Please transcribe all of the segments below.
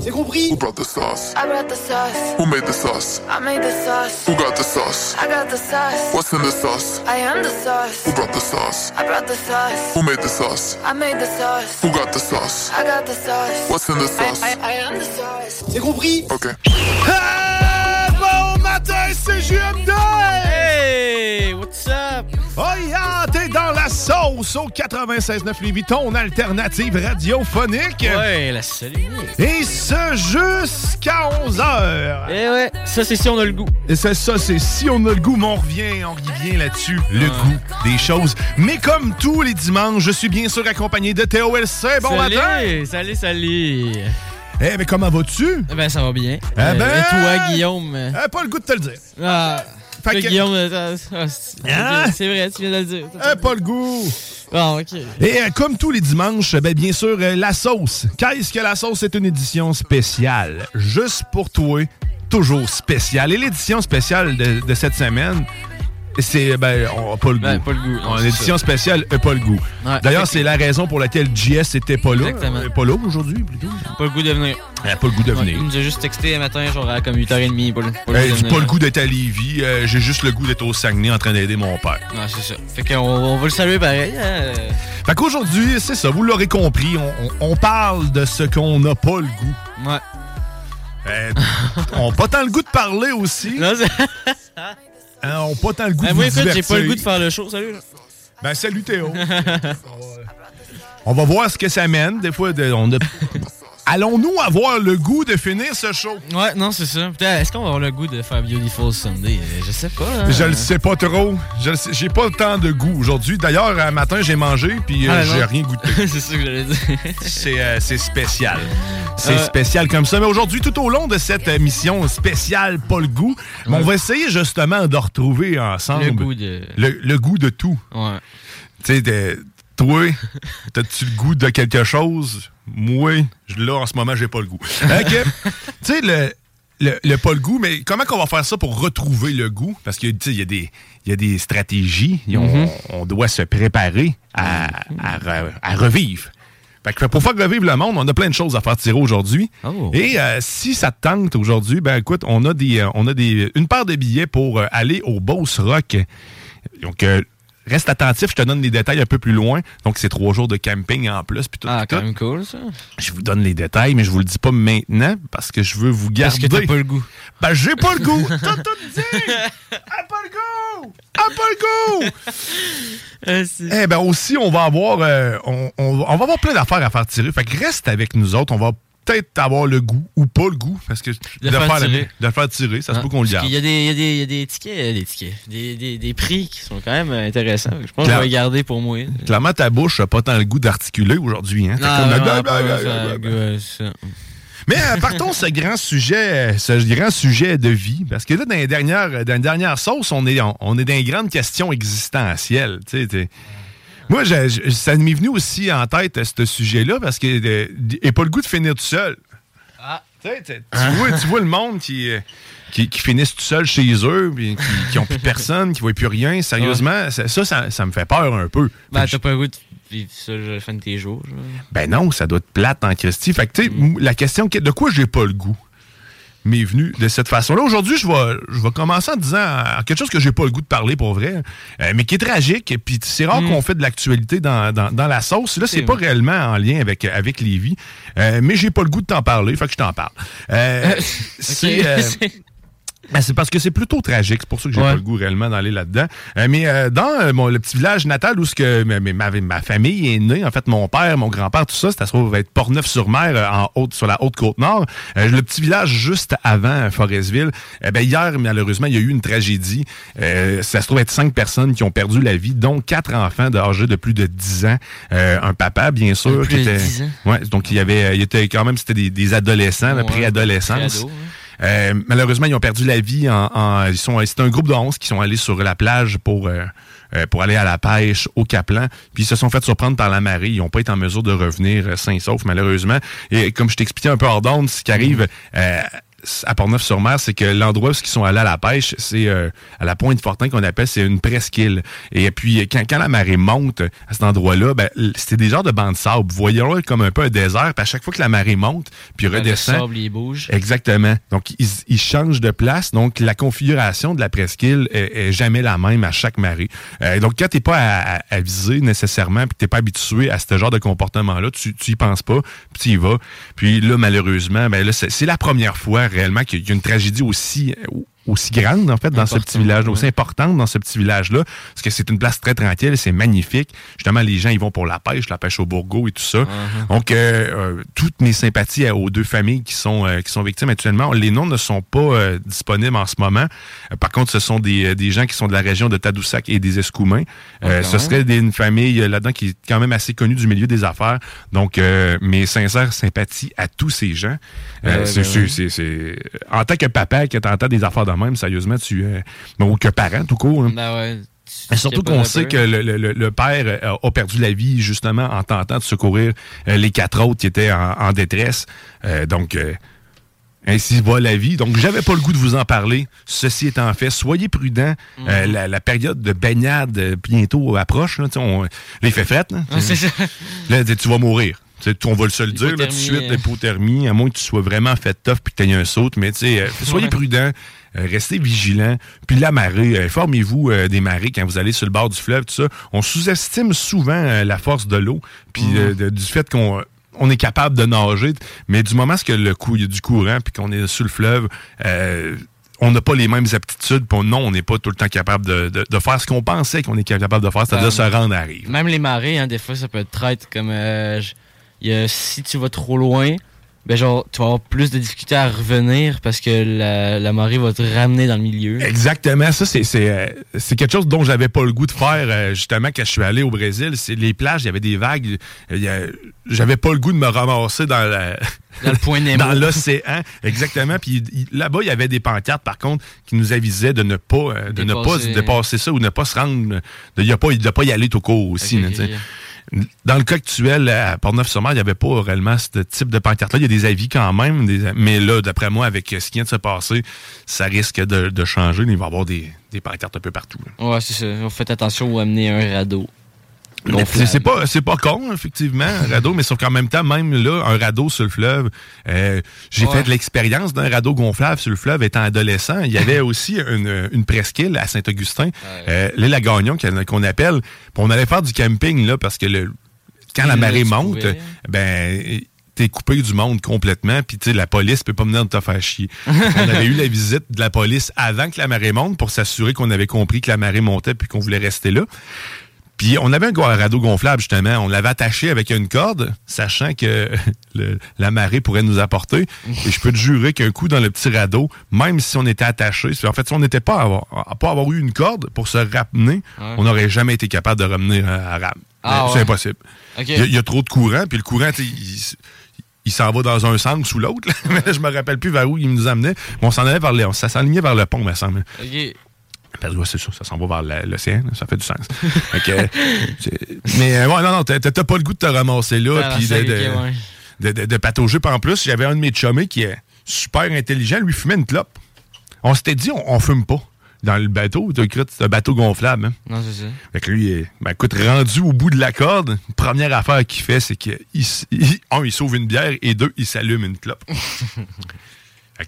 C'est compris Who brought the sauce? I brought the sauce. Who made the sauce? I made the sauce. Who got the sauce? I got the sauce. What's in the sauce? I am the sauce. Who brought the sauce? I brought the sauce. Who made the sauce? I made the sauce. Who got the sauce? I got the sauce. What's in the I, sauce? I, I am the sauce. C'est compris Okay. Bon matin, c'est JMD! Hey, what's up? Oh yeah, t'es dans la sauce au 96.9 Lévis, ton alternative radiophonique. Ouais, la salut. Et ce jusqu'à 11h. Eh ouais, ça c'est si on a le goût. Et c'est ça, c'est si on a le goût, mais on revient, on revient là-dessus, le goût des choses. Mais comme tous les dimanches, je suis bien sûr accompagné de TOLC. Bon salut, matin! salut, salut. Eh, mais comment vas-tu? Eh ben, ça va bien. Eh Euh, ben- Et toi, Guillaume? Eh, pas le goût de te le dire. Ah, Fait que- Guillaume, euh, ah, c'est Hein? c'est vrai, tu viens de le dire. Eh, pas le goût. Ah, ok. Et euh, comme tous les dimanches, ben, bien sûr, euh, la sauce. Qu'est-ce que la sauce? C'est une édition spéciale? Juste pour toi, toujours spéciale. Et l'édition spéciale de, de cette semaine, c'est, ben, on pas le goût. Ben, pas le goût, non, une édition ça. spéciale, n'a pas le goût. Ouais, D'ailleurs, c'est la raison pour laquelle JS était pas là. Exactement. Euh, Pas là aujourd'hui, plutôt. Pas le goût de venir. Elle a pas le goût de venir. il nous a juste texté un matin, genre à comme 8h30. Pas le, pas le pas le goût d'être à Lévis, euh, j'ai juste le goût d'être au Saguenay en train d'aider mon père. Ah, c'est ça. Fait qu'on on va le saluer pareil. hein. Fait qu'aujourd'hui, c'est ça, vous l'aurez compris, on, parle de ce qu'on n'a pas le goût. Ouais. Euh, on n'a pas tant le goût de parler aussi. Non, Hein, on n'a pas tant le goût Eh, de moi, vous écoute, j'ai pas le goût de faire le show. Salut. là. Ben, salut Théo. on va voir ce que ça mène. Des fois, de- on a... Allons-nous avoir le goût de finir ce show? Ouais, non, c'est ça. Putain, Est-ce qu'on va avoir le goût de faire Beautiful Sunday? Euh, Je sais pas. hein. Je le sais pas trop. Le J'ai pas tant de goût aujourd'hui. D'ailleurs, un matin, j'ai mangé, puis euh, Ah, j'ai rien goûté. c'est ça que j'allais dire. C'est euh, c'est spécial. C'est Euh. spécial comme ça. Mais aujourd'hui, tout au long de cette émission spéciale Pas le goût, on va essayer justement de retrouver ensemble Le goût de. le, le goût de tout. Ouais. Tu sais, de- toi, t'as-tu le goût de quelque chose? Moi, je- là, en ce moment, j'ai pas le goût. OK. tu sais, le, le, le pas le goût, mais comment qu'on va faire ça pour retrouver le goût? Parce que, tu sais, il y, a des- y a des stratégies. on, Mhm. on doit se préparer à, à re- à revivre. Fait que pour faire revivre le monde, on a plein de choses à faire tirer aujourd'hui. Oh. Et euh, si ça te tente aujourd'hui, ben écoute, on a des, euh, on a des, une paire de billets pour euh, aller au Boss Rock. Donc euh, reste attentif, je te donne les détails un peu plus loin. Donc c'est trois jours de camping en plus, puis tout. Ah, quand tout. même cool, ça. Je vous donne les détails, mais je vous le dis pas maintenant parce que je veux vous Parce garder. que t'as pas le goût. Ben j'ai pas le goût. T'as tout dit. Ah, pas le goût. Ah, pas le goût. C'est- Eh ben aussi, on va avoir, euh, on, on va on va avoir plein d'affaires à faire tirer. Fait que reste avec nous autres. On va peut-être avoir le goût ou pas le goût parce que de, faire la- tirer. de le faire tirer, ça se Ah, peut qu'on le garde. y il y a des, il y a des tickets, euh, des tickets, des, des, des prix qui sont quand même euh, intéressants. Je pense que je vais les garder pour moi. Clairement, ta bouche n'a pas tant le goût d'articuler aujourd'hui. Hein? Mais euh, partons ce grand sujet, ce grand sujet de vie, parce que là, dans les dernières, dans les dernières sauces, on est, on, on est dans les grandes questions existentielles. tu sais, t'es- Moi, je- je- ça m'est venu aussi en tête, ce sujet-là, parce que euh, et pas le goût de finir tout seul. Ah, Tu tu vois, tu vois le monde qui, euh, qui, qui finissent tout seul chez eux, puis qui, qui ont plus personne, qui voient plus rien. Sérieusement, ça, ça, ça, ça me fait peur un peu. Ben, t'as pas le goût de vivre ça à la fin de tes jours. genre. Ben non, ça doit être plate en Christie. Fait que, tu sais, Mm. la question, de quoi j'ai pas le goût? M'est venue de cette façon-là. Aujourd'hui, je vais, je vais commencer en disant euh, quelque chose que j'ai pas le goût de parler pour vrai, euh, mais qui est tragique. Et puis c'est rare qu'on fait de l'actualité dans, dans, dans la sauce. Là, c'est Mm. Pas vrai. réellement en lien avec, avec Lévi, euh, mais j'ai pas le goût de t'en parler, fait que je t'en parle. Euh, c'est... ben, c'est parce que c'est plutôt tragique. C'est pour ça que j'ai Ouais. pas le goût réellement d'aller là-dedans. Euh, mais euh, dans euh, mon, le petit village natal où ce que ma, ma, ma famille est née, en fait, mon père, mon grand-père, tout ça, ça se trouve être Portneuf-sur-Mer, euh, en haute, sur la Haute-Côte-Nord. Euh, le petit village juste avant Forestville. Eh ben, hier, malheureusement, il y a eu une tragédie. Euh, ça se trouve être cinq personnes qui ont perdu la vie, dont quatre enfants âgés de plus de 10 ans. Euh, un papa, bien sûr, plus qui de était... 10 ans? Ouais, donc il y avait, il était quand même, c'était des, des adolescents, Ouais, préadolescence. préado, Euh, malheureusement, ils ont perdu la vie. En, ils sont, c'est un groupe de 11 qui sont allés sur la plage pour, euh, euh, pour aller à la pêche au Caplan. Puis ils se sont fait surprendre par la marée. Ils n'ont pas été en mesure de revenir sains et saufs, malheureusement. Et comme je t'expliquais un peu hors d'onde, ce qui arrive à Portneuf-sur-Mer, c'est que l'endroit où ils sont allés à la pêche, c'est euh, à la pointe Fortin qu'on appelle, c'est une presqu'île. Et puis, quand, quand la marée monte à cet endroit-là, ben, c'était des genres de bancs de sable. Voyons-le comme un peu un désert. Puis à chaque fois que la marée monte, puis Le redescend, sable, il bouge. Exactement. Donc, ils, ils changent de place. Donc, la configuration de la presqu'île est, est jamais la même à chaque marée. Euh, donc, quand t'es pas à, à- à viser nécessairement, puis que t'es pas habitué à ce genre de comportement-là, tu, tu y penses pas, puis tu y vas. Puis là, malheureusement, ben là, c'est la première fois réellement qu'il y a une tragédie aussi aussi grande, en fait, dans ce petit village, aussi importante dans ce petit village-là, parce que c'est une place très tranquille, c'est magnifique. Justement, les gens, ils vont pour la pêche, la pêche au bourgo et tout ça. Donc, euh, euh, toutes mes sympathies aux deux familles qui sont, euh, qui sont victimes actuellement. Les noms ne sont pas euh, disponibles en ce moment. Euh, par contre, ce sont des, des gens qui sont de la région de Tadoussac et des Escoumins. Euh, ce serait des- une famille là-dedans qui est quand même assez connue du milieu des affaires. Donc, euh, mes sincères sympathies à tous ces gens. Euh, c'est ben sûr, ouais. c'est- c'est- En tant que papa, que t'entends des affaires de même, sérieusement, tu... euh, ou que parent, tout court. hein. Ben ouais. Mais surtout qu'on sait que le, le- le- le père euh, a perdu la vie justement en tentant de secourir euh, les quatre autres qui étaient en, en détresse. Euh, donc, euh, ainsi va la vie. Donc, j'avais pas le goût de vous en parler. Ceci étant fait, soyez prudents. Mhm. Euh, la, la période de baignade bientôt approche. Là, on, les fait fret. Là, Ouais, tu vas mourir. On va le se le dire tout de L'hypothermie, suite, l'hypothermie, à moins que tu sois vraiment fait tough puis que tu aies un saut. Mais tu sais, euh, soyez Ouais. prudents, restez vigilants. Puis la marée, euh, formez-vous euh, des marées quand vous allez sur le bord du fleuve, tout ça. On sous-estime souvent euh, la force de l'eau, puis Mm. euh, du fait qu'on on est capable de nager, mais du moment que le coup, il y a du courant, puis qu'on est sur le fleuve, euh, on n'a pas les mêmes aptitudes, on- non, on n'est pas tout le temps capable de, de- de faire ce qu'on pensait qu'on est capable de faire, c'est-à-dire se rendre à rive. Même les marées, hein, des fois, ça peut être traite. Comme euh, je- il y a- si tu vas trop loin, ben genre, tu vas avoir plus de difficultés à revenir parce que la, la marée va te ramener dans le milieu. Exactement, ça c'est c'est euh, c'est quelque chose dont j'avais pas le goût de faire euh, justement quand je suis allé au Brésil. C'est les plages, il y avait des vagues, j'avais pas le goût de me ramasser dans la Dans le point Nemo. dans l'océan, exactement. Puis là-bas, il y avait des pancartes par contre qui nous avisaient de ne pas euh, de ne pas Dépasser. dépasser ça ou ne pas se rendre de a pas de pas y aller tout court aussi. Là. Dans le cas actuel, à Port-Neuf-sur-Mer, il n'y avait pas réellement ce type de pancarte-là. Il y a des avis quand même, mais là, d'après moi, avec ce qui vient de se passer, ça risque de, changer. Il va y avoir des, des pancartes un peu partout. Ouais, c'est ça. Faites attention ou amener un radeau. C'est pas, c'est pas con, effectivement, un radeau, mais sauf qu'en même temps, même là, un radeau sur le fleuve, euh, j'ai Ouais. fait de l'expérience d'un radeau gonflable sur le fleuve étant adolescent. Il y avait aussi une, une presqu'île à Saint-Augustin, euh, l'île à Gagnon qu'on appelle. On allait faire du camping là parce que le, quand la Là, marée monte, pouvais. ben t'es coupé du monde complètement, puis tu sais, la police peut pas venir te faire chier. on avait eu la visite de la police avant que la marée monte pour s'assurer qu'on avait compris que la marée montait puis qu'on voulait rester là. Puis on avait un radeau gonflable, justement. On l'avait attaché avec une corde, sachant que le- la marée pourrait nous apporter. Et je peux te jurer qu'un coup dans le petit radeau, même si on était attaché, si- en fait, si on n'était pas à avoir, à pas avoir eu une corde pour se ramener, Ouais. on n'aurait jamais été capable de revenir à, à rame. Ah C'est ouais. impossible. Il y, a- il y a trop de courant, puis le courant, il, s'en va dans un sens ou l'autre. Mais je me rappelle plus vers où il nous amenait. Mais on s'en allait vers s'enlignait vers le pont, me semble. Parce que, ouais, c'est sûr, ça s'en va vers l'océan, ça fait du sens. Mais euh, ouais, non, non, t'as pas le goût de te ramasser là, puis de, de, ouais. de, de- de patauger. Puis en plus, j'avais un de mes chummés qui, euh, super intelligent, lui fumait une clope. On s'était dit, on, on fume pas dans le bateau. C'est un bateau gonflable. Hein? Non, c'est ça. Fait que lui, ben, écoute, rendu au bout de la corde, première affaire qu'il fait, c'est qu'il, s- il- un, il sauve une bière et deux, il s'allume une clope.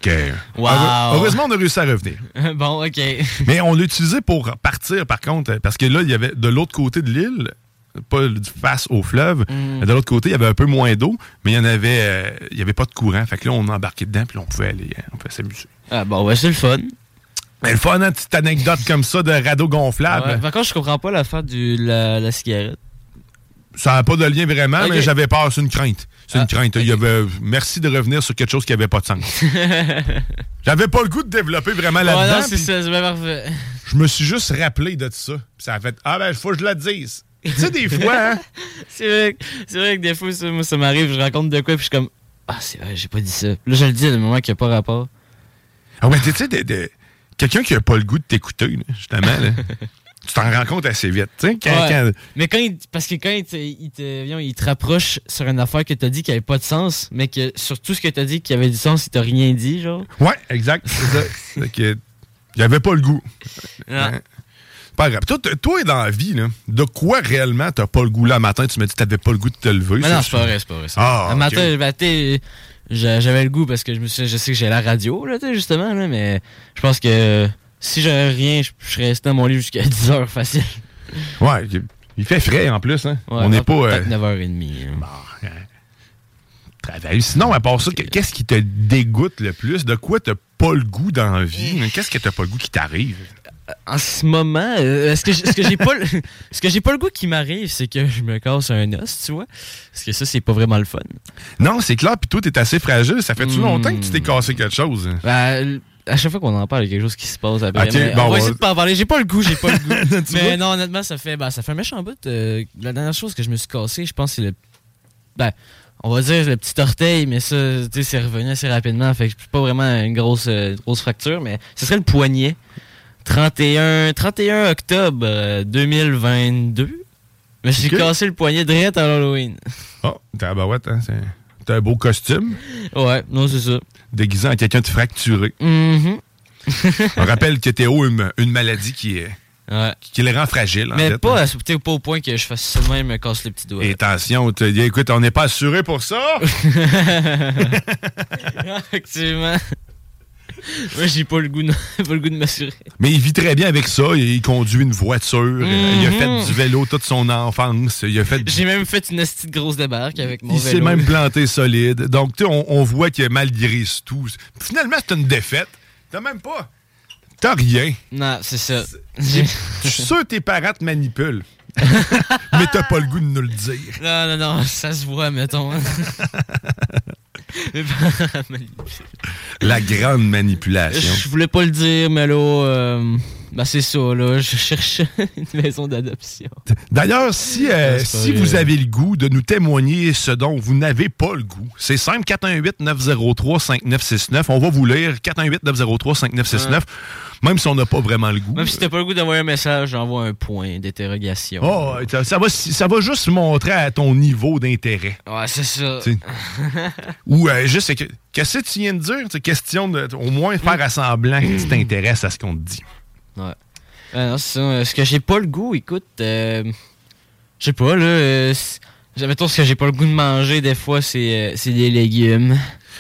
que, euh, Wow. heureusement, on a réussi à revenir. bon, ok. Mais on l'a utilisé pour partir, par contre, euh, parce que là, il y avait de l'autre côté de l'île, pas face au fleuve, Mm. de l'autre côté, il y avait un peu moins d'eau, mais il y en avait, euh, il y avait pas de courant. Fait que là, on embarquait dedans, puis on pouvait aller, on pouvait s'amuser. Ah, bon, ouais, c'est le fun. Mais le fun, hein, petite anecdote comme ça de radeau gonflable. Ouais, Par contre, je comprends pas l'affaire de la, la cigarette. Ça n'a pas de lien vraiment, mais j'avais peur, c'est une crainte. C'est Ah, une crainte. Il y avait, merci de revenir sur quelque chose qui n'avait pas de sens. J'avais pas le goût de développer vraiment là-dedans. c'est ça, c'est parfait. je me suis juste rappelé de ça. Puis ça a fait Ah ben, faut que je le dise. tu sais, des fois, hein, C'est vrai, vrai que des fois, ça, moi, ça m'arrive, je raconte de quoi, puis je suis comme, ah, c'est vrai, j'ai pas dit ça. Là, je le dis à un moment qui a pas rapport. Ah ouais, tu sais, de- de- quelqu'un qui a pas le goût de t'écouter, justement, là, tu t'en rends compte assez vite. tu sais, quand- Ouais. quand- Mais quand il, parce que quand il te, il te, viens, il te rapproche sur une affaire que t'as dit qui avait pas de sens, mais que sur tout ce que t'as dit qui avait du sens, il t'a rien dit, genre. Ouais, exact, c'est ça. Que, il avait pas le goût. Ah. Hein? Pas grave. Toi, toi, dans la vie, là, de quoi réellement t'as pas le goût? Là matin? Tu m'as dit que t'avais pas le goût de te lever. Mais non, je- c'est pas vrai, c'est pas vrai. Ah, vrai. Matin, le matin, j'a- j'avais le goût parce que je me suis, je sais que j'ai la radio, là, tu justement, là, mais je pense que si j'avais rien, je, je serais resté dans mon lit jusqu'à 10 heures facile. Ouais, il- fait frais en plus. Hein? Ouais, On n'est pas. euh, Peut-être 9h30. hein. travail. Sinon, à part ça, que- qu'est-ce qui te dégoûte le plus? De quoi t'as pas le goût dans la vie? Qu'est-ce que t'as pas le goût qui t'arrive? En ce moment, euh, ce que j'ai pas, le- ce que j'ai pas le goût qui m'arrive, c'est que je me casse un os, tu vois? Parce que ça, c'est pas vraiment le fun. Non, c'est clair, puis toi, t'es assez fragile. Ça fait-tu Hmm. longtemps que tu t'es cassé quelque chose? Ben, à chaque fois qu'on en parle, il y a quelque chose qui se passe après. Ok, mais bon, on va essayer de pas en parler. J'ai pas le goût, j'ai pas le goût. Mais non, honnêtement, ça fait, ben, ça fait un méchant bout. euh, la dernière chose que je me suis cassé, je pense, c'est le. Ben, on va dire le petit orteil, mais ça, tu sais, c'est revenu assez rapidement. Fait que c'est pas vraiment une grosse, euh, grosse fracture, mais ce serait le poignet. 31, 31 octobre euh, 2022. Mais j'ai cassé le poignet direct à l'Halloween. Oh, t'as barouette, hein? c'est- T'as un beau costume, Ouais, non, c'est ça. déguisé en quelqu'un de fracturé. Mhm. On rappelle que Théo a une, une maladie qui, est, Ouais. qui le rend fragile. en Mais fait, pas, hein. pas au point que je fasse ça de même, me casse le petit doigt. Et attention, écoute, on n'est pas assuré pour ça. Effectivement. Moi, j'ai pas le goût de, pas le goût de m'assurer. Mais il vit très bien avec ça. Il, il conduit une voiture. euh, Il a Mhm. fait du vélo toute son enfance. Il a fait J'ai même fait une petite grosse débarque avec mon Il s'est vélo. même planté solide. Donc, tu sais, on, on voit que malgré tout, finalement, c'est une défaite. T'as même pas. T'as rien. Non, c'est ça. Je suis sûr que tes parents te manipulent. Mais t'as pas le goût de nous le dire. Non, non, non, ça se voit, mettons. La grande manipulation. Je voulais pas le dire, mais là, euh, ben c'est ça, là. Je cherche une maison d'adoption. D'ailleurs, si, euh, si vrai. vous avez le goût de nous témoigner ce dont vous n'avez pas le goût, c'est simple 418-903-5969. On va vous lire 418-903-5969, même si on n'a pas vraiment le goût. Même si t'as pas le goût d'envoyer un message, j'envoie un point d'interrogation. Oh, ça, ça va, ça va juste montrer à ton niveau d'intérêt. Ouais, c'est ça. Ou euh, juste, qu'est-ce que tu viens de dire? C'est question de, au moins, faire à semblant que tu t'intéresses à ce qu'on te dit. Ouais. Euh, non, c'est ça. Ce que j'ai pas le goût, écoute, euh, je sais pas, là. Euh, mettons, ce que j'ai pas le goût de manger, des fois, c'est euh, c'est des légumes.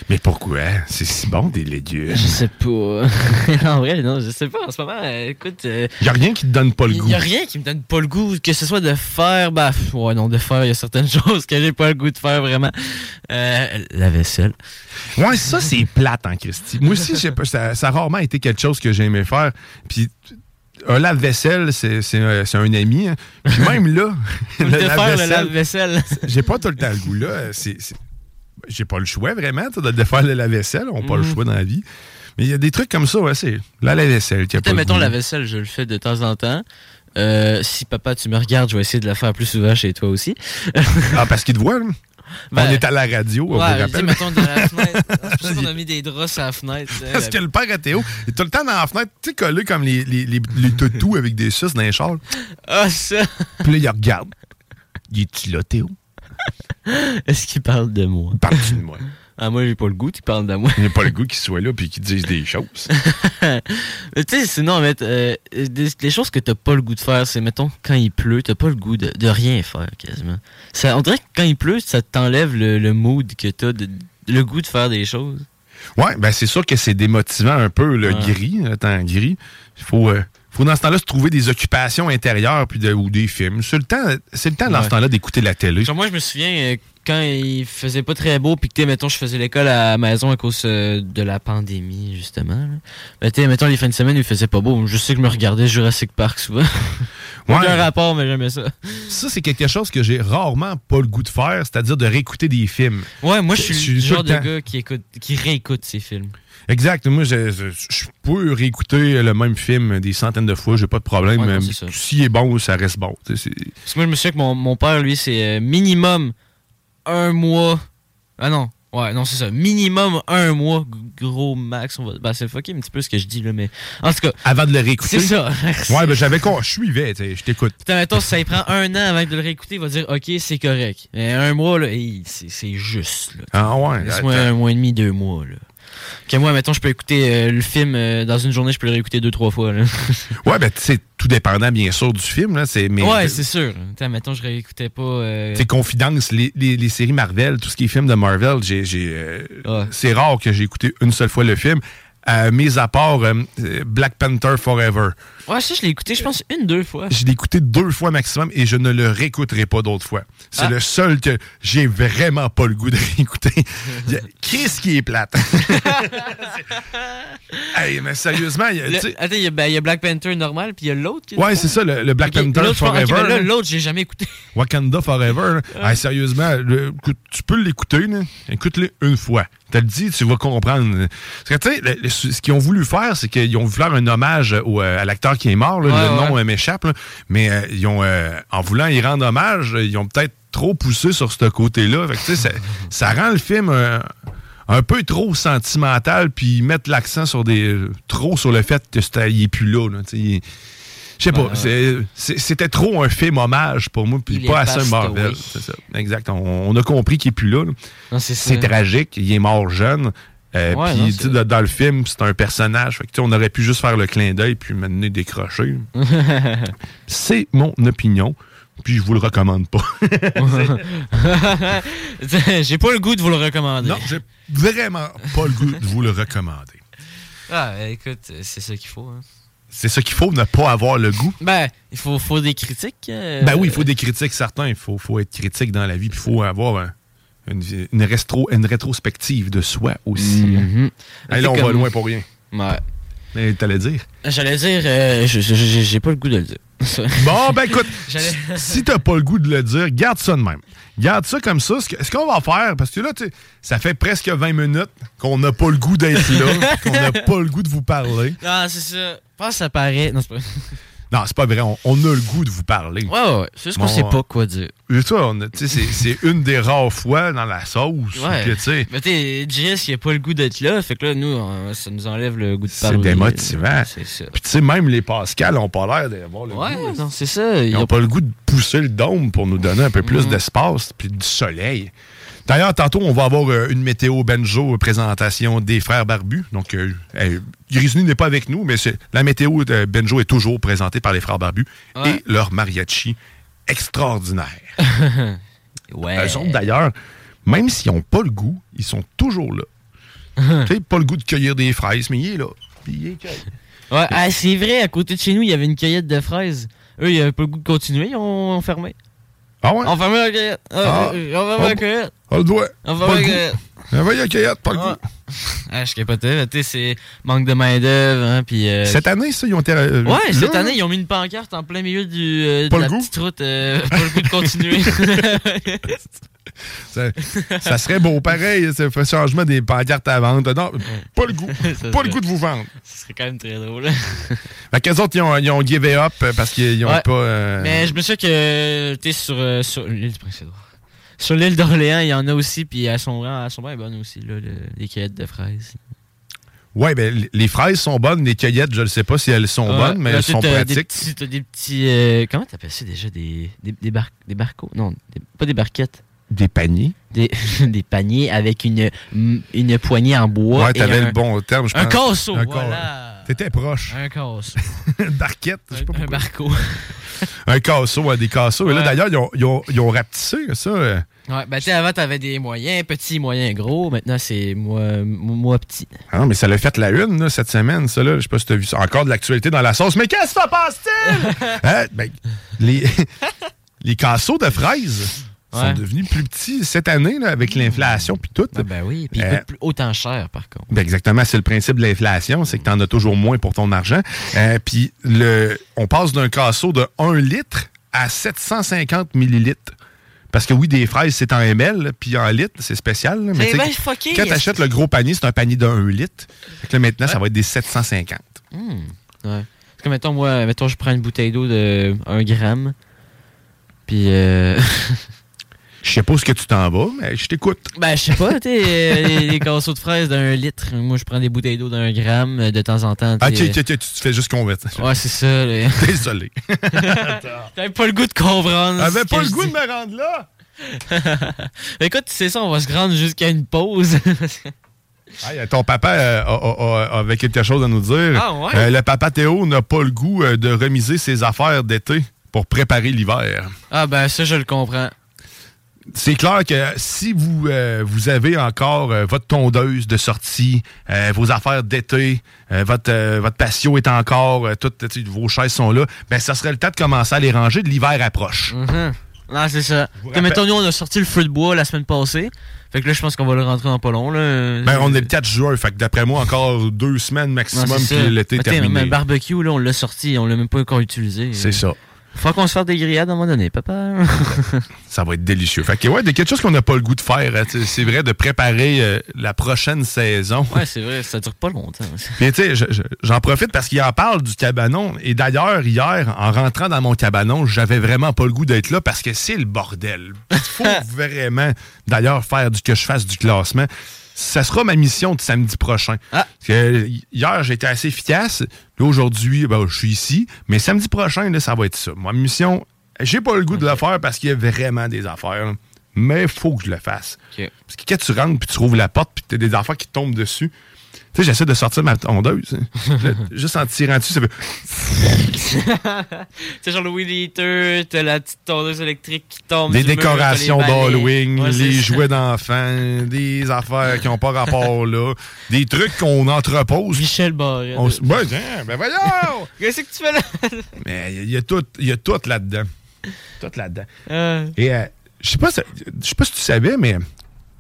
Mais pourquoi? C'est si bon, des légumes. Je sais pas. en vrai, non, je sais pas. En ce moment, euh, écoute. euh, Y a rien qui te donne pas le Il goût. n'y a rien qui me donne pas le goût, que ce soit de faire, bah, pff, ouais, non, de faire, il y a certaines choses que j'ai pas le goût de faire vraiment. Euh, la vaisselle. Ouais, ça, c'est plate en Christie. Moi aussi, ça, ça a rarement été quelque chose que j'aimais faire. Puis, un lave-vaisselle, c'est c'est un, ami. hein. Puis même là, de le faire le lave-vaisselle, j'ai pas tout le temps le goût là. C'est- J'ai pas le choix vraiment de faire le lave-vaisselle. On n'a pas le Mhm. choix dans la vie. Mais il y a des trucs comme ça, ouais, c'est la lave-vaisselle mettons, la vaisselle, je le fais de temps en temps. Euh, si papa, tu me regardes, je vais essayer de la faire plus souvent chez toi aussi. Ah, parce qu'il te voit, là. Ben, On est à la radio, on vous Ouais, je dis, rappelle. mettons, de la fenêtre. C'est pour ça qu'on a mis des draps à la fenêtre. Parce que le père à Théo, il est tout le temps dans la fenêtre, tu sais, collé comme les, les, les, les toutous avec des suces dans les chars. Ah, ça! Puis là, il regarde. Il est-tu là, Théo? Est-ce qu'il parle de moi? Parle-tu de moi? Ah, moi, j'ai pas le goût, tu parles de moi. J'ai pas le goût qu'ils soient là puis qu'ils disent des choses. Mais tu sais, sinon, mais, euh, des, des choses que t'as pas le goût de faire, c'est, mettons, quand il pleut, t'as pas le goût de, de rien faire, quasiment. Ça, on dirait que quand il pleut, ça t'enlève le, le mood que t'as, le goût de faire des choses. Ouais, ben c'est sûr que c'est démotivant un peu le gris, le temps gris. Il faut, euh, faut dans ce temps-là se trouver des occupations intérieures puis de- ou des films. C'est le temps, c'est le temps dans ce temps-là d'écouter la télé. Genre, moi, je me souviens, euh, quand il faisait pas très beau, puis que, mettons, je faisais l'école à la maison à cause euh, de la pandémie, justement. là. Ben, mettons, les fins de semaine, il faisait pas beau. Je sais que je me regardais Jurassic Park souvent. Aucun Ouais. rapport, mais j'aimais ça. Ça, c'est quelque chose que j'ai rarement pas le goût de faire, c'est-à-dire de réécouter des films. Ouais, moi, je suis le genre de temps- gars qui, écoute, qui réécoute ses films. Exact. Moi, je, je, je peux réécouter le même film des centaines de fois, j'ai pas de problème. Ouais, non. S'il est bon, ça reste bon. Parce que moi, je me souviens que mon, mon père, lui, c'est euh, minimum un mois. Ah non. Ouais, non, c'est ça. Minimum un mois, gros max. On va... Ben, c'est fucké un petit peu ce que je dis, là, mais. En tout cas. Avant de le réécouter. C'est ça. Ouais, ben j'avais con- je suivais, tu sais, je t'écoute. Putain, mettons, si ça prend un an avant de le réécouter, il va dire, OK, c'est correct. Mais un mois, là, c'est juste, là. Ah ouais. Laisse-moi un mois et demi, deux mois, là. Que moi, mettons, je peux écouter euh, le film euh, dans une journée, je peux le réécouter deux, trois fois, là. Ouais, ben c'est tout dépendant, bien sûr, du film. Là, c'est, mais, ouais, c'est sûr. T'sais, mettons, je réécoutais pas. euh, C'est confidence, les, les- les séries Marvel, tout ce qui est film de Marvel, j'ai, j'ai, c'est rare que j'ai écouté une seule fois le film, euh, mis à part euh, Black Panther Forever. Ouais, ça, je l'ai écouté, je pense, une, deux fois. Je l'ai écouté deux fois maximum et je ne le réécouterai pas d'autres fois. C'est Ah. le seul que j'ai vraiment pas le goût de réécouter. Qu'est-ce qui est plate? hey, mais sérieusement, il y a- attends, il y, a, ben, y a Black Panther normal, puis il y a l'autre. Ouais, c'est ça, le, le Black Panther Forever. ben là, là. l'autre, j'ai jamais écouté. Wakanda Forever. là. Hey, sérieusement, le- tu peux l'écouter. Écoute-le une fois. T'as le dit, tu vas comprendre. Parce que, le- le- ce qu'ils ont voulu faire, c'est qu'ils ont voulu faire un hommage au, euh, à l'acteur qui est mort. là. Ouais, le nom euh, m'échappe. Mais euh, ils ont, en voulant y rendre hommage, ils ont peut-être trop poussé sur ce côté-là. Ça, ça rend le film un peu trop sentimental, puis ils mettent l'accent sur des trop sur le fait que il est plus là. Je sais pas, c'est- c'était trop un film hommage pour moi, puis Il pas assez Marvel. C'est ça, exact. On, on a compris qu'il est plus là. c'est tragique, il est mort jeune. Euh, Ouais, puis dans le film, c'est un personnage. Fait que, on aurait pu juste faire le clin d'œil puis m'amener décrocher. c'est mon opinion. Puis je vous le recommande pas. j'ai pas le goût de vous le recommander. non, j'ai vraiment pas le goût de vous le recommander. Ah, écoute, c'est ça qu'il faut. hein. C'est ça qu'il faut, ne pas avoir le goût. Ben, il faut, faut des critiques. euh, Ben oui, il faut des critiques certains. Il faut, faut être critique dans la vie. Puis il faut avoir un- une, une, restro- une rétrospective de soi aussi. Hey, là, on va loin pour rien. Ouais. Mais t'allais dire? J'allais dire, euh, j'ai pas le goût de le dire. Bon, ben écoute, si t'as pas le goût de le dire, garde ça de même. Garde ça comme ça. Ce qu'on va faire, parce que là, tu sais, ça fait presque 20 minutes qu'on n'a pas le goût d'être là, qu'on n'a pas le goût de vous parler. Ah, c'est ça. Je pense que ça paraît. Non, c'est pas. Non, c'est pas vrai. On, on a le goût de vous parler. Ouais, ouais. C'est juste qu'on sait pas quoi dire. C'est ça, tu sais, c'est c'est une des rares fois dans la sauce Ouais. que, tu sais, Mais t'es, Jess, il a pas le goût d'être là. Fait que là, nous, on- ça nous enlève le goût de c'est parler. démotivant. C'est ça. Puis tu sais, même les Pascal ont pas l'air d'avoir le Ouais, goût. non, c'est ça. Ils n'ont pas le goût de pousser le dôme pour nous donner un peu plus Mhm. d'espace puis du soleil. D'ailleurs, tantôt, on va avoir euh, une météo banjo euh, présentation des frères barbus. Donc, euh, Grisny n'est pas avec nous, mais la météo de banjo est toujours présentée par les frères barbus Ouais. et leur mariachi extraordinaire. Ouais. Eux autres, d'ailleurs, même s'ils n'ont pas le goût, ils sont toujours là. tu sais, pas le goût de cueillir des fraises, mais il est là. Il est. Ouais, ah, c'est vrai, à côté de chez nous, il y avait une cueillette de fraises. Eux, ils avaient pas le goût de continuer, ils ont fermé. Ah ouais? On a fermé la cueillette. Ah, Ah. euh, on a fermé Ah. la cueillette. On le doit. On le la cueillette. Ah, va y a cueillette, pas le Ah. goût. Ah, je capotais. Tu sais, c'est manque de main-d'œuvre, hein, puis... euh, Cette année, ça, ils ont été. euh, Ouais, là, cette année, ils ont mis une pancarte en plein milieu du, euh, de la goût? petite route. euh, pas le goût de continuer. Ça, ça serait beau pareil, ça fait changement des pancartes à vendre. Non, pas le goût. Pas le goût de vous vendre. Ce serait quand même très drôle. Fait qu'eux autres, ils ont, ils ont give up parce qu'ils ont Ouais. pas. euh, Mais je me souviens que tu sur, euh, sur l'île du. Sur l'île d'Orléans, il y en a aussi, puis elles sont, elles sont bien bonnes aussi, là, le- les cueillettes de fraises. Ouais, ben, les fraises sont bonnes, les cueillettes, je ne sais pas si elles sont Ouais, bonnes, mais là, elles sont Des pratiques. petits, t'as des petits euh, comment t'appelles ça déjà Des, des, des, bar- des barcots Non, des- pas des barquettes. Des paniers. Des, des paniers avec une, une poignée en bois. Ouais, t'avais le bon terme, je Un casseau, Un voilà. T'étais proche. Un casseau. Barquette, je sais pas Un barco. Un casseau, ouais, des casseaux. Et là, d'ailleurs, ils ont, ils, ont, ils ont rapetissé ça. Ouais, ben, tu sais, avant, t'avais des moyens, petits, moyens, gros. Maintenant, c'est moi, moi petit. Ah non, mais ça l'a fait la une, là, cette semaine, ça, là. Je sais pas si t'as vu ça. Encore de l'actualité dans la sauce. Mais qu'est-ce que ça passe-t-il? Hein? Ben, les, les casseaux de fraises sont Ouais. devenus plus petits cette année, là, avec l'inflation puis tout. Ah, ben oui. Puis ils Euh, coûtent plus- autant cher, par contre. Ben exactement, c'est le principe de l'inflation, c'est que tu en as toujours moins pour ton argent. Euh, Puis le, on passe d'un casseau de 1 litre à 750 millilitres. Parce que oui, des fraises, c'est en ml, puis en litre, c'est spécial. là, mais fucké, Quand tu achètes le gros panier, c'est un panier de 1 litre. Fait que là, maintenant, ça va être des 750. Hmm, Ouais. Parce que, mettons, moi, mettons, je prends une bouteille d'eau de 1 gramme. Puis, euh... Je sais pas où ce que tu t'en vas, mais je t'écoute. ben, je sais pas, tu sais, euh, les, les casseaux de fraises d'un litre. Moi, je prends des bouteilles d'eau d'un gramme euh, de temps en temps. Ah, tu ok, ok, tu te fais juste convaincre. Ouais, c'est ça. là. Désolé. T'avais pas le goût de comprendre. J'avais ce pas le goût de me rendre là? Écoute, c'est ça, on va se rendre jusqu'à une pause. Hey, ton papa euh, a, a- a- avait quelque chose à nous dire. Ah, ouais? Euh, le papa Théo n'a pas le goût de remiser ses affaires d'été pour préparer l'hiver. ah, ben, ça, je le comprends. C'est clair que si vous, euh, vous avez encore euh, votre tondeuse de sortie, euh, vos affaires d'été, votre, votre patio est encore, toutes vos chaises sont là, ben ça serait le temps de commencer à les ranger. de L'hiver approche. Non, c'est ça. Comme mettons, nous, on a sorti le feu de bois la semaine passée. Fait que là, je pense qu'on va le rentrer dans pas long. Là. Ben, on est le 4 juin, fait que d'après moi, encore deux semaines maximum, puis l'été terminé. mais Le barbecue, là, on l'a sorti, on l'a même pas encore utilisé. C'est ça. Faut qu'on se fasse des grillades à un moment donné, papa. Ça va être délicieux. Fait que ouais, de quelque chose qu'on n'a pas le goût de faire, hein, c'est vrai, de préparer euh, la prochaine saison. ouais, c'est vrai, ça dure pas longtemps. Puis tu sais, je- je- j'en profite parce qu'il en parle du cabanon. Et d'ailleurs, hier, en rentrant dans mon cabanon, j'avais vraiment pas le goût d'être là parce que c'est le bordel. Il faut vraiment, d'ailleurs, faire du que je fasse du classement. Ça sera ma mission de samedi prochain. Ah. Parce que hier, j'ai été assez efficace. Là, aujourd'hui, ben, je suis ici. Mais samedi prochain, là, ça va être ça. Ma mission, j'ai pas le goût de le faire parce qu'il y a vraiment des affaires. là. Mais il faut que je le fasse. Parce que quand tu rentres puis tu rouvres la porte puis t'as des affaires qui tombent dessus, tu sais, j'essaie de sortir ma tondeuse. Juste en tirant dessus, ça fait. c'est genre le weed eater, t'as la petite tondeuse électrique qui tombe. Des décorations d'Halloween, Ouais, les jouets d'enfants, des affaires qui n'ont pas rapport là, des trucs qu'on entrepose. Michel Barrette. On Ben, tiens, ben voyons! Qu'est-ce que tu fais là? Mais il y a tout, il y a tout là-dedans. Tout là-dedans. Ah. Et euh, je sais pas, si- sais pas si tu savais, mais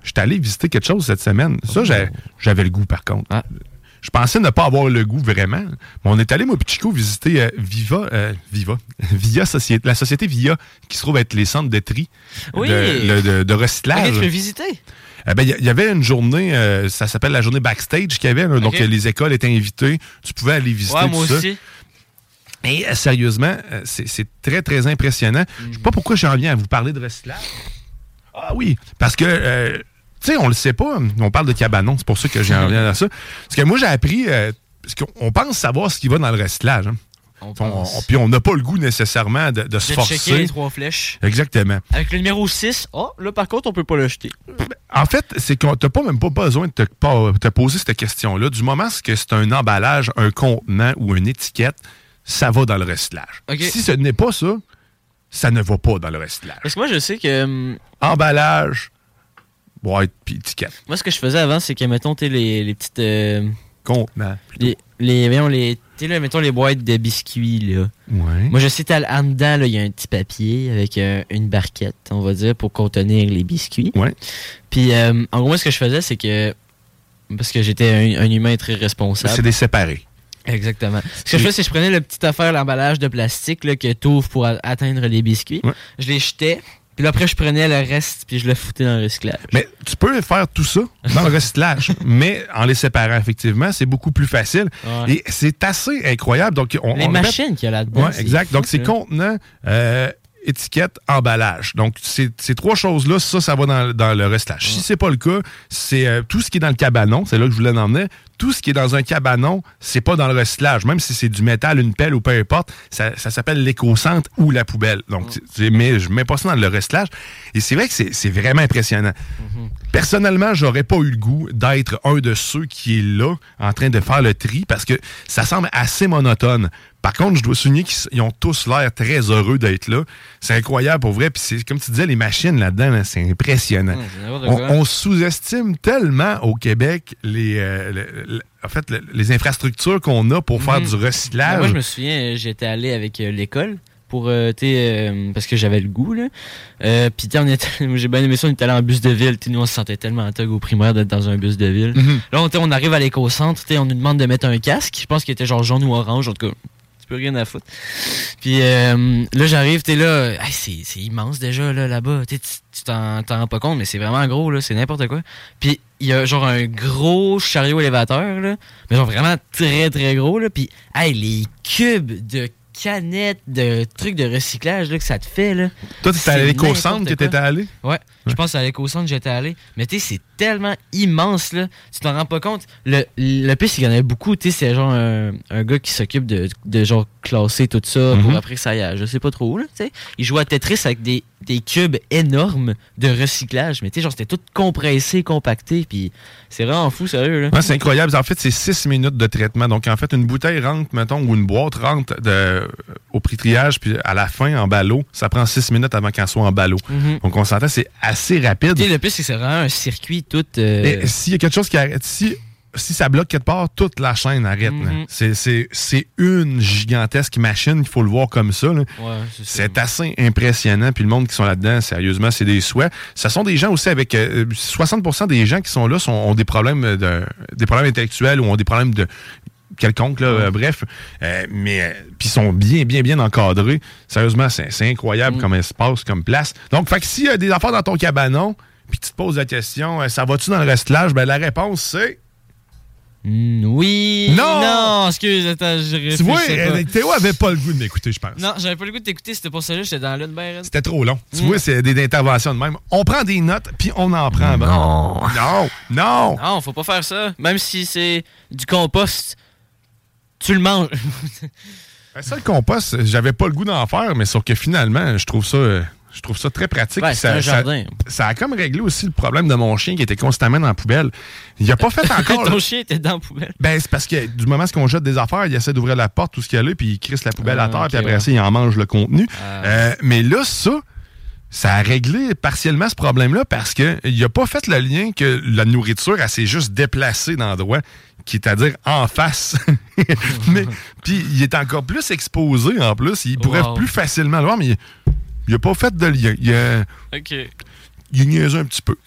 je suis allé visiter quelque chose cette semaine. Ça, j'ai- j'avais le goût, par contre. Ah. Je pensais ne pas avoir le goût vraiment. Mais on est allé, moi, puis Chico, visiter euh, Viva, euh, Viva, Via Société, la société Via, qui se trouve être les centres de tri, Oui. de, le- de- de recyclage. Tu visiter. Eh ben, Il y, y avait une journée, euh, ça s'appelle la journée backstage qu'il y avait. là. Donc, les écoles étaient invitées. Tu pouvais aller visiter Ouais, tout moi ça. aussi. Et euh, sérieusement, c'est très, très impressionnant. Je sais pas pourquoi j'en viens à vous parler de recyclage. Ah oui, parce que, tu sais, on le sait pas. On parle de cabanon, c'est pour ça que j'en viens à ça. Parce que moi, j'ai appris, euh, parce qu'on on pense savoir ce qui va dans le recyclage. hein. On On- pense. on- Puis on n'a pas le goût nécessairement de, de se de checker les forcer. trois flèches. Exactement. Avec le numéro 6, oh, là par contre, on peut pas le jeter. En fait, c'est qu'on t'as pas même pas besoin de te, pas- te poser cette question-là. Du moment que c'est un emballage, un contenant ou une étiquette, ça va dans le recyclage. Ok. Si ce n'est pas ça, ça ne va pas dans le recyclage. Parce que moi, je sais que. hum, Emballage, boîte puis étiquette. Moi, ce que je faisais avant, c'est que, mettons, t'es les, les petites. euh, Contenant. les, les, voyons, les, t'sais, là, mettons les boîtes de biscuits, là. Ouais. Moi, je sais, t'as en dedans, là, il y a un petit papier avec euh, une barquette, on va dire, pour contenir les biscuits. Ouais. Puis, euh, en gros, moi, ce que je faisais, c'est que. Parce que j'étais un, un humain très responsable. C'est des séparés. Exactement. Ce que je fais, c'est que je prenais le petit affaire, l'emballage de plastique là, que tu ouvres pour atteindre les biscuits. Ouais. Je les jetais. Puis là, après, je prenais le reste puis je le foutais dans le recyclage. Mais tu peux faire tout ça dans le recyclage, mais en les séparant, effectivement, c'est beaucoup plus facile. Ouais. Et c'est assez incroyable. Donc, on, les on machines qu'il y a là-dedans. Ouais, c'est exact. fou, Donc, c'est ça. contenant, euh, étiquette, emballage. Donc, ces, ces trois choses-là, ça, ça va dans, dans le recyclage. Si c'est pas le cas, c'est euh, tout ce qui est dans le cabanon, c'est là que je voulais en emmener. Tout ce qui est dans un cabanon, c'est pas dans le recyclage. Même si c'est du métal, une pelle ou peu importe, ça, ça s'appelle l'éco-centre ou la poubelle. Donc, c'est- mais je mets pas ça dans le recyclage. Et c'est vrai que c'est vraiment impressionnant. Personnellement, j'aurais pas eu le goût d'être un de ceux qui est là en train de faire le tri parce que ça semble assez monotone. Par contre, je dois souligner qu'ils ont tous l'air très heureux d'être là. C'est incroyable pour vrai. Puis c'est comme tu disais, les machines là-dedans, là, c'est impressionnant. N'importe on sous-estime tellement au Québec les, euh, en fait, le- les infrastructures qu'on a pour faire Mhm. du Ben, recyclage. moi, je me souviens, j'étais allé avec euh, l'école pour euh, euh, parce que j'avais le goût là. Euh, puis on j'ai bien aimé ça, on était allé en bus de ville, nous on se sentait tellement en tug au primaire d'être dans un bus de ville. Mhm. Là on, on arrive à l'éco-centre, on nous demande de mettre un casque, je pense qu'il était genre jaune ou orange en tout cas. Tu peux rien à foutre. Puis euh, là j'arrive, t'es là, hey, c'est immense déjà là là-bas. Tu t'en t'en rends pas compte, mais c'est vraiment gros là, c'est n'importe quoi. Puis il y a genre un gros chariot élévateur là, mais genre vraiment très très gros là. Puis hey, les cubes de canettes de trucs de recyclage là, que ça te fait là. Toi, t'étais à c'est l'éco-centre que t'étais allé? Ouais, je pense à l'éco-centre j'étais allé. Mais tu sais, c'est tellement immense, là. Tu t'en rends pas compte. Le, le pire, c'est qu'il y en avait beaucoup. Tu sais, c'est genre un, un gars qui s'occupe de, de genre classer tout ça pour Mhm. après que ça aille à- je sais pas trop où, là. Tu sais, il jouait à Tetris avec des, des cubes énormes de recyclage. Mais tu sais, genre, c'était tout compressé, compacté. Puis c'est vraiment fou, sérieux, là. Ouais, c'est incroyable. En fait, c'est 6 minutes de traitement. Donc, en fait, une bouteille rentre, mettons, ou une boîte rentre de, au prix triage, puis à la fin, en ballot, ça prend 6 minutes avant qu'elle soit en ballot. Mhm. Donc, on s'entend, c'est assez rapide. Tu sais, le que c'est vraiment un circuit tout. euh, s'il y a quelque chose qui arrête, si, si ça bloque quelque part, toute la chaîne arrête. Mhm. C'est- une gigantesque machine, il faut le voir comme ça. Ouais, c'est assez impressionnant. Puis le monde qui sont là-dedans, sérieusement, c'est des souhaits. Ce sont des gens aussi avec... euh, 60% des gens qui sont là sont- ont des problèmes, de, des problèmes intellectuels ou ont des problèmes de quelconque, là, euh, bref. Euh, mais euh, puis ils sont bien, bien, bien encadrés. Sérieusement, c'est incroyable comme espace, comme place. Donc, fait que s'il y a des affaires dans ton cabanon, puis tu te poses la question, euh, ça va-tu dans le restelage? Ben, la réponse, c'est... Mm, oui. Non! Non, excuse, attends, je Tu vois, pas. euh, Théo avait pas le goût de m'écouter, je pense. Non, j'avais pas le goût de t'écouter, c'était pour ça là, j'étais dans l'une ben C'était trop long. Tu Mm. vois, c'est des interventions de même. On prend des notes, puis on en prend. Non. Non. Non. Non, faut pas faire ça. Même si c'est du compost, tu le manges. Ben, ça, le compost, j'avais pas le goût d'en faire, mais sauf que finalement, je trouve ça, euh, je trouve ça très pratique. Ouais, ça, un jardin. Ça, a comme réglé aussi le problème de mon chien qui était constamment dans la poubelle. Il a pas fait encore. Ton chien était dans la poubelle. Ben, c'est parce que du moment qu'on jette des affaires, il essaie d'ouvrir la porte, tout ce qu'il y a là, puis il crisse la poubelle à Ah, terre, puis après ouais. ça, il en mange le contenu. Ah. Euh, mais là, ça, ça a réglé partiellement ce problème-là parce qu'il n'a pas fait le lien que la nourriture, elle s'est juste déplacée d'endroit, qui est à dire en face. mais Puis il est encore plus exposé en plus. Il pourrait Wow. plus facilement le voir, mais il n'a pas fait de lien. Il a, Ok. il a niaisé un petit peu.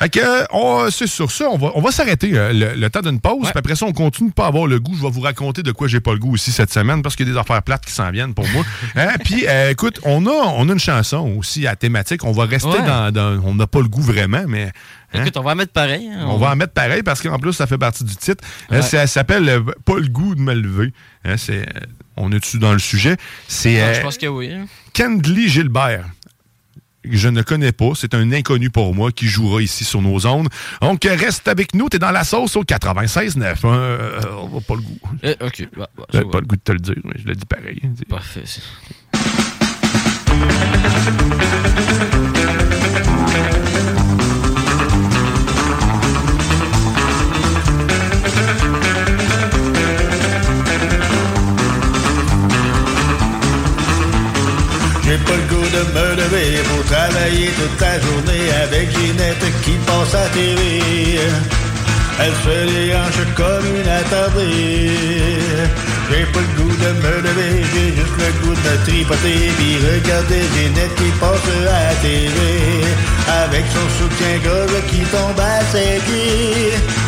Fait que, euh, on- c'est sur ça, on va, on va s'arrêter euh, le, le temps d'une pause. Ouais. Puis après ça, on continue de pas avoir le goût. Je vais vous raconter de quoi j'ai pas le goût aussi cette semaine parce qu'il y a des affaires plates qui s'en viennent pour moi. Hein, Puis, euh, écoute, on a, on a une chanson aussi à thématique. On va rester Ouais. dans, dans- On n'a pas le goût vraiment, mais. hein, Écoute, on va en mettre pareil. hein, on va en mettre pareil parce qu'en plus, ça fait partie du titre. Euh, Ouais. Ça s'appelle euh, Pas le goût de me lever. Hein, c'est, euh, on est dessus dans le sujet? C'est euh, Je pense que oui. hein. Kendley Gilbert. Je ne connais pas. C'est un inconnu pour moi qui jouera ici sur nos ondes. Donc, euh, reste avec nous. T'es dans la sauce au 96.9. Hein? Euh, on va pas le goût. Euh, ok, bah, bah, pas le goût de te le dire, mais je le dis pareil. Parfait. J'ai pas le goût de me lever pour travailler toute la journée avec Ginette qui passe à TV. Elle se les comme une attardée. J'ai pas le goût de me lever, j'ai juste le goût de tripoter puis regarder Ginette qui passe à TV avec son soutien-gorge qui tombe à ses pieds.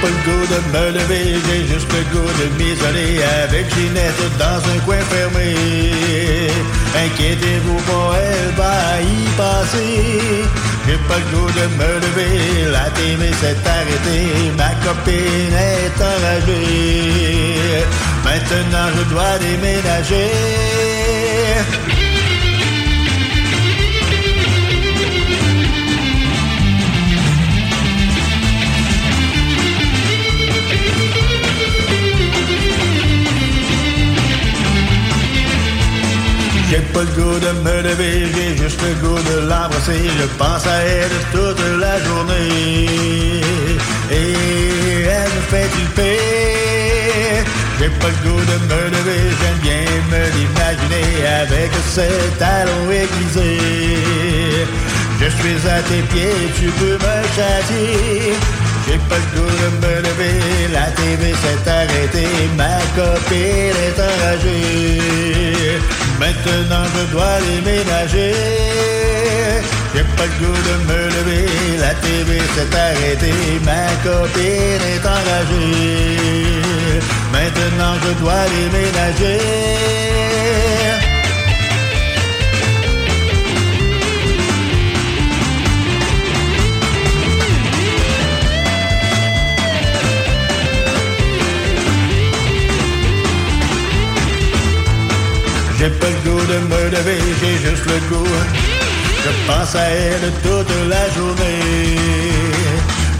Pas le goût de me lever, j'ai juste le goût de m'isoler avec Ginette dans un coin fermé. Inquiétez-vous pas, elle va y passer. J'ai pas le goût de me lever, la TV s'est arrêtée, ma copine est enragée. Maintenant je dois déménager. J'ai pas le goût de me lever, j'ai juste le goût de l'embrasser. Je pense à elle toute la journée. Et elle me fait paix. J'ai pas le goût de me lever, j'aime bien me l'imaginer avec ses talons aiguisés. Je suis à tes pieds, tu peux me chasser. J'ai pas le goût de me lever, la TV s'est arrêtée, ma copine est enragée. Maintenant je dois déménager. J'ai pas le goût de me lever, la TV s'est arrêtée, ma copine est enragée. Maintenant je dois déménager. J'ai pas le goût de me lever, j'ai juste le goût. Je pense à elle toute la journée.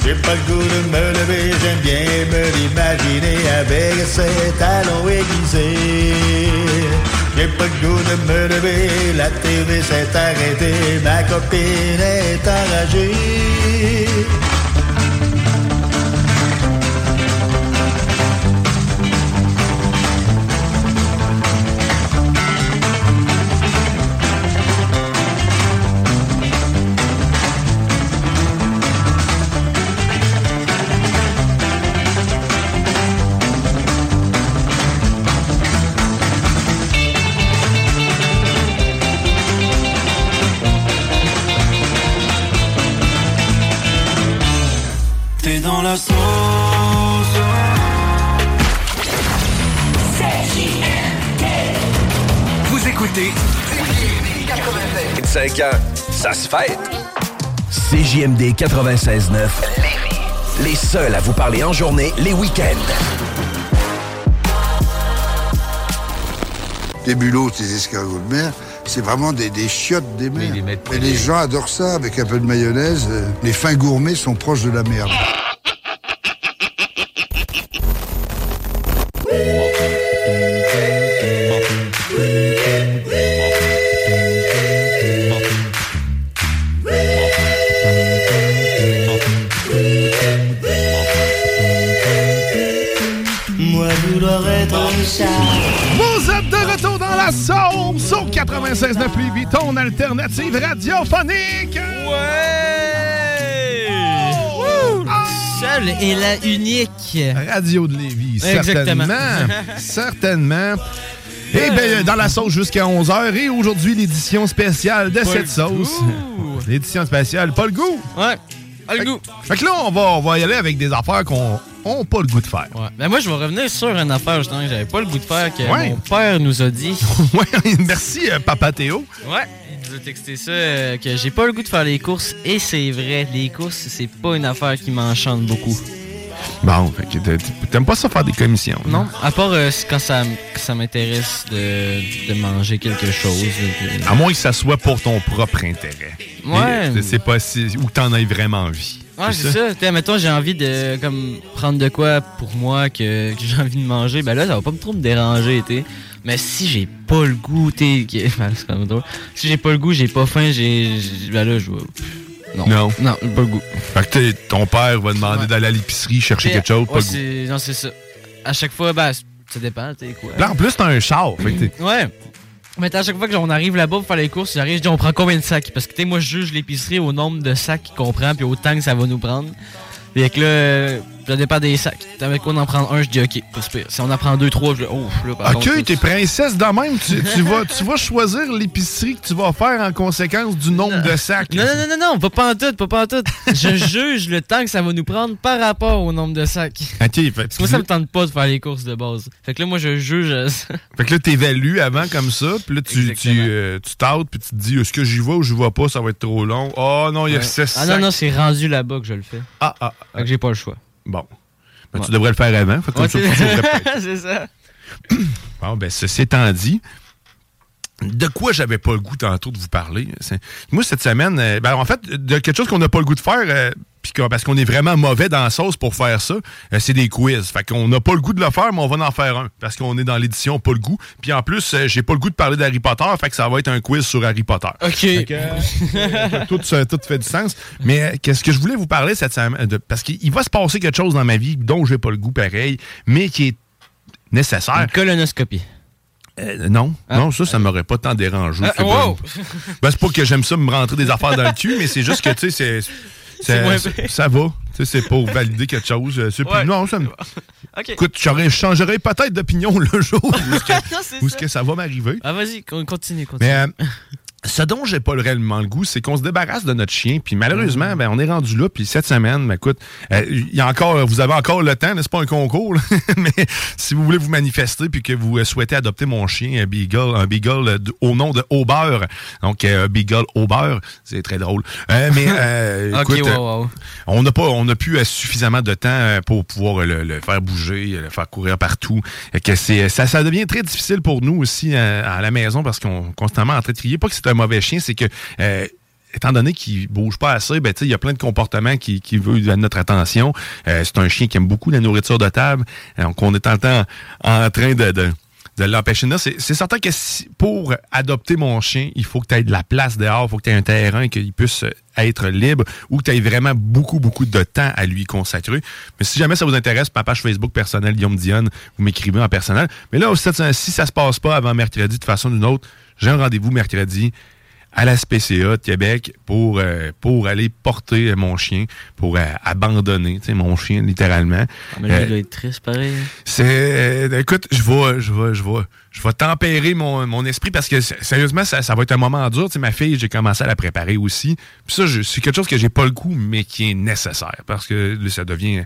J'ai pas le goût de me lever, j'aime bien me l'imaginer avec ses talons aiguisés. J'ai pas le goût de me lever, la TV s'est arrêtée, ma copine est enragée. Ça se fête. CJMD 96.9 Les seuls à vous parler en journée, les week-ends. Les bulots, ces escargots de mer, c'est vraiment des, des chiottes des mers. Et les gens adorent ça avec un peu de mayonnaise. Euh, Les fins gourmets sont proches de la merde. 96.9 Lévis, ton alternative radiophonique. Ouais! Seule et la unique. Radio de Lévis, Exactement. certainement. certainement. Et bien, dans la sauce jusqu'à 11h. Et aujourd'hui, l'édition spéciale de Pas cette le sauce. L'édition spéciale, pas le goût. Ouais, pas le goût. Fait que là, on va, on va y aller avec des affaires qu'on n'a pas le goût de faire. Ouais. Ben moi, je vais revenir sur une affaire justement que j'avais pas le goût de faire que Ouais. mon père nous a dit. ouais, merci, euh, Papa Théo. Ouais, il nous a texté ça, euh, que j'ai pas le goût de faire les courses. Et c'est vrai, les courses, c'est pas une affaire qui m'enchante beaucoup. Bon, fait que t'a- t'aimes pas ça faire des commissions. Non, à part euh, quand ça, m'intéresse de, de manger quelque chose. À moins que ça soit pour ton propre intérêt. Ouais. C'est pas si, où t'en aies vraiment envie. Ouais, c'est ça. T'sais, mettons, j'ai envie de comme prendre de quoi pour moi que, que j'ai envie de manger. Ben là, ça va pas me trop me déranger, t'sais. Mais si j'ai pas le goût, qui- ben. Si j'ai pas le goût, j'ai pas faim, j'ai. Ben là, je vais. Non. Non. Non, j'ai pas le goût. Fait que ton père va demander d'aller à l'épicerie chercher Mais, quelque chose, pas le goût. Non, c'est ça. À chaque fois, ben, ça dépend, t'sais, quoi. Là, en plus, t'as un char. Fait que t'es- Ouais. Mais à chaque fois qu'on arrive là-bas pour faire les courses, j'arrive, je dis on prend combien de sacs? Parce que tu moi je juge l'épicerie au nombre de sacs qu'on prend puis au temps que ça va nous prendre. Fait que là, Ça dépend des sacs. Avec quoi on en prend un, je dis OK, pas super. Si on en prend deux, trois, je dis oh, là, par contre, Ok, t'es princesse de même. Tu, tu vas, tu vas choisir l'épicerie que tu vas faire en conséquence du nombre de sacs. Non, non, non, non, non, pas, pas en tout, pas, pas en tout. Je juge le temps que ça va nous prendre par rapport au nombre de sacs. OK, fait, Parce que moi, ça me tente pas de faire les courses de base. Fait que là, moi, je juge. ça. fait que là, t'évalues avant comme ça, puis là, tu, tu, euh, tu t'outes, puis tu te dis, est-ce que j'y vais ou j'y vais pas, ça va être trop long? Oh non, il y a Ouais. 16 Ah non, non, c'est rendu là-bas que je le fais. Ah, ah. Fait que j'ai pas le choix. Bon. Ben, Ouais. Tu devrais le faire avant. Fait que tu ça. Bon, ben, ceci étant dit, de quoi j'avais pas le goût tantôt de vous parler? Moi, cette semaine, euh, ben, en fait, de quelque chose qu'on n'a pas le goût de faire, euh, que- parce qu'on est vraiment mauvais dans la sauce pour faire ça, euh, c'est des quiz. Fait qu'on n'a pas le goût de le faire, mais on va en faire un. Parce qu'on est dans l'édition pas le goût. Puis en plus, j'ai pas le goût de parler d'Harry Potter, fait que ça va être un quiz sur Harry Potter. OK. Fait que, tout, fait du sens. Mais qu'est-ce que je voulais vous parler cette semaine? de- parce qu'il va se passer quelque chose dans ma vie dont j'ai pas le goût pareil, mais qui est nécessaire. Une colonoscopie. Euh, non, non, ça, ça m'aurait pas tant dérangé. Ah, C'est wow! pas- Ben, c'est pas que j'aime ça me rentrer des affaires dans le cul, mais c'est juste que, tu sais, c'est. Ça, va. C'est pour valider quelque chose. euh, plus-. Non, ça me. Écoute, je changerais peut-être d'opinion le jour où, est-ce que, Non, où que ça va m'arriver. Ah, vas-y, con- continue, continue. Mais euh, ce dont j'ai pas réellement le goût, c'est qu'on se débarrasse de notre chien. Puis malheureusement, ben, on est rendu là. Puis cette semaine, ben, écoute, euh, il y a encore, vous avez encore le temps, n'est-ce pas un concours? là? Mais si vous voulez vous manifester puis que vous euh, souhaitez adopter mon chien, un Beagle, un Beagle au nom de Aubert, donc euh, Beagle Aubert, c'est très drôle. Euh, mais euh, écoute, wow, euh, wow. on n'a pas, on n'a plus suffisamment de temps pour pouvoir le, le faire bouger, le faire courir partout. Que c'est, ça, ça devient très difficile pour nous aussi à la maison parce qu'on est constamment en train de crier. Pas que c'est mauvais chien, c'est que euh, étant donné qu'il bouge pas assez, ben, il y a plein de comportements qui, qui veulent notre attention. Euh, c'est un chien qui aime beaucoup la nourriture de table. Donc, on est en train de, de l'empêcher. C'est certain que pour adopter mon chien, il faut que tu aies de la place dehors, il faut que tu aies un terrain, qu'il puisse être libre ou que tu aies vraiment beaucoup, beaucoup de temps à lui consacrer. Mais si jamais ça vous intéresse, ma page Facebook personnelle, Guillaume Dionne, vous m'écrivez en personnel. Mais là, si ça- si ça se passe pas avant mercredi de façon ou d'une autre, j'ai un rendez-vous mercredi à la SPCA de Québec pour, euh, pour aller porter mon chien, pour euh, abandonner tu sais, mon chien littéralement. Ah, mais lui, Euh, il doit être triste, pareil. c'est. euh, écoute, je vais, je vais, je vais, je vais tempérer mon, mon esprit parce que sérieusement, ça, ça va être un moment dur. Tu sais, ma fille, j'ai commencé à la préparer aussi. Puis ça, c'est quelque chose que j'ai pas le goût, mais qui est nécessaire parce que là, ça devient.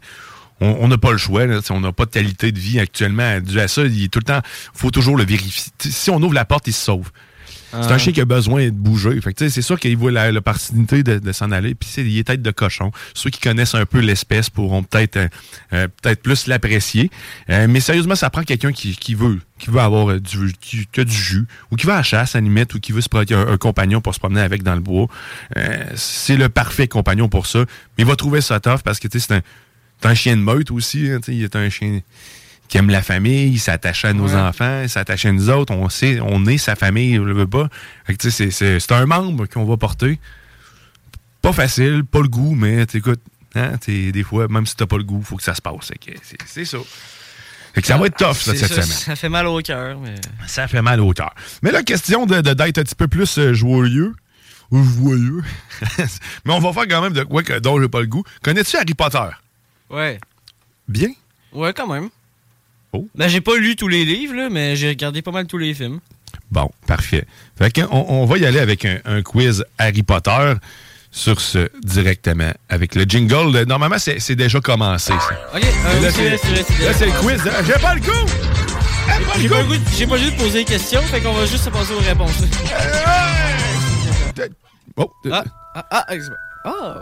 On n'a pas le choix. Là, Tu sais, on n'a pas de qualité de vie actuellement dû à ça. Il est tout le temps. faut toujours le vérifier. Si on ouvre la porte, il se sauve. C'est Ah. un chien qui a besoin de bouger. Fait que, tu sais, c'est sûr qu'il voit la- l'opportunité de, de s'en aller. Puis c'est- il est tête de cochon. Ceux qui connaissent un peu l'espèce pourront peut-être euh, euh, peut-être plus l'apprécier. Euh, mais sérieusement, ça prend quelqu'un qui, qui veut qui veut avoir du, qui, qui a du jus ou qui va à la chasse à limite ou qui veut se prendre un, un compagnon pour se promener avec dans le bois. Euh, c'est le parfait compagnon pour ça. Mais il va trouver ça tough parce que tu sais, c'est un, chien de meute aussi. hein, tu sais, il est un chien qui aime la famille, il s'attache à nos Ouais. enfants, il s'attache à nous autres, on sait, on est sa famille, on le veut pas. C'est- un membre qu'on va porter. Pas facile, pas le goût, mais écoute, hein, des fois, même si t'as pas le goût, faut que ça se passe. C'est ça. Fait que ça va être tough, ça, cette ça, semaine. Ça fait mal au cœur, mais. Ça fait mal au cœur. Mais la question de de- d'être un petit peu plus euh, joyeux, joyeux, mais on va faire quand même de quoi que, dont j'ai pas le goût. Connais-tu Harry Potter? Ouais. Bien? Ouais, quand même. Oh. Ben, j'ai pas lu tous les livres, là, mais j'ai regardé pas mal tous les films. Bon, parfait. Fait qu'on on va y aller avec un, un quiz Harry Potter sur ce directement avec le jingle. Le- Normalement, c'est déjà commencé. ça. Ok, euh, là, c'est le quiz. hein. J'ai pas le goût! J'ai pas J'ai le pas, de poser des questions, fait qu'on va juste se passer aux réponses. Oh, Ah, ah, ah, oh.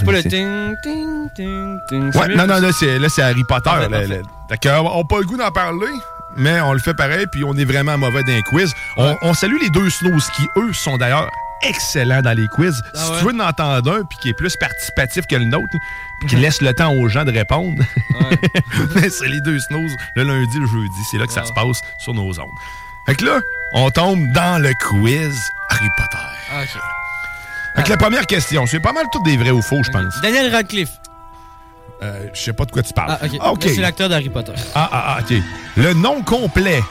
C'est pas le ting, ting, ting, ting. Ouais, non, non, là, c'est là, c'est Harry Potter. Là, que, euh, on n'a pas le goût d'en parler, mais on le fait pareil, puis on est vraiment mauvais dans les quiz. On, on salue les deux Snows qui, eux, sont d'ailleurs excellents dans les quiz. Ah si ouais? tu veux en entendre un, puis qui est plus participatif que le nôtre, puis qui laisse le temps aux gens de répondre, mais c'est les deux Snows, le lundi, le jeudi. C'est là que ça se passe sur nos ondes. Fait que là, on tombe dans le quiz Harry Potter. Ah. Fait que la première question, c'est pas mal toutes des vrais ou faux, je pense. Daniel Radcliffe. Euh, je sais pas de quoi tu parles. Ah, ok. Là, C'est l'acteur d'Harry Potter. Ah, ah, ah, OK. Le nom complet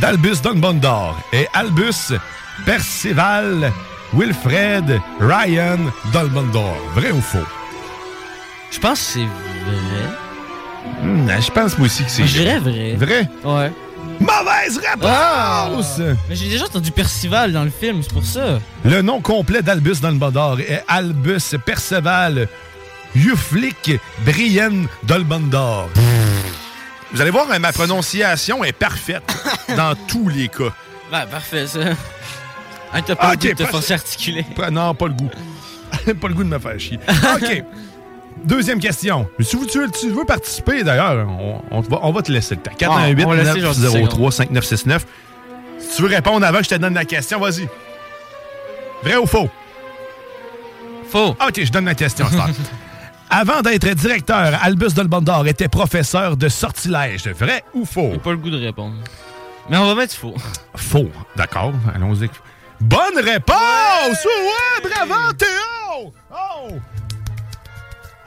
d'Albus Dumbledore est Albus Percival Wilfred Ryan Dumbledore. Vrai ou faux? Je pense que c'est vrai. Hmm, je pense moi aussi que c'est Moi, Je dirais vrai. Vrai? Ouais. Mauvaise réponse! Mais j'ai déjà entendu Percival dans le film, c'est pour ça. Le nom complet d'Albus Dumbledore est Albus Perceval Euflic Brienne Dumbledore. Vous allez voir, hein, ma prononciation est parfaite dans tous les cas. Ben, parfait, ça. Ah, t'as pas Ok, le goût de te pas- forcer à articuler. Non, pas le goût. pas le goût de me faire chier. OK. Deuxième question. Si vous, tu, veux- tu veux participer, d'ailleurs, on, on va, on va te laisser le temps. 418 Ah, on va laisser genre 10 903 5969 Si tu veux répondre avant que je te donne la question, vas-y. Vrai ou faux? Faux. OK, je donne la question. Avant d'être directeur, Albus Dumbledore était professeur de sortilège. Vrai ou faux? J'ai pas le goût de répondre. Mais on va mettre faux. Faux. D'accord, allons-y. Bonne réponse! Ouais, bravo, Théo! Oh!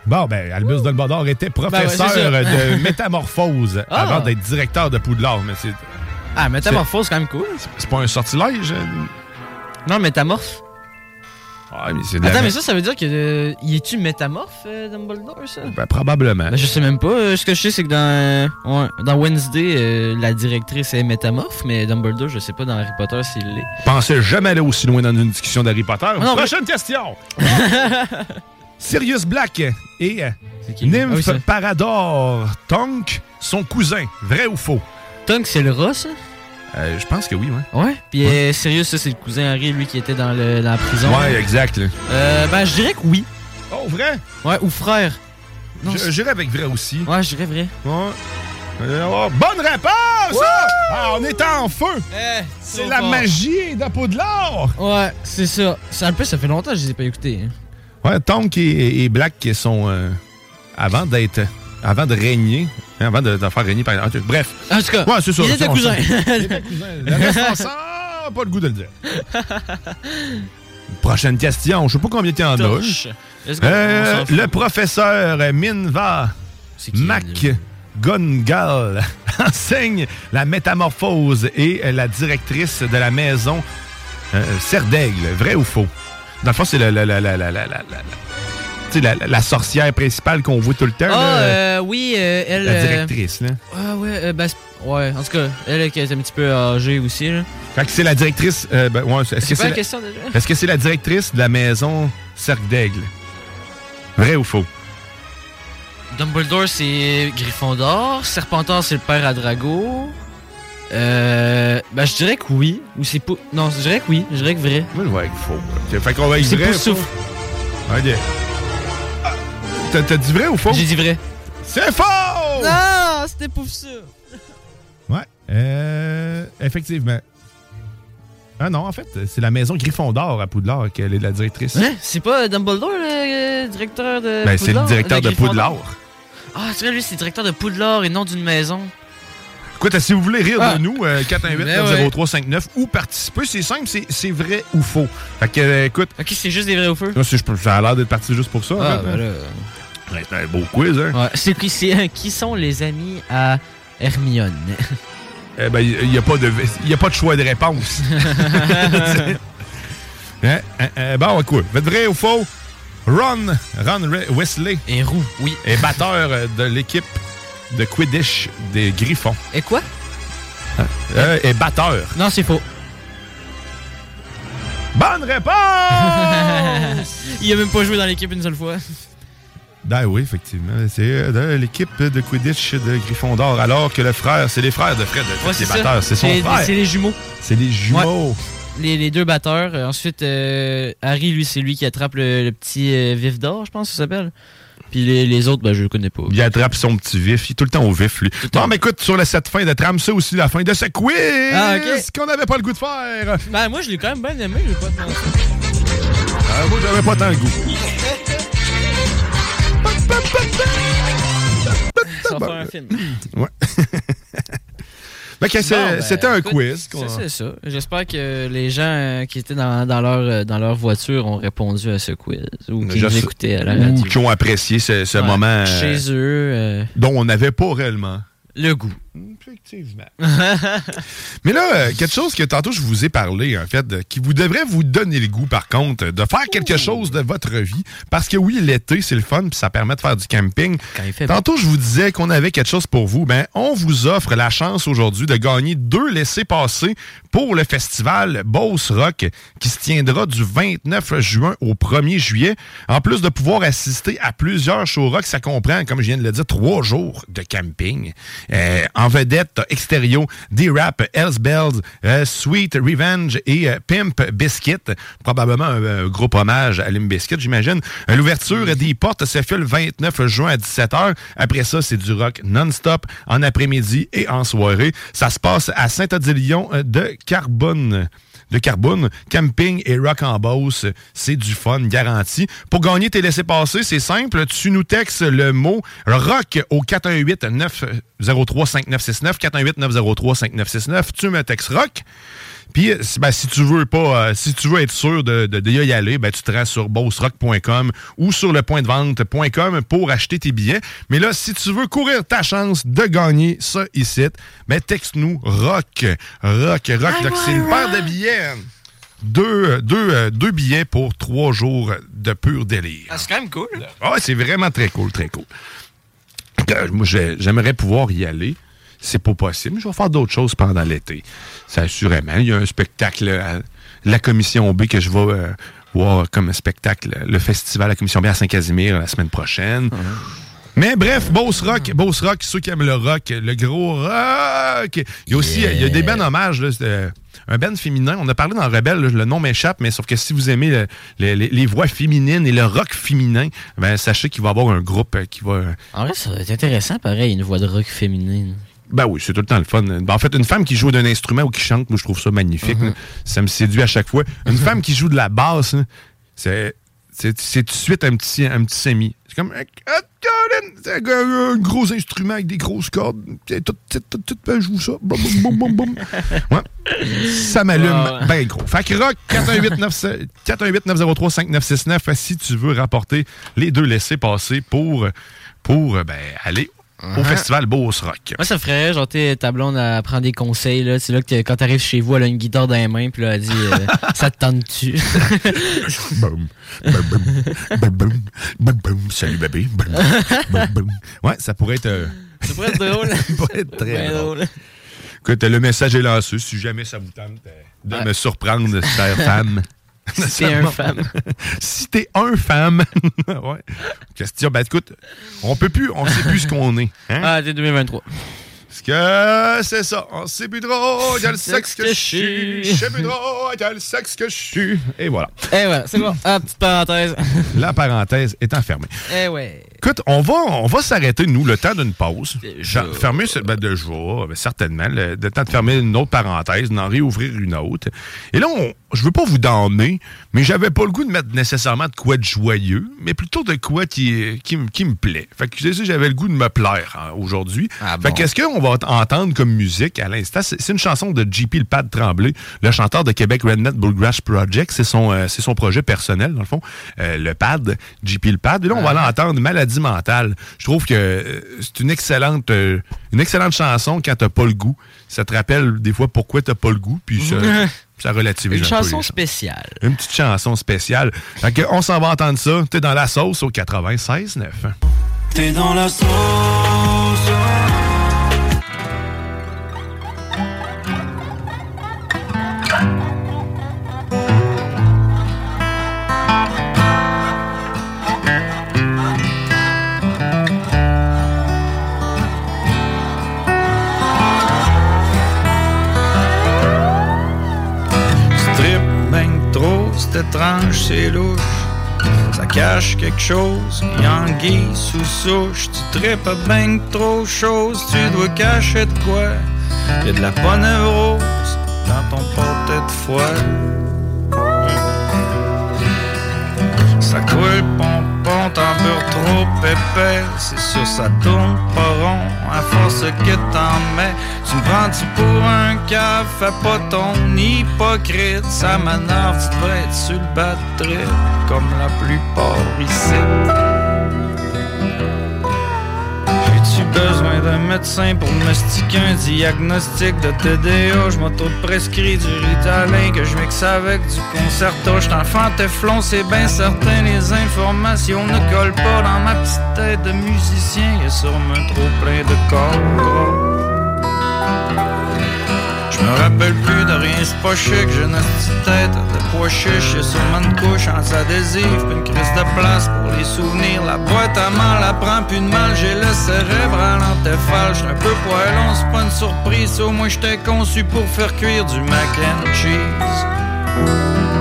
Bon, ben, Albus Dumbledore était professeur Ben ouais, ça. de métamorphose Ah. avant d'être directeur de Poudlard, mais c'est... Ah, métamorphose, c'est quand même cool. C'est pas un sortilège? euh? Non, métamorphe. Ouais, mais c'est Attends, mais ça, ça veut dire que. euh, y est-tu métamorphe, euh, Dumbledore, ça? Ben, probablement. Ben, je sais même pas. Euh, Ce que je sais, c'est que dans, ouais, dans Wednesday, la directrice est métamorphe, mais Dumbledore, je sais pas dans Harry Potter s'il l'est. Pensais jamais aller aussi loin dans une discussion d'Harry Potter. Ah non, Prochaine question! Sirius Black et Nymph Ah oui, Parador Tonk, son cousin. Vrai ou faux? Tonk, c'est le rat, ça? Euh, je pense que oui, ouais. Ouais. Puis euh, Sirius, ça, c'est le cousin Harry, lui, qui était dans, le, dans la prison. Ouais, exact. là. Euh, ben, je dirais que oui. Oh, vrai? Ouais, ou frère. Non, Je- J'irais avec vrai aussi. Ouais, je dirais vrai. Ouais. Euh, oh, bonne réponse! ça! Ah, on est en feu! Eh, C'est la fort. magie de Poudlard! Ouais, c'est ça. Ça, un peu, ça fait longtemps que je les ai pas écoutés. hein. Ouais, Tonk et, et Black qui sont... euh, avant d'être... Avant de régner, hein, avant de, de faire régner par... Bref. En tout cas, ouais, c'est ça. étaient cousins. Le reste, on sent pas le goût de le dire. Prochaine question. Je sais pas combien tu en as. Euh, le professeur Minva McGongal enseigne la métamorphose et la directrice de la maison euh, Serre d'Aigle. Vrai ou faux? Dans le fond, c'est la, la, la, la, la, sorcière principale qu'on voit tout le temps. Ah, là. euh, oui, euh, elle. la euh, directrice. Là. Ah, ouais, euh, ben, c'est- ouais, en tout cas, elle est un petit peu âgée aussi, là. Fait que c'est la directrice. euh, ben, ouais, est-ce C'est que la la- question, déjà? Est-ce que c'est la directrice de la maison Cercle d'Aigle? Vrai ou faux? Dumbledore, c'est Gryffondor. Serpentard, c'est le père à Drago. Euh. Ben, je dirais que oui. Ou c'est pas. Non, je dirais que oui. Je dirais que vrai. Moi, je vois avec faux. Fait qu'on va avec C'est vrai. souffle. faux? Ok. Ah, T'as t'as dit vrai ou faux? J'ai dit vrai. C'est faux! Ah, c'était pour ça. Ouais. Euh, effectivement. Ah non, en fait, c'est la maison Gryffondor à Poudlard qu'elle est la directrice. Hein? C'est pas Dumbledore, le euh, directeur de. Ben, c'est le directeur de Gryffondor? Poudlard. Ah, tu vois, lui, c'est directeur de Poudlard et non d'une maison. Écoute, si vous voulez rire Ah. de nous, euh, 418-903-59 ou participer, c'est simple, c'est- c'est vrai ou faux. Fait que, euh, écoute. Ok, c'est juste des vrais ou faux? Ça a l'air d'être parti juste pour ça. en Ah, fait, ben hein. là. Ouais, c'est un beau quiz, hein? Ouais, c'est qui, c'est- qui sont les amis à Hermione? Eh ben, il n'y a, pas de- y a pas de choix de réponse. Hein? Hein, hein, bon, quoi? Faites vrai ou faux? Ron, Ron Wesley. Et roux, oui. Est batteur euh, de l'équipe de Quidditch des Griffons. Et quoi? Euh, est batteur. Non, c'est faux. Bonne réponse! Il a même pas joué dans l'équipe une seule fois. Ben oui, effectivement. C'est euh, de l'équipe de Quidditch de Gryffondor, alors que le frère, c'est les frères de Fred, Ouais, les c'est batteurs. C'est son C'est- frère. C'est les jumeaux. C'est les jumeaux. Les, les deux batteurs. Euh, ensuite, euh, Harry, lui, c'est lui qui attrape le, le petit euh, vif d'or, je pense que ça s'appelle. Puis les, les autres, ben, je le connais pas. Il attrape son petit vif. Il est tout le temps au vif, lui. Bon, mais écoute, sur la, cette fin de trame, c'est aussi la fin de ce quiz Ah, ok. qu'on n'avait pas le goût de faire. Ben, moi, je l'ai quand même bien aimé, je vais pas mentir. Ah, moi, j'avais pas tant le goût. Ça va faire un film. Ouais. Fait que c'est- Bon, ben, c'était un écoute, quiz. C'est ça. J'espère que les gens euh, qui étaient dans, dans leur, euh, dans leur voiture ont répondu à ce quiz. Ou qui nous écoutaient à la Ou qui ont apprécié ce, ce Ouais, moment. Chez eux. euh, dont on n'avait pas réellement le goût. Effectivement. Mais là, euh, quelque chose que tantôt je vous ai parlé, en fait, qui vous devrait vous donner le goût, par contre, de faire quelque chose de votre vie. Parce que oui, l'été, c'est le fun, puis ça permet de faire du camping. Tantôt, je vous disais qu'on avait quelque chose pour vous. Ben, on vous offre la chance aujourd'hui de gagner deux laissés-passer pour le festival Boss Rock qui se tiendra du 29 juin au 1er juillet. En plus de pouvoir assister à plusieurs shows rock, ça comprend, comme je viens de le dire, trois jours de camping. Euh, en vedette, t'as Exterio, D-Rap, Hells Bells, euh, Sweet Revenge et euh, Pimp Biscuit. Probablement un, euh, groupe hommage à Limp Biscuit, j'imagine. L'ouverture des portes se fait le 29 juin à 17h. Après ça, c'est du rock non-stop en après-midi et en soirée. Ça se passe à Saint-Odilon euh, de Carbone de Carbone, camping et rock en boss. C'est du fun garanti. Pour gagner tes laissés-passer, c'est simple. Tu nous textes le mot rock au 418 903 5969 418 903 5969 Tu me textes rock. Puis, si- ben, si tu veux pas, euh, si tu veux être sûr de, de, de y aller, ben, tu te rends sur bossrock.com ou sur le point de vente.com pour acheter tes billets. Mais là, si tu veux courir ta chance de gagner ça ici, ben, texte-nous rock. Rock, rock. Donc, c'est une paire de billets. Deux, euh, deux, euh, deux billets pour trois jours de pur délire. Ah, c'est quand même cool. Ah ouais, c'est vraiment très cool, très cool. Moi, j'ai- j'aimerais pouvoir y aller. C'est pas possible. Je vais faire d'autres choses pendant l'été. C'est assurément. Il y a un spectacle à la Commission B que je vais euh, voir comme spectacle, le festival à la Commission B à Saint-Casimir la semaine prochaine. Mais bref, Boss Rock, Boss Rock, ceux qui aiment le rock, le gros rock. Il y a aussi, il y a des bands hommages, là, euh, un band féminin. On a parlé dans Rebelle, le nom m'échappe, mais sauf que si vous aimez le- le- les, les voix féminines et le rock féminin, ben, sachez qu'il va y avoir un groupe euh, qui va... euh, En vrai, ça va être intéressant, pareil, une voix de rock féminine. Ben oui, c'est tout le temps le fun. Ben, en fait, une femme qui joue d'un instrument ou qui chante, moi, je trouve ça magnifique. Mhm. Ça me séduit à chaque fois. Une femme qui joue de la basse, c'est tout de suite un petit, un petit semi. C'est comme un, c'est un- un gros instrument avec des grosses cordes. Tout, tout, tout, je joue ça. Ouais. Ça m'allume ouais. ben gros. Fait que rock 418-903-5969 si tu veux rapporter les deux laissés passer pour, pour ben, aller au Uh-huh. festival Beauce Rock. Moi, ça ferait, genre, t'es- ta blonde, elle prend des conseils, là. C'est là que quand t'arrives chez vous, elle a une guitare dans les mains, puis là, elle dit, euh, ça te tente-tu? Boum, boum, boum, boum, boum, boum, boum. Salut bébé. Boum, boum, boum. Ouais, ça pourrait être. euh, Ça pourrait être drôle. ça pourrait être très drôle. drôle. Écoute, le message est lancé. Si jamais ça vous tente euh, de Ouais. me surprendre, chère femme. Si t'es un femme. si t'es un femme. ouais. Question, ben écoute, on peut plus, on sait plus ce qu'on est. Hein? Ah, t'es 2023. Parce que c'est ça, on sait plus trop, il y a le sexe que je suis. Je sais plus trop, il y a le sexe que je suis. Et voilà. Eh ouais, c'est bon. Ah, petite parenthèse. La parenthèse étant fermée. Eh ouais. Écoute, on va, on va s'arrêter, nous, le temps d'une pause. Fer- Fermer ce ben, de jour, ben, certainement. Le, le temps de fermer une autre parenthèse, d'en réouvrir une autre. Et là, on, je veux pas vous damner, mais j'avais pas le goût de mettre nécessairement de quoi de joyeux, mais plutôt de quoi qui, qui, me- qui me plaît. Fait que j'avais le goût de me plaire hein, aujourd'hui. Ah fait qu'est-ce qu'on va entendre comme musique à l'instant? C'est une chanson de JP Le Pad Tremblay, le chanteur de Québec Rednet Bullgrass Project. C'est son, euh, c'est son projet personnel, dans le fond. Euh, le Pad, JP Le Pad. Et là, on va aller entendre Maladie mentale. Je trouve que euh, c'est une excellente, euh, une excellente chanson quand t'as pas le goût. Ça te rappelle des fois pourquoi t'as pas le goût, puis ça, ça relativise Une un peu chanson spéciale. une petite chanson spéciale. Fait que on s'en va entendre ça. T'es dans la sauce au 96.9. T'es dans la sauce. C'est étrange, c'est louche. Ça cache quelque chose, Yangui sous souche. Tu tripes ben trop chose, tu dois cacher de quoi. Y'a de la bonne rose dans ton porte-de-foie. Ça coule pompon, t'en beurre trop épais. C'est sûr, ça tourne pas rond à force que t'en mets. Tu me prends-tu pour un cave, fais pas ton hypocrite. Ça m'énerve, tu être sur le trip, comme la plupart ici. J'ai besoin d'un médecin pour m'estiquer un diagnostic de TDA? Je m'auto-prescris du ritalin que je mixe avec du concerto. J't'enfant teflon, c'est bien certain. Les informations ne collent pas dans ma petite tête de musicien. Y'a sûrement trop plein de corps. Je me rappelle plus de rien, c'est pas chic, j'ai une petite tête de pois chiche, j'ai sûrement une couche en s'adhésive, une crise de place pour les souvenirs, la boîte à mal, la prend plus de mal, j'ai le cérèbre à l'antéphale, j'suis un peu poilon, c'est pas une surprise, au moins j'étais conçu pour faire cuire du mac and cheese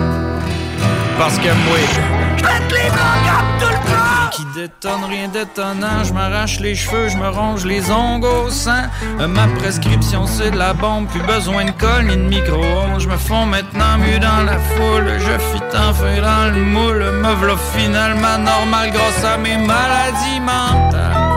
parce que moi, je les tout le! Qui détonne, rien d'étonnant, je m'arrache les cheveux, je me ronge les ongles au sang. Euh, ma prescription, c'est de la bombe, plus besoin de colle ni de micro-ondes. Je me fonds maintenant mieux dans la foule, je fit enfin dans le moule, me v'là finalement normal grâce à mes maladies mentales.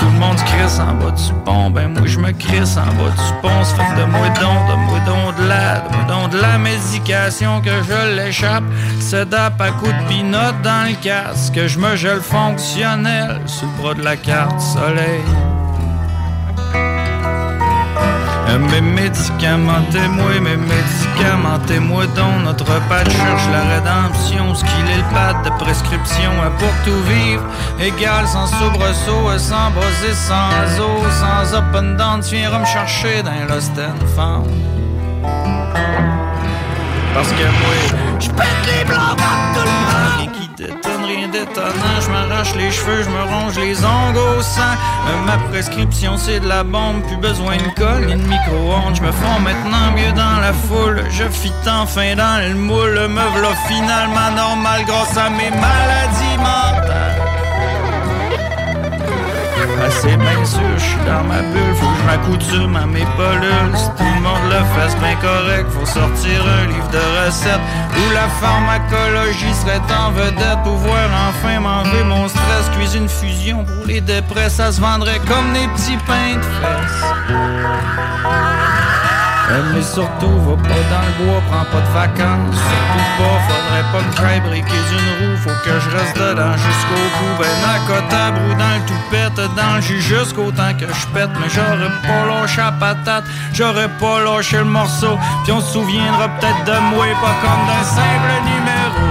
Tout le monde crisse en bas du pont, ben moi je me crisse en bas du pont. Se fait de moi don, de moi don de la, de moi don de la médication que je l'échappe. C'est d'app à coups de pinote dans le casque. Je me gèle fonctionnel sur le bras de la carte soleil. Euh, mes médicaments témoins, mes médicaments témoins dont notre patte cherche la rédemption. Ce qu'il est le pad de prescription euh, pour tout vivre, égal sans soubresaut, euh, sans broser, sans eau, sans up and down. Tu viens me chercher d'un lost and found. Parce que moi, je pète les blancs comme tout le monde de tonnerie, d'étonnant, je m'arrache les cheveux, je me ronge les ongles au euh, ma prescription, c'est de la bombe, plus besoin de colle ni de micro-ondes. Je me fonds maintenant mieux dans la foule, je fit enfin dans le moule. Me v'là finalement normal grâce à mes maladies mentales assez bien sûr, je suis dans ma bulle, faut que je m'accoutume à mes polules. Si tout le monde le fasse bien correct, faut sortir un livre de recettes où la pharmacologie serait en vedette. Pouvoir enfin m'enlever mon stress, cuisine fusion pour les dépresses, ça se vendrait comme des petits pains de fesses. Mais surtout, va pas dans le bois, prends pas de vacances. Surtout pas, faudrait pas me faire briquer d'une roue. Faut que je reste dedans jusqu'au bout. Ben, à côté, brou dans le toupette, dans le jus jusqu'au temps que je pète. Mais j'aurais pas lâché la patate, j'aurais pas lâché le morceau. Puis on se souviendra peut-être de moi, pas comme d'un simple numéro.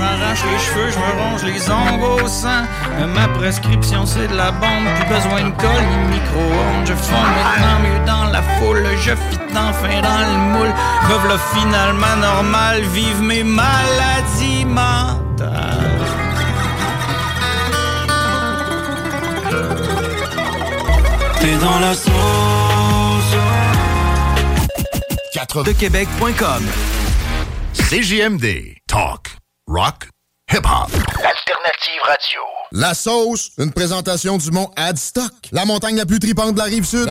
m'arrache les cheveux, je me ronge les ongles au sang. Mais ma prescription, c'est de la bombe, plus besoin de colle ni micro-ondes. Je fonds maintenant mieux dans la foule, je fit enfin dans le moule. Revle finalement normal, vive mes maladies mentales. T'es dans la sauce. 4 de Québec.com CJMD. Talk, rock, hip-hop. Alternative Radio. La sauce, une présentation du mont Adstock, la montagne la plus tripante de la rive sud.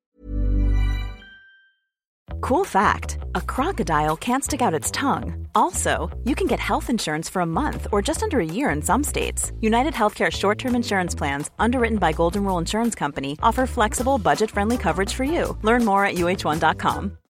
Cool fact, a crocodile can't stick out its tongue. Also, you can get health insurance for a month or just under a year in some states. United Healthcare short-term insurance plans, underwritten by Golden Rule Insurance Company, offer flexible, budget-friendly coverage for you. Learn more at uh1.com.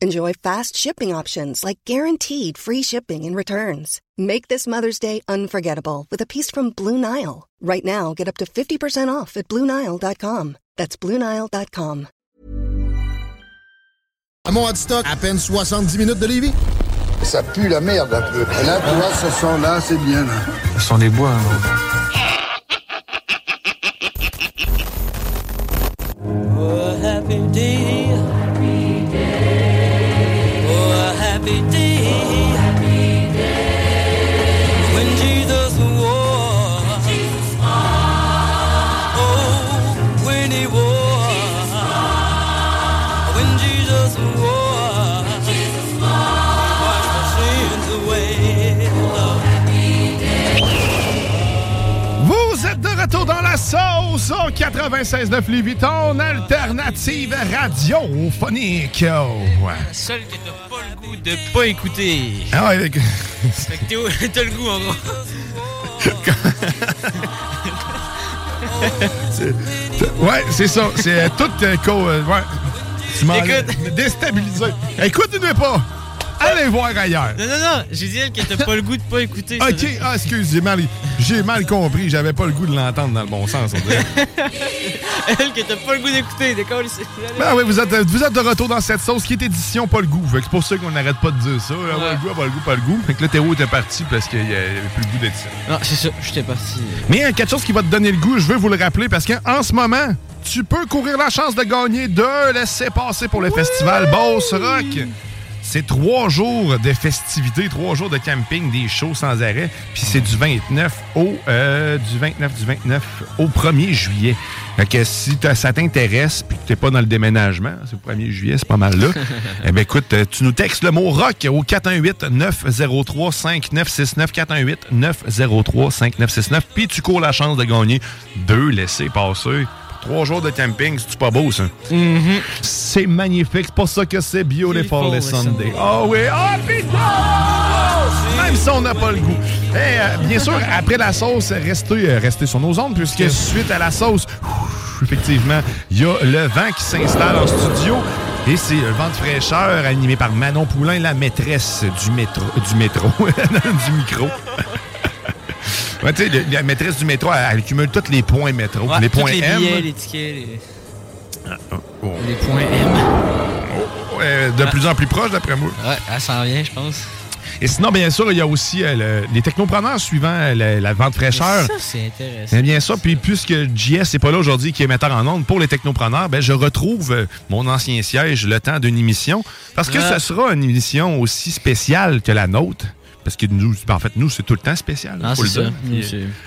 Enjoy fast shipping options like guaranteed free shipping and returns. Make this Mother's Day unforgettable with a piece from Blue Nile. Right now, get up to 50% off at BlueNile.com. That's BlueNile.com. À mon stock, à peine 70 minutes de Lévis. Ça pue la merde un peu. Et là, tu vois, ce son-là, c'est bien. Là. Ce sont les bois. Hein? Oh, happy day. Retour dans la sauce au 96.9 Louis Vuitton, alternative radiophonique. Oh, ouais. Seul que t'as pas le goût de pas écouter. Ah ouais, Fait que t'as le goût en gros. ouais, c'est ça. C'est euh, tout euh, co- euh, ouais. Tu m'as déstabilisé. Écoute-ne pas. Allez voir ailleurs. Non, non, non, j'ai dit elle que t'as pas le goût de pas écouter. OK, ah, excuse, j'ai mal, j'ai mal compris. J'avais pas le goût de l'entendre dans le bon sens. on dirait. elle que t'as pas le goût d'écouter, d'accord? Ben oui, vous êtes, vous êtes de retour dans cette sauce qui est édition pas le goût. Fait que c'est pour ça qu'on n'arrête pas de dire ça. là, Pas le goût, pas le goût, pas le goût. Fait que là, Théo était parti parce qu'il n'y avait plus le goût d'édition. Non, c'est ça, j'étais parti. Mais il y a quelque chose qui va te donner le goût, je veux vous le rappeler, parce qu'en ce moment, tu peux courir la chance de gagner deux laissez-passer pour le festival Boss Rock. C'est trois jours de festivités, trois jours de camping, des shows sans arrêt. Puis c'est du 29 au euh, du 29 du 29 au 1er juillet. Fait que si ça t'intéresse puis que t'es pas dans le déménagement, c'est au 1er juillet, c'est pas mal là. eh ben écoute, euh, tu nous textes le mot rock au 418 903 5969 418 903 5969 puis tu cours la chance de gagner deux laissés passer. Trois jours de camping, c'est pas beau ça? C'est magnifique, c'est pour ça que c'est Beautiful les Sunday. Oh oui, oh putain! Même si on n'a pas le goût. Eh, euh, bien sûr, après la sauce, restez, euh, restez sur nos ondes, puisque suite à la sauce, effectivement, il y a le vent qui s'installe en studio. Et c'est le vent de fraîcheur animé par Manon Poulain, la maîtresse du métro, du métro, du micro. Ouais, tu sais, la maîtresse du métro, elle, elle accumule tous les points métro. Ouais, les points les M. billets, les tickets, les, Oh. les points M. Ouais, de plus en plus proche, d'après moi. Ouais, elle s'en vient, je pense. Et sinon, bien sûr, il y a aussi euh, le- les technopreneurs suivant euh, la, la vente fraîcheur. Ça, c'est intéressant. Eh bien ça, puis puisque JS n'est pas là aujourd'hui, qui est metteur en ondes pour les technopreneurs, ben, je retrouve euh, mon ancien siège le temps d'une émission. Parce que Ah. ce sera une émission aussi spéciale que la nôtre. Parce que nous, en fait, nous, c'est tout le temps spécial. Ah, faut le c'est ça.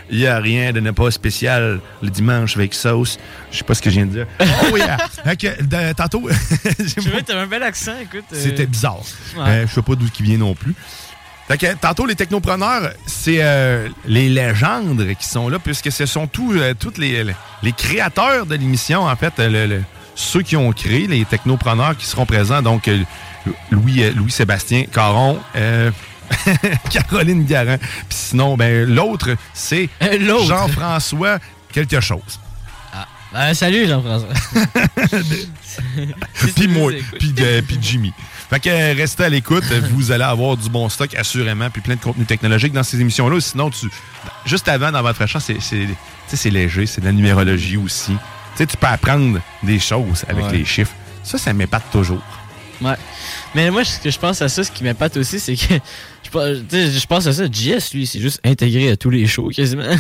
Il n'y a rien de ne pas spécial le dimanche avec sauce. Je sais pas ce que je viens de dire. Oh yeah! De- tantôt, Je t'as un bel accent, écoute. euh, c'était bizarre. Ouais. Euh, je sais pas d'où il vient non plus. Que, tantôt, les technopreneurs, c'est euh, les légendes qui sont là, puisque ce sont tous euh, toutes les, les créateurs de l'émission, en fait, le- le- ceux qui ont créé les technopreneurs qui seront présents. Donc, euh, Louis, Louis-Sébastien Caron, Caroline Garant. Puis sinon, ben, l'autre, c'est l'autre. Jean-François quelque chose. Ben, salut, Jean-François. puis moi, puis euh, Jimmy. Fait que euh, restez à l'écoute, vous allez avoir du bon stock assurément, puis plein de contenu technologique dans ces émissions-là. Sinon, tu, juste avant, dans votre champ, c'est c'est- tu sais, c'est léger, c'est de la numérologie aussi. Tu sais, tu peux apprendre des choses avec Ouais. les chiffres. Ça, ça m'épate toujours. Ouais. Mais moi, ce que je pense à ça, ce qui m'épate aussi, c'est que je, pense- à ça. JS, lui, c'est juste intégré à tous les shows quasiment.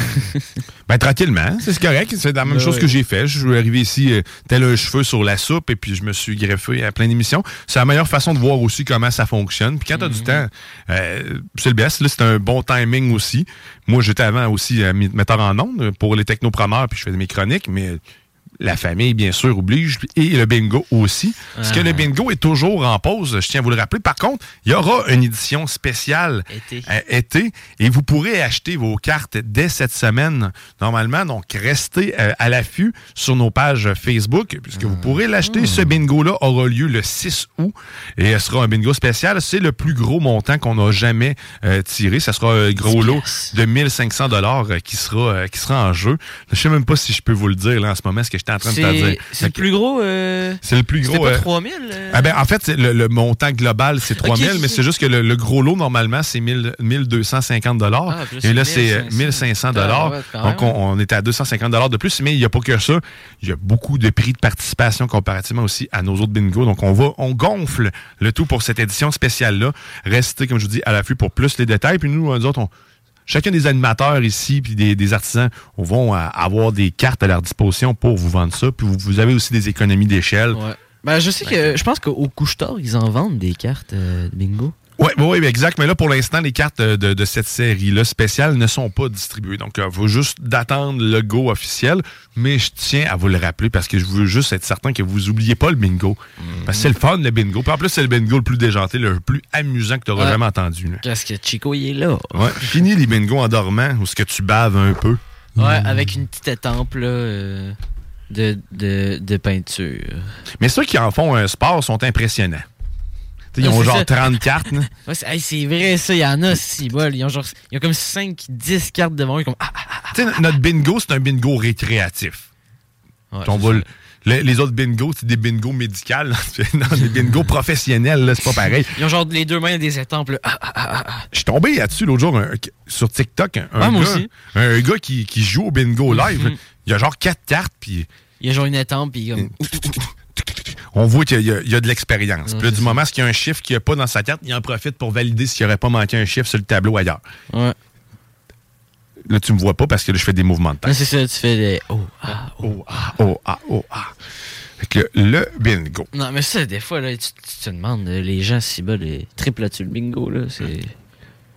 Ben, tranquillement, c'est correct. C'est la même Ben chose que j'ai fait. Je suis arrivé ici euh, tel un cheveu sur la soupe et puis je me suis greffé à plein d'émissions. C'est la meilleure façon de voir aussi comment ça fonctionne. Puis quand tu as Mhm. du temps, euh, c'est le best. Là, c'est un bon timing aussi. Moi, j'étais avant aussi euh, metteur en ondes pour les technopreneurs puis je faisais mes chroniques, mais la famille, bien sûr, oblige, et le bingo aussi. Parce que Ah. le bingo est toujours en pause, je tiens à vous le rappeler. Par contre, il y aura une édition spéciale Été. euh, été et vous pourrez acheter vos cartes dès cette semaine, normalement. Donc, restez euh, à l'affût sur nos pages Facebook, puisque vous pourrez l'acheter. Ce bingo-là aura lieu le 6 août et ce sera un bingo spécial. C'est le plus gros montant qu'on a jamais euh, tiré. Ça sera un gros lot de 1500 dollars qui sera qui sera en jeu. Je sais même pas si je peux vous le dire là, en ce moment, ce que en train de te C'est dire. c'est le plus gros. euh, C'est le plus gros. pas euh, 3000 euh? ah ben, en fait, le, le montant global, c'est 3000, Ok, mais ok. c'est juste que le, le gros lot, normalement, c'est 1000 1250 dollars. Ah, et là, c'est c'est 1500. 1500 dollars. Ah, ouais, Donc, on, on était à 250 dollars de plus, mais il n'y a pas que ça. Il y a beaucoup de prix de participation comparativement aussi à nos autres bingos. Donc, on va, on gonfle le tout pour cette édition spéciale-là. Restez, comme je vous dis, à l'affût pour plus les détails. Puis nous, nous autres, on, Chacun des animateurs ici, puis des, des artisans, vont euh, avoir des cartes à leur disposition pour vous vendre ça. Puis vous, vous avez aussi des économies d'échelle. Ouais. Ben, je sais que. Je pense qu'au couche-tard, ils en vendent des cartes euh, de bingo. Oui, oui, exact. Mais là, pour l'instant, les cartes de, de cette série-là spéciale ne sont pas distribuées. Donc, il faut juste d'attendre le go officiel. Mais je tiens à vous le rappeler parce que je veux juste être certain que vous oubliez pas le bingo. Parce que c'est le fun, le bingo. Puis en plus, c'est le bingo le plus déjanté, le plus amusant que tu auras Ouais. jamais entendu. Qu'est-ce que Chico, il est là? Ouais. Fini les bingos en dormant ou ce que tu baves un peu. Ouais, avec une petite étampe là, euh, de, de, de peinture. Mais ceux qui en font un sport sont impressionnants. T'sais, ils ont genre ça. 30 cartes. Ouais, c'est hey, vrai, ça, il y en a, si bol. Ils ont genre, ils ont comme 5, 10 cartes devant eux, comme, ah, Tu sais, notre bingo, c'est un bingo récréatif. Ouais, le- les autres bingos, c'est des bingos médicales. non, des bingos professionnels, c'est pas pareil. Ils ont genre les deux mains des étampes. Ah, ah, ah, ah. Je suis tombé là-dessus l'autre jour un- sur TikTok. Un, gars, un gars qui, qui joue au bingo live. Mhm. Il y a genre quatre cartes, puis Il y a genre une étampe, puis comme. On voit qu'il y, a- il y a de l'expérience. Puis là, c'est du moment qu'il y a un chiffre qu'il n'y a pas dans sa carte, il en profite pour valider s'il n'y aurait pas manqué un chiffre sur le tableau ailleurs. Ouais. Là, tu me vois pas parce que là, je fais des mouvements de tête. C'est ça, tu fais des. Oh, ah, oh, ah, oh, ah, oh, ah. Fait que le bingo. Non, mais ça, des fois, là, tu, tu te demandes, euh, les gens si bas, les triples là-dessus, le bingo, là, c'est.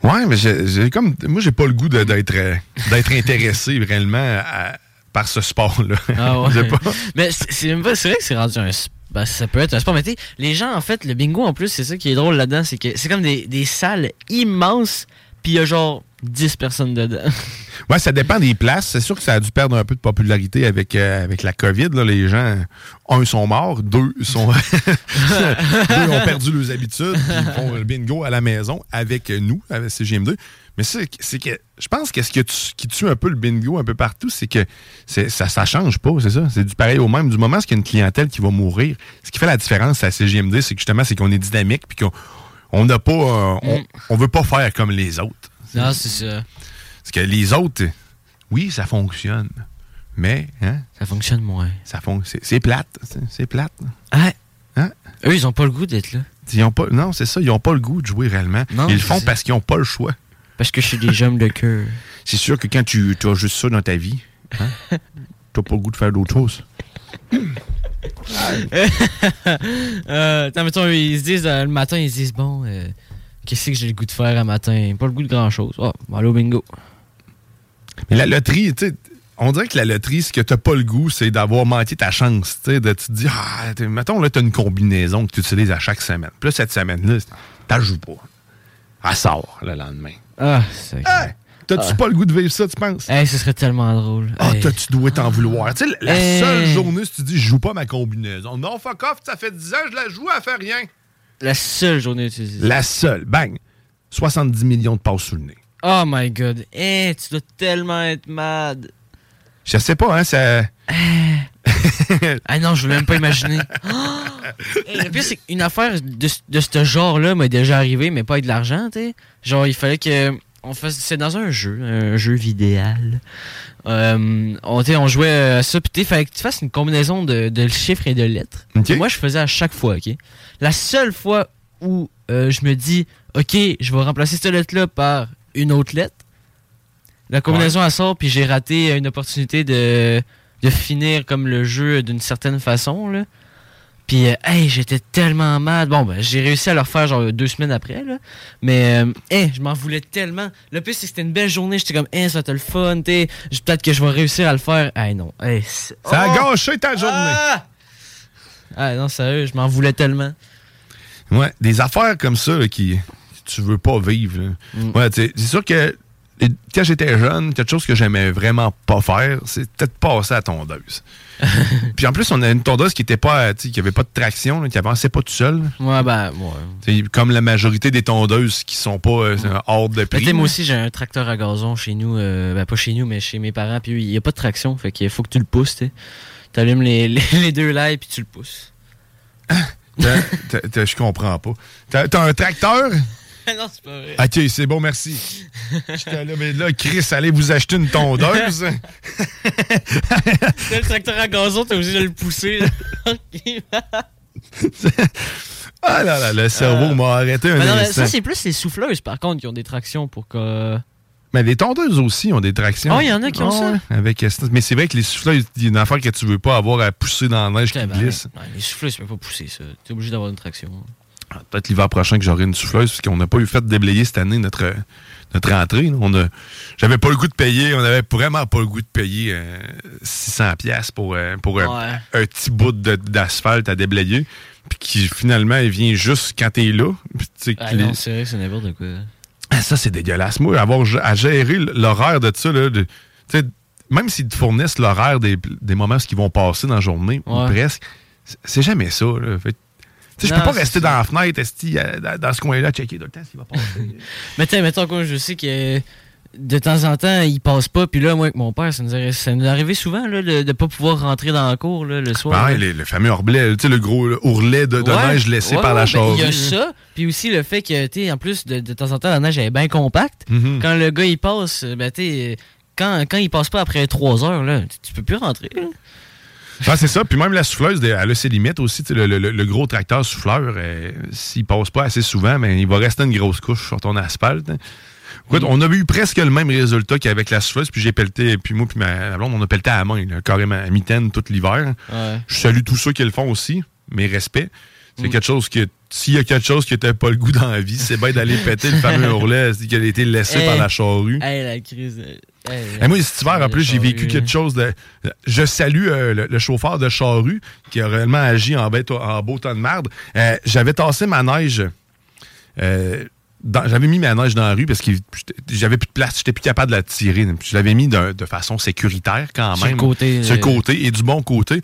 Ouais, mais j'ai comme. Moi, j'ai pas le goût d'être euh, d'être intéressé réellement à- par ce sport-là. Ah ouais. Pas- Mais c'est vrai que c'est rendu un. s- ben, ça peut être un sport. Mais les gens, en fait, le bingo, en plus, c'est ça qui est drôle là-dedans, c'est que c'est comme des, des salles immenses, puis il y a genre 10 personnes dedans. Ouais, ça dépend des places. C'est sûr que ça a dû perdre un peu de popularité avec, euh, avec la COVID. Là. Les gens, un, sont morts, deux sont deux ont perdu leurs habitudes, puis ils font le bingo à la maison avec nous, avec CGM2. Mais c'est c'est que je pense que ce que tu- qui tue un peu le bingo un peu partout, c'est que ça ça change pas, c'est ça. C'est du pareil au même. Du moment où il y a une clientèle qui va mourir, ce qui fait la différence à CGMD, c'est que justement, c'est qu'on est dynamique, puis qu'on on n'a pas, euh, on, on veut pas faire comme les autres. Non, c'est ça. Parce que les autres, oui, ça fonctionne. Mais, hein? Ça fonctionne moins. Ça fon- c'est, plate. C'est, plate. Ouais. Hein? Eux, ils ont pas le goût d'être là. Ils ont pas, non, c'est ça. Ils ont pas le goût de jouer réellement. Non, ils le font ça. parce qu'ils ont pas le choix. Parce que je suis des jeunes de cœur. C'est sûr que quand tu as juste ça dans ta vie, hein, t'as pas le goût de faire d'autres choses. euh, mettons, ils se disent euh, le matin, ils se disent bon, euh, qu'est-ce que j'ai le goût de faire à matin? Pas le goût de grand chose. Oh, au bingo. Mais la loterie, tu sais, on dirait que la loterie, ce que t'as pas le goût, c'est d'avoir manqué ta chance. Tu sais, de te dire, ah, mettons, là, t'as une combinaison que tu utilises à chaque semaine. Puis là, cette semaine-là, t'en joues pas. Elle sort le lendemain. Ah, c'est. Hey, T'as-tu Ah. pas le goût de vivre ça, tu penses? Hey, ce serait tellement drôle. Ah, Hey. t'as- tu dois t'en vouloir? Tu sais, la Hey. seule journée, si tu dis, je joue pas ma combinaison. Non, fuck off, ça fait 10 ans, je la joue, elle fait rien. La seule journée dis. La seule, bang, 70 millions de passes sous le nez. Oh my god. Hey, tu dois tellement être mad. Je sais pas, hein, ça. Ah non, je veux même pas imaginer. Oh! Le pire, c'est qu'une affaire de, de ce genre-là m'est déjà arrivé, mais pas avec de l'argent, tu sais. Genre, il fallait que. C'est dans un jeu, un jeu vidéal. Euh, on, on jouait à ça, puis il fallait que tu fasses une combinaison de, de chiffres et de lettres. Moi, je faisais à chaque fois, OK? La seule fois où euh, je me dis, OK, je vais remplacer cette lettre-là par une autre lettre, la combinaison elle sort, puis j'ai raté une opportunité de, de finir comme le jeu d'une certaine façon. Là. Puis, euh, hey, j'étais tellement mal. Bon, ben, j'ai réussi à le refaire genre deux semaines après. Là. Mais, euh, hey, je m'en voulais tellement. Le plus, c'est que c'était une belle journée. J'étais comme, hey, ça va être le fun. Peut-être que je vais réussir à le faire. Hey, non. Hey, Ça a Oh! gâché ta journée. Ah! Ah, non, sérieux, je m'en voulais tellement. Ouais, des affaires comme ça là, qui tu veux pas vivre. là. Mm. Ouais, c'est sûr que quand j'étais jeune, quelque chose que j'aimais vraiment pas faire, c'est peut-être passer à la tondeuse. Puis en plus, on a une tondeuse qui était pas, qui avait pas de traction, là, qui avançait pas tout seul. Ouais, ben, ouais. Comme la majorité des tondeuses qui sont pas euh, hors de prix. moi aussi, j'ai un tracteur à gazon chez nous. euh, ben, pas chez nous, mais chez mes parents. Puis il n'y a pas de traction. Fait qu'il faut que tu le pousses. Tu allumes les, les, les deux lights puis tu le pousses. T'as- Je comprends pas. T'as t'as un tracteur? non, c'est pas vrai. Ok, c'est bon, merci. J'étais là, mais là, Chris, allez vous acheter une tondeuse. Le tracteur à gazon, t'es obligé de le pousser. ah là là, le cerveau m'a arrêté un non, instant. ça, c'est plus les souffleuses, par contre, qui ont des tractions pour que. Mais les tondeuses aussi ont des tractions. Ah, il y en a qui ont ça? ouais, Avec, euh, mais c'est vrai que les souffleuses, il y a une affaire que tu veux pas avoir à pousser dans la neige qui Ben, glisse. les souffleuses, tu peux pas pousser ça. T'es obligé d'avoir une traction. Ah, Peut-être l'hiver prochain que j'aurai une souffleuse, parce qu'on n'a pas eu fait déblayer cette année notre, notre entrée. On a, j'avais pas le goût de payer, on avait vraiment pas le goût de payer euh, 600 pièces pour, euh, pour un, Ouais. un petit bout de- d'asphalte à déblayer, puis qui finalement il vient juste quand t'es là. Ah non, c'est vrai, c'est n'importe quoi. Ah, Ça, c'est dégueulasse. Moi, avoir à gérer l'horaire de ça, là, de, même s'ils te fournissent l'horaire des, des moments ils vont passer dans la journée, ou presque, c'est- jamais ça. là. Fait tu sais, je peux pas rester dans la fenêtre, esti, euh, dans, ce coin-là, checker tout le temps s'il va passer. Mais tu mettons quoi, je sais que de temps en temps, il passe pas. Puis là, moi, avec mon père, ça nous, arrive, ça nous arrivait souvent là, de, de pas pouvoir rentrer dans la cour là, le soir. Ah, là. les- le fameux ourlet, tu sais, le gros ourlet de, de Ouais, neige laissé ouais, par la ouais, ben. Il y a ça, puis aussi le fait que, tu en plus, de, de temps en temps, la neige est bien compacte. Mhm. Quand le gars, il passe, euh, ben, tu quand, quand il passe pas après 3 heures, là, tu, tu peux plus rentrer. là. Ah, c'est ça. Puis même la souffleuse, elle a ses limites aussi. Le, le- le gros tracteur souffleur, euh, s'il passe pas assez souvent, ben, il va rester une grosse couche sur ton asphalte. Écoute, on a eu presque le même résultat qu'avec la souffleuse, puis j'ai pelleté, puis moi puis ma blonde, on a pelleté à la main, là, carrément à mitaine tout l'hiver. Ouais. Je salue tous ceux qui le font aussi, mes respects. C'est Mm. quelque chose que, s'il y a quelque chose qui n'était pas le goût dans la vie, c'est bien d'aller péter le fameux ourlet qui a été laissé Hey. par la charrue. Hey, la crise. Hey, moi, cet hiver, en plus, j'ai vécu quelque chose de. Je salue euh, le, le chauffeur de charrue qui a réellement agi en, bête, en beau temps de merde. Euh, J'avais tassé ma neige. euh, dans- j'avais mis ma neige dans la rue parce que j'avais plus de place, j'étais plus capable de la tirer. Je l'avais mis de, de façon sécuritaire quand Sur même. le côté, Sur le euh, côté et du bon côté. Ouais.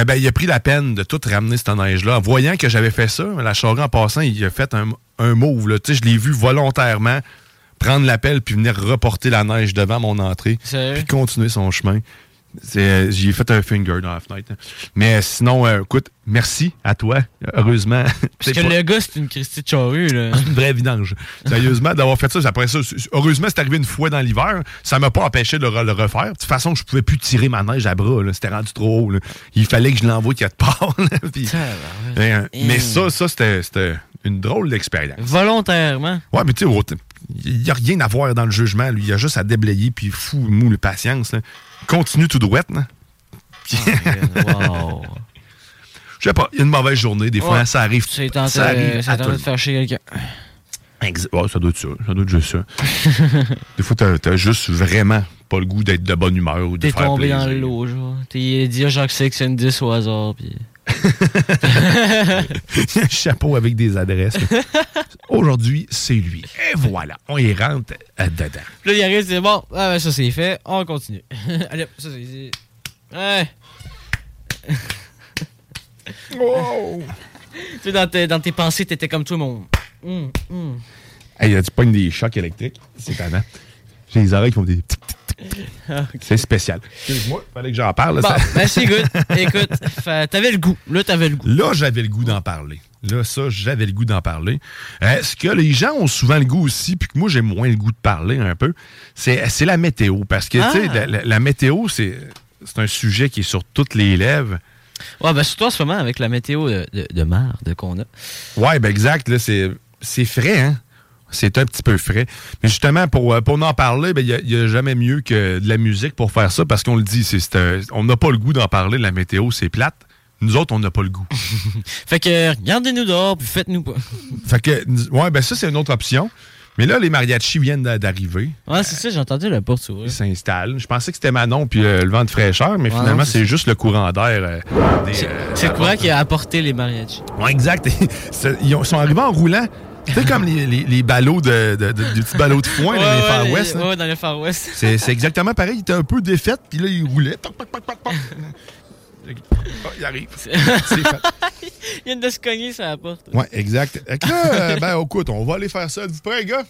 Eh ben, il a pris la peine de tout ramener cette neige-là. En voyant que j'avais fait ça, la charrue en passant, il a fait un, un move. là. Je l'ai vu volontairement prendre l'appel puis venir reporter la neige devant mon entrée. Puis continuer son chemin. Euh, J'y ai fait un finger dans la fenêtre. Mais sinon, euh, écoute, merci à toi. Heureusement. Parce que pas- le gars, c'est une Christie de charrue, là. une vraie vidange. Sérieusement, d'avoir fait ça, après ça, heureusement, c'est arrivé une fois dans l'hiver. Ça m'a pas empêché de le, le refaire. De toute façon, je pouvais plus tirer ma neige à bras. C'était rendu trop haut. là. Il fallait que je l'envoie quelque part. là. Puis- Euh, mais ça, ça c'était une drôle d'expérience. Volontairement. Ouais, mais tu sais, il n'y a rien à voir dans le jugement. Lui, il y a juste à déblayer, puis fou, mou, le patience. là. Continue tout droit. Puis- Wow. Je sais pas, il y a une mauvaise journée, des fois, Ouais. ça arrive. C'est tenté, ça arrive c'est tenté le de faire chier quelqu'un. Ça doit être ça. Ça doit être juste ça. Des fois, t'as t'as juste vraiment pas le goût d'être de bonne humeur ou de T'es faire tombé plaisir. dans le lot, genre. T'es dit, ah, Jacques Six, c'est une 10 au hasard, puis... un chapeau avec des adresses. Aujourd'hui, c'est lui. Et voilà, on y rentre euh, dedans. Là, il arrive, c'est bon, ah, ben, ça c'est fait, on continue. Allez, hop, ça c'est. Ouais. Wow. tu sais, dans, tes- dans tes pensées, t'étais comme toi, mon. Hum, hum. Hey, tu pognes des chocs électriques. C'est tannant. J'ai les oreilles qui font des... C'est spécial. Excuse-moi, fallait que j'en parle. Bon, ça- ben c'est good. Écoute, t'avais le goût. Là, t'avais le goût. Là, j'avais le goût d'en parler. Là, ça, j'avais le goût d'en parler. Euh, ce que les gens ont souvent le goût aussi, puis que moi, j'ai moins le goût de parler un peu, c'est la météo. Parce que, tu sais, Ah. la, la- la météo, c'est un sujet qui est sur toutes les lèvres. Ouais, ben surtout en ce moment, avec la météo de, de, de marde qu'on a. Ouais, ben exact. Là, c'est, c'est frais, hein? C'est un petit peu frais. Mais justement, pour, euh, pour en parler, ben, il n'y a, jamais mieux que de la musique pour faire ça, parce qu'on le dit, c'est, on n'a pas le goût d'en parler, la météo, c'est plate. Nous autres, on n'a pas le goût. Fait que, regardez-nous dehors, puis faites-nous pas. fait que, ouais, ben ça, c'est une autre option. Mais là, les mariachis viennent d'a- d'arriver. Ouais, c'est ça, j'ai entendu la porte s'ouvrir. Ils s'installent. Je pensais que c'était Manon puis euh, le vent de fraîcheur, mais Ouais, finalement, c'est juste le courant d'air. euh, euh, C'est le courant qui a apporté les mariachis. Ouais, exact. Ils ont- sont arrivés en roulant. Tu sais, comme les, les, les ballots de, de, de- des petits ballots de foin dans les Far les- West. hein. Ouais, dans les Far West. C'est c'est exactement pareil. Il était un peu défait, puis là, il roulait. Toc, toc, toc, toc, toc. Ah, il arrive. C'est fait. Il vient de se cogner sur la porte. Ouais, exact. Que là, euh, ben, écoute, on va aller faire ça. Vous prêts, gars?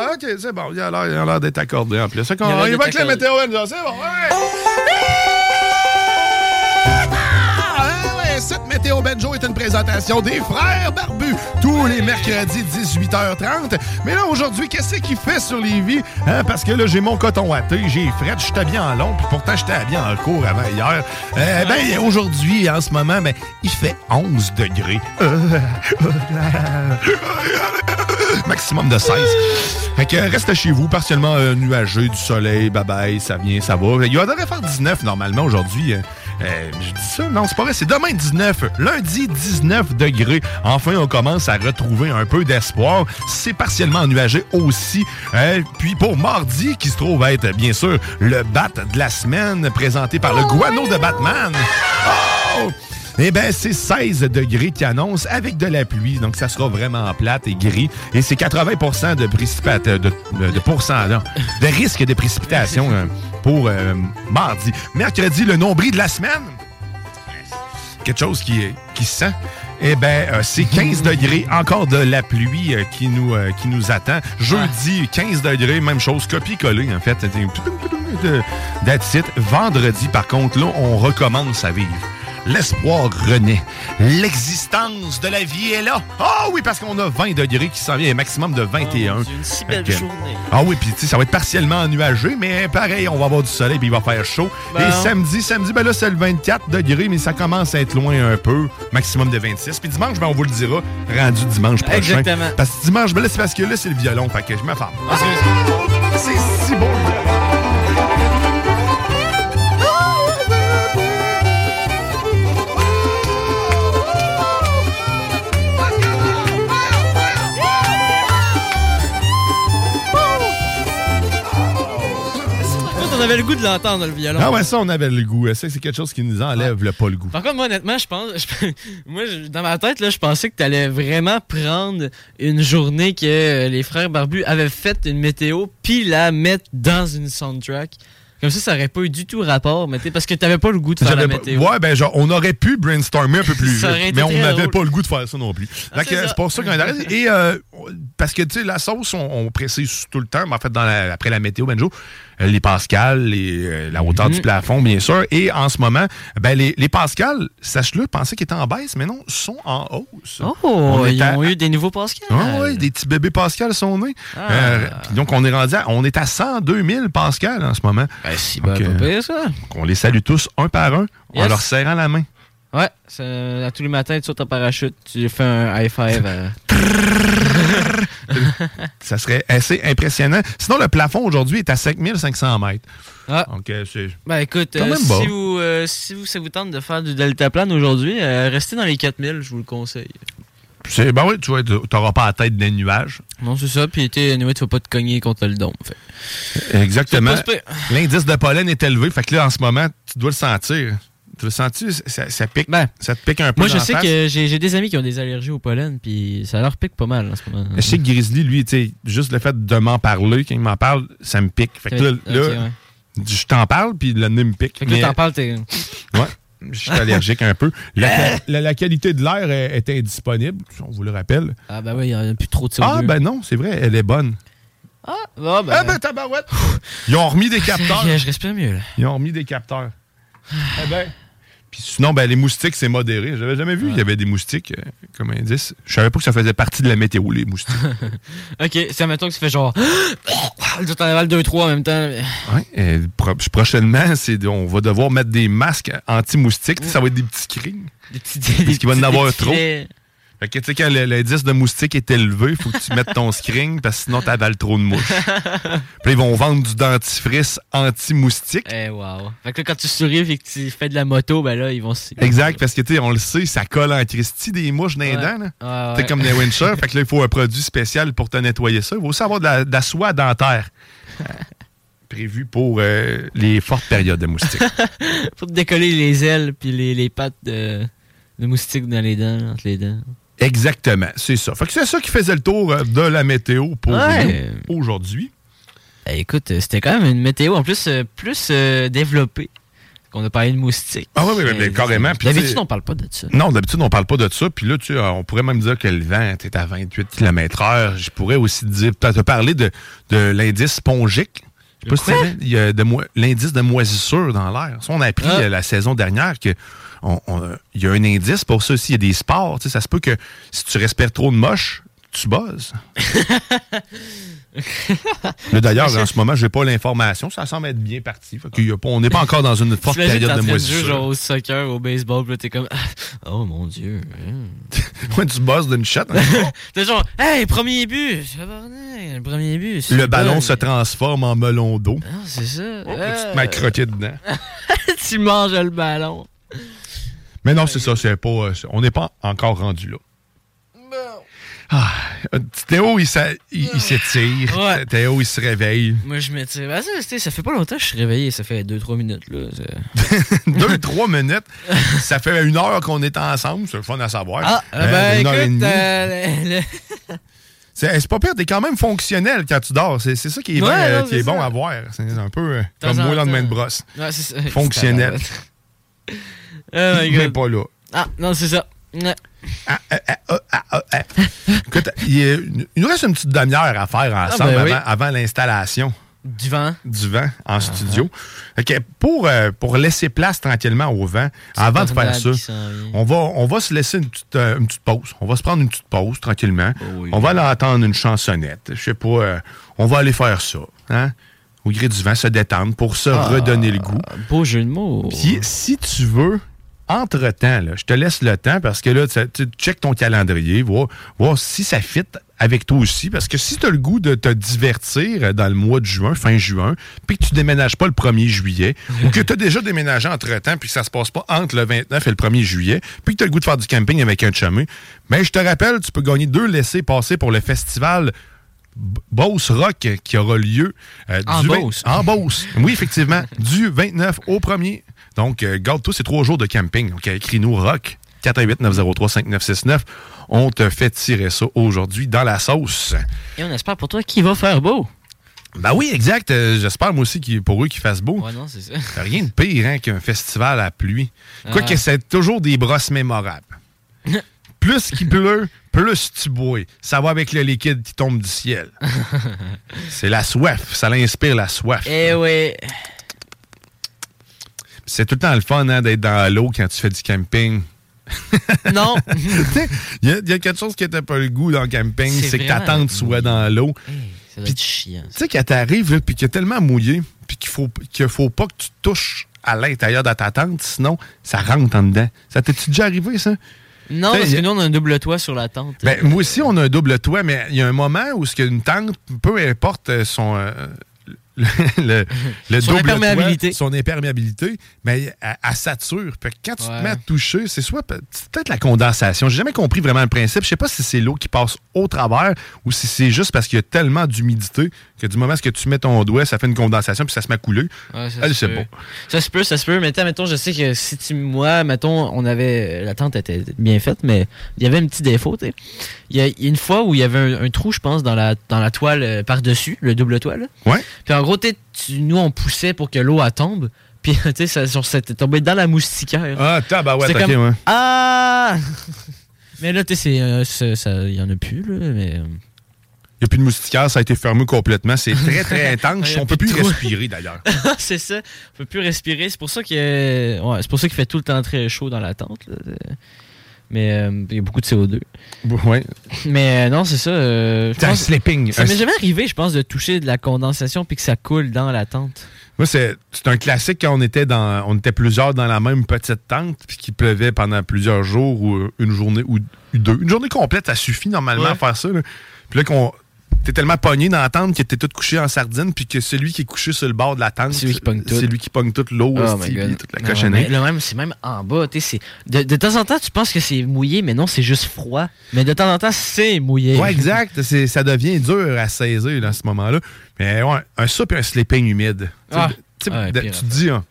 Ah, ok, c'est bon. Il a l'air- il a l'air d'être accordé en plus. Qu'on Il va avec la météo, c'est bon. Ouais. Ah, ouais, cette météo Benjo est une présentation des frères barbus tous les mercredis 18h30. Mais là, aujourd'hui, qu'est-ce qu'il fait sur les vies? parce que là, j'ai mon coton à j'ai fret, je habillé en long, puis pourtant, j'étais habillé en cours avant hier. Euh, ben, aujourd'hui, en ce moment, ben, il fait 11 degrés. Maximum de 16. Fait que reste chez vous, partiellement euh, nuageux, du soleil, bye bye, ça vient, ça va. Il devrait faire 19 normalement aujourd'hui. Euh, euh, je dis ça, non, c'est pas vrai, c'est demain 19. Lundi 19 degrés. Enfin, on commence à retrouver un peu d'espoir. C'est partiellement nuagé aussi. Euh, puis pour mardi, qui se trouve être, bien sûr, le bat de la semaine présenté par le guano de Batman. Oh! Eh bien, c'est 16 degrés qui annonce avec de la pluie. Donc, ça sera vraiment plate et gris. Et c'est 80 de de, de risque de précipitation euh, pour euh, mardi. Mercredi, le nombril de la semaine. Quelque chose qui, qui se sent. Eh bien, c'est 15 degrés, encore de la pluie euh, qui, nous, euh, qui nous attend. Jeudi, 15 degrés, même chose, copier-coller, en fait. That's it. Vendredi, par contre, là, on recommence à vivre. L'espoir renaît. L'existence de la vie est là. Ah oui, parce qu'on a 20 degrés qui s'en vient, un maximum de 21. une si belle que- journée. Ah oui, puis tu sais, ça va être partiellement nuageux, mais pareil, on va avoir du soleil, puis il va faire chaud. Ben Et samedi, samedi, ben là, c'est le 24 degrés, mais ça commence à être loin un peu, maximum de 26. Puis dimanche, ben on vous le dira, rendu dimanche prochain. Exactement. Parce que dimanche, ben là, c'est parce que là, c'est le violon, fait que je me ferme. C'est si beau. Avait le goût de l'entendre, le violon. Ah ouais, ça, on avait le goût. Ça, c'est quelque chose qui nous enlève le pas le goût. Par contre, moi, honnêtement, je pense. je- moi, je- dans ma tête, là, je pensais que tu allais vraiment prendre une journée que euh, les frères Barbus avaient fait une météo, puis la mettre dans une soundtrack. Comme ça, ça aurait pas eu du tout rapport, mais parce que t'avais pas le goût de faire la météo. Ouais, ben genre, on aurait pu brainstormer un peu plus mais on n'avait pas le goût de faire ça non plus. Ah, c'est pour ça qu'on est arrêté. Et euh, parce que, tu sais, la sauce, on, on précise tout le temps, mais en fait, dans la- après la météo, Benjo, les pascals, les, euh, la hauteur Mhm. du plafond, bien sûr. Et en ce moment, ben, les, les pascals, sache-le, pensaient qu'ils étaient en baisse, mais non, sont en hausse. Oh, On ils à- ont eu des nouveaux Pascal. ah oui, des petits bébés Pascal sont nés. Ah. Euh, donc, on est rendu à, on est à 102 000 Pascal en ce moment. Ben, si, ben, euh, ça. on les salue tous un par un en leur serrant la main. Ouais, à tous les matins, tu sautes en parachute, tu fais un high five. à- Ça serait assez impressionnant. Sinon, le plafond aujourd'hui est à 5500 mètres. Ah. Donc, euh, c'est Ben écoute, quand euh, même si, vous, euh, si vous, ça vous tente de faire du deltaplane aujourd'hui, euh, restez dans les 4000, je vous le conseille. C'est- Ben oui, tu vois, t'auras pas la tête des nuages. Non, c'est ça, puis tu anyway, tu vas pas te cogner contre le dôme. fait. Exactement. L'indice de pollen est élevé. Fait que là, en ce moment, tu dois le sentir. Tu le sentir, ça, ça pique? ça te pique un peu Ben, Moi, je dans sais face? que j'ai des amis qui ont des allergies au pollen, puis ça leur pique pas mal en ce moment. Je sais que Grizzly, lui, tu sais, juste le fait de m'en parler, quand il m'en parle, ça me pique. Fait que là, là, ouais. je t'en parle, puis le nez me pique. Fait que là, Mais- t'en parles, t'es. Ouais. Je suis allergique un peu. La, la- la qualité de l'air est, est indisponible, on vous le rappelle. Ah, ben oui, il y en a plus trop de CO2. Ah, ben non, c'est vrai, elle est bonne. Ah, ah, ben. Ah, ben tabarouette! Ils ont remis des capteurs. Je respire mieux, là. Ils ont remis des capteurs. eh ben. Puis sinon, ben, les moustiques, c'est modéré. J'avais jamais vu qu'il y avait des moustiques euh, comme indice. Je savais pas que ça faisait partie de la météo, les moustiques. ok, c'est mettons que tu fais genre. Tu t'en avales 2-3 en même temps. Ouais, euh, pro- prochainement, on va devoir mettre des masques anti-moustiques. Ça va être des petits cris. Des petits. Parce qu'il va en avoir des trop. filets. Fait que, tu sais, quand le- l'indice de moustique est élevé, il faut que tu mettes ton screen parce que sinon, t'avales trop de mouches. Puis là, ils vont vendre du dentifrice anti-moustique. Eh, wow. Fait que là, quand tu souris et que tu fais de la moto, ben là, ils vont se. Exact, parce que, tu sais, on le sait, ça colle en Christie des mouches dans les Ouais. dents. là. Ouais, T'es ouais. comme des winchers. fait que là, il faut un produit spécial pour te nettoyer ça. Il va aussi avoir de la, de la soie dentaire. Prévu pour euh, les fortes périodes de moustiques. Faut te décoller les ailes puis les, les pattes de, de moustique dans les dents, entre les dents. Exactement, c'est ça. Fait que c'est ça qui faisait le tour euh, de la météo pour Ouais. aujourd'hui. Eh, écoute, euh, c'était quand même une météo en plus euh, plus euh, développée. On a parlé de moustiques. Ah oui, oui, Euh, carrément. D'habitude, on parle pas de ça. Non, d'habitude, on parle pas de ça. Puis là, tu on pourrait même dire que le vent est à 28 km/h. Je pourrais aussi te dire, te parler de, de l'indice spongique. Je sais pas si il y a de l'indice de moisissure dans l'air. Ça, on a appris Ah. la saison dernière que il y a un indice pour ça aussi. Il y a des sports. Ça se peut que si tu respires trop de moche, tu buzzes. D'ailleurs, en ce moment, j'ai pas l'information. Ça semble être bien parti. Fait y a pas- on n'est pas encore dans une forte période de moisissure. genre au soccer, au baseball, puis t'es comme Oh mon dieu. hein. Moi, tu buzzes d'une shot. hein. T'es genre Hey, premier but! Le premier but. Le ballon bon. se transforme en melon d'eau. Ah, c'est ça. Oh. Tu te mets croqué dedans. tu manges le ballon. Mais non, c'est ça. c'est pas, euh, on n'est pas encore rendu là. Ah, Théo, il, s'étire. Ouais. Théo, il se réveille. Moi, je me dis, bah, ça, fait pas longtemps que je suis réveillé, ça fait 2-3 minutes. Là. C'est- Deux, trois minutes. Ça fait une heure qu'on est ensemble. C'est le fun à savoir. Ah, ben euh, C'est pas pire, t'es quand même fonctionnel quand tu dors. C'est ça qui est, Ouais, bien, euh, non, qui est bon à voir. C'est un peu euh, comme moi le lendemain de brosse. Ouais, c'est ça. Fonctionnel. Oh my Mais pas là. Ah, non, c'est ça. Écoute, il, nous reste une petite demi-heure à faire ensemble ben oui. avant, avant l'installation. Du vent. Du vent en studio. Fait que pour, euh, pour laisser place tranquillement au vent, avant de faire ça, on va, on va se laisser une petite, euh, une petite pause. On va se prendre une petite pause tranquillement. Oh On va aller entendre une chansonnette. Je sais pas, euh, on va aller faire ça. Hein? Au gré du vent, se détendre pour se Ah, redonner le goût. Beau jeu de mots. Puis, si tu veux, entre-temps, je te laisse le temps parce que là, tu, check ton calendrier, voir, voir si ça fit avec toi aussi. Parce que si tu as le goût de te divertir dans le mois de juin, fin juin, puis que tu déménages pas le 1er juillet, ou que tu as déjà déménagé entre-temps, puis que ça se passe pas entre le 29 et le 1er juillet, puis que tu as le goût de faire du camping avec un chumé, mais je te rappelle, tu peux gagner deux laissés passer pour le festival Beauce Rock qui aura lieu euh, En du vingt- Beauce. en Beauce. Oui, effectivement, du 29 au 1er. Donc, euh, garde-toi, c'est trois jours de camping. Donc, écris-nous rock 418-903-5969. On te fait tirer ça aujourd'hui dans la sauce. Et on espère pour toi qu'il va faire beau. Ben oui, exact. Euh, J'espère moi aussi pour eux qu'il fasse beau. Ouais, non, c'est ça. T'as rien de pire hein, qu'un festival à pluie. Quoique Ah. c'est toujours des brosses mémorables. plus qu'il pleut, plus tu bois. Ça va avec le liquide qui tombe du ciel. c'est la soif. Ça l'inspire la soif. Eh oui. C'est tout le temps le fun hein, d'être dans l'eau quand tu fais du camping. Non. Il y, a- il y a quelque chose qui n'était pas le goût dans le camping, C'est que ta tente soit dans l'eau. Chiant. Tu sais, quand t'arrives, puis qu'il y a tellement mouillé, puis qu'il faut, qu'il faut pas que tu touches à l'intérieur de ta tente, sinon, ça rentre en dedans. Ça t'est-tu déjà arrivé, ça? Non, parce que nous, on a un double toit sur la tente. Ben, moi aussi, on a un double toit, mais il y a un moment où ce qu'une tente, peu importe euh, son. Le, le- le Son double imperméabilité. toit, son imperméabilité, mais elle, elle sature. Puis quand tu Ouais. te mets à toucher, c'est soit peut-être la condensation. J'ai jamais compris vraiment le principe. Je sais pas si c'est l'eau qui passe au travers ou si c'est juste parce qu'il y a tellement d'humidité que du moment où tu mets ton doigt, ça fait une condensation puis ça se met à couler. Ouais, ça Elle, se. Ça se peut, ça se peut. Mais mettons, je sais que si tu. Moi, mettons, on avait. La tente était bien faite, mais il y avait un petit défaut, tu sais. Il y a une fois où il y avait un, un trou, je pense, dans la, dans la toile euh, par-dessus, le double toile. Ouais. Puis en tu- nous, on poussait pour que l'eau tombe. Puis, tu sais, ça, sur cette- tombé dans la moustiquaire. Ah, tabarouette, C'était ok, comme, ouais. Ah! mais là, tu sais, euh, il y en a plus, là. Mais. euh, Il n'y a plus de moustiquaires, ça a été fermé complètement. C'est très, très intense. On peut plus respirer, d'ailleurs. c'est ça. On peut plus respirer. C'est pour ça que ouais, c'est pour ça qu'il fait tout le temps très chaud dans la tente. là. Mais euh, il y a beaucoup de CO2. Ouais. Mais euh, non, c'est ça. euh, C'est un pense- sleeping. Ça Un m'est jamais arrivé, je pense, de toucher de la condensation puis que ça coule dans la tente. Moi, c'est un classique quand on était dans on était plusieurs dans la même petite tente puis qu'il pleuvait pendant plusieurs jours ou euh, une journée ou deux. Une journée complète, ça suffit normalement Ouais. à faire ça. là. Puis là qu'on t'es tellement pogné dans la tente que t'es tout couché en sardine puis que celui qui est couché sur le bord de la tente, C'est lui qui pogne tout. c'est lui qui pogne toute l'eau, Oh puis toute la cochonnerie. le même, c'est même en bas. tu sais, c'est- De, de temps en temps, tu penses que c'est mouillé, mais non, c'est juste froid. Mais de temps en temps, c'est mouillé. Ouais, exact. Ça devient dur à saisir à ce moment-là. Mais ouais, un soupe et un sleeping humide. Tu sais, Ah. de- tu te dis, hein,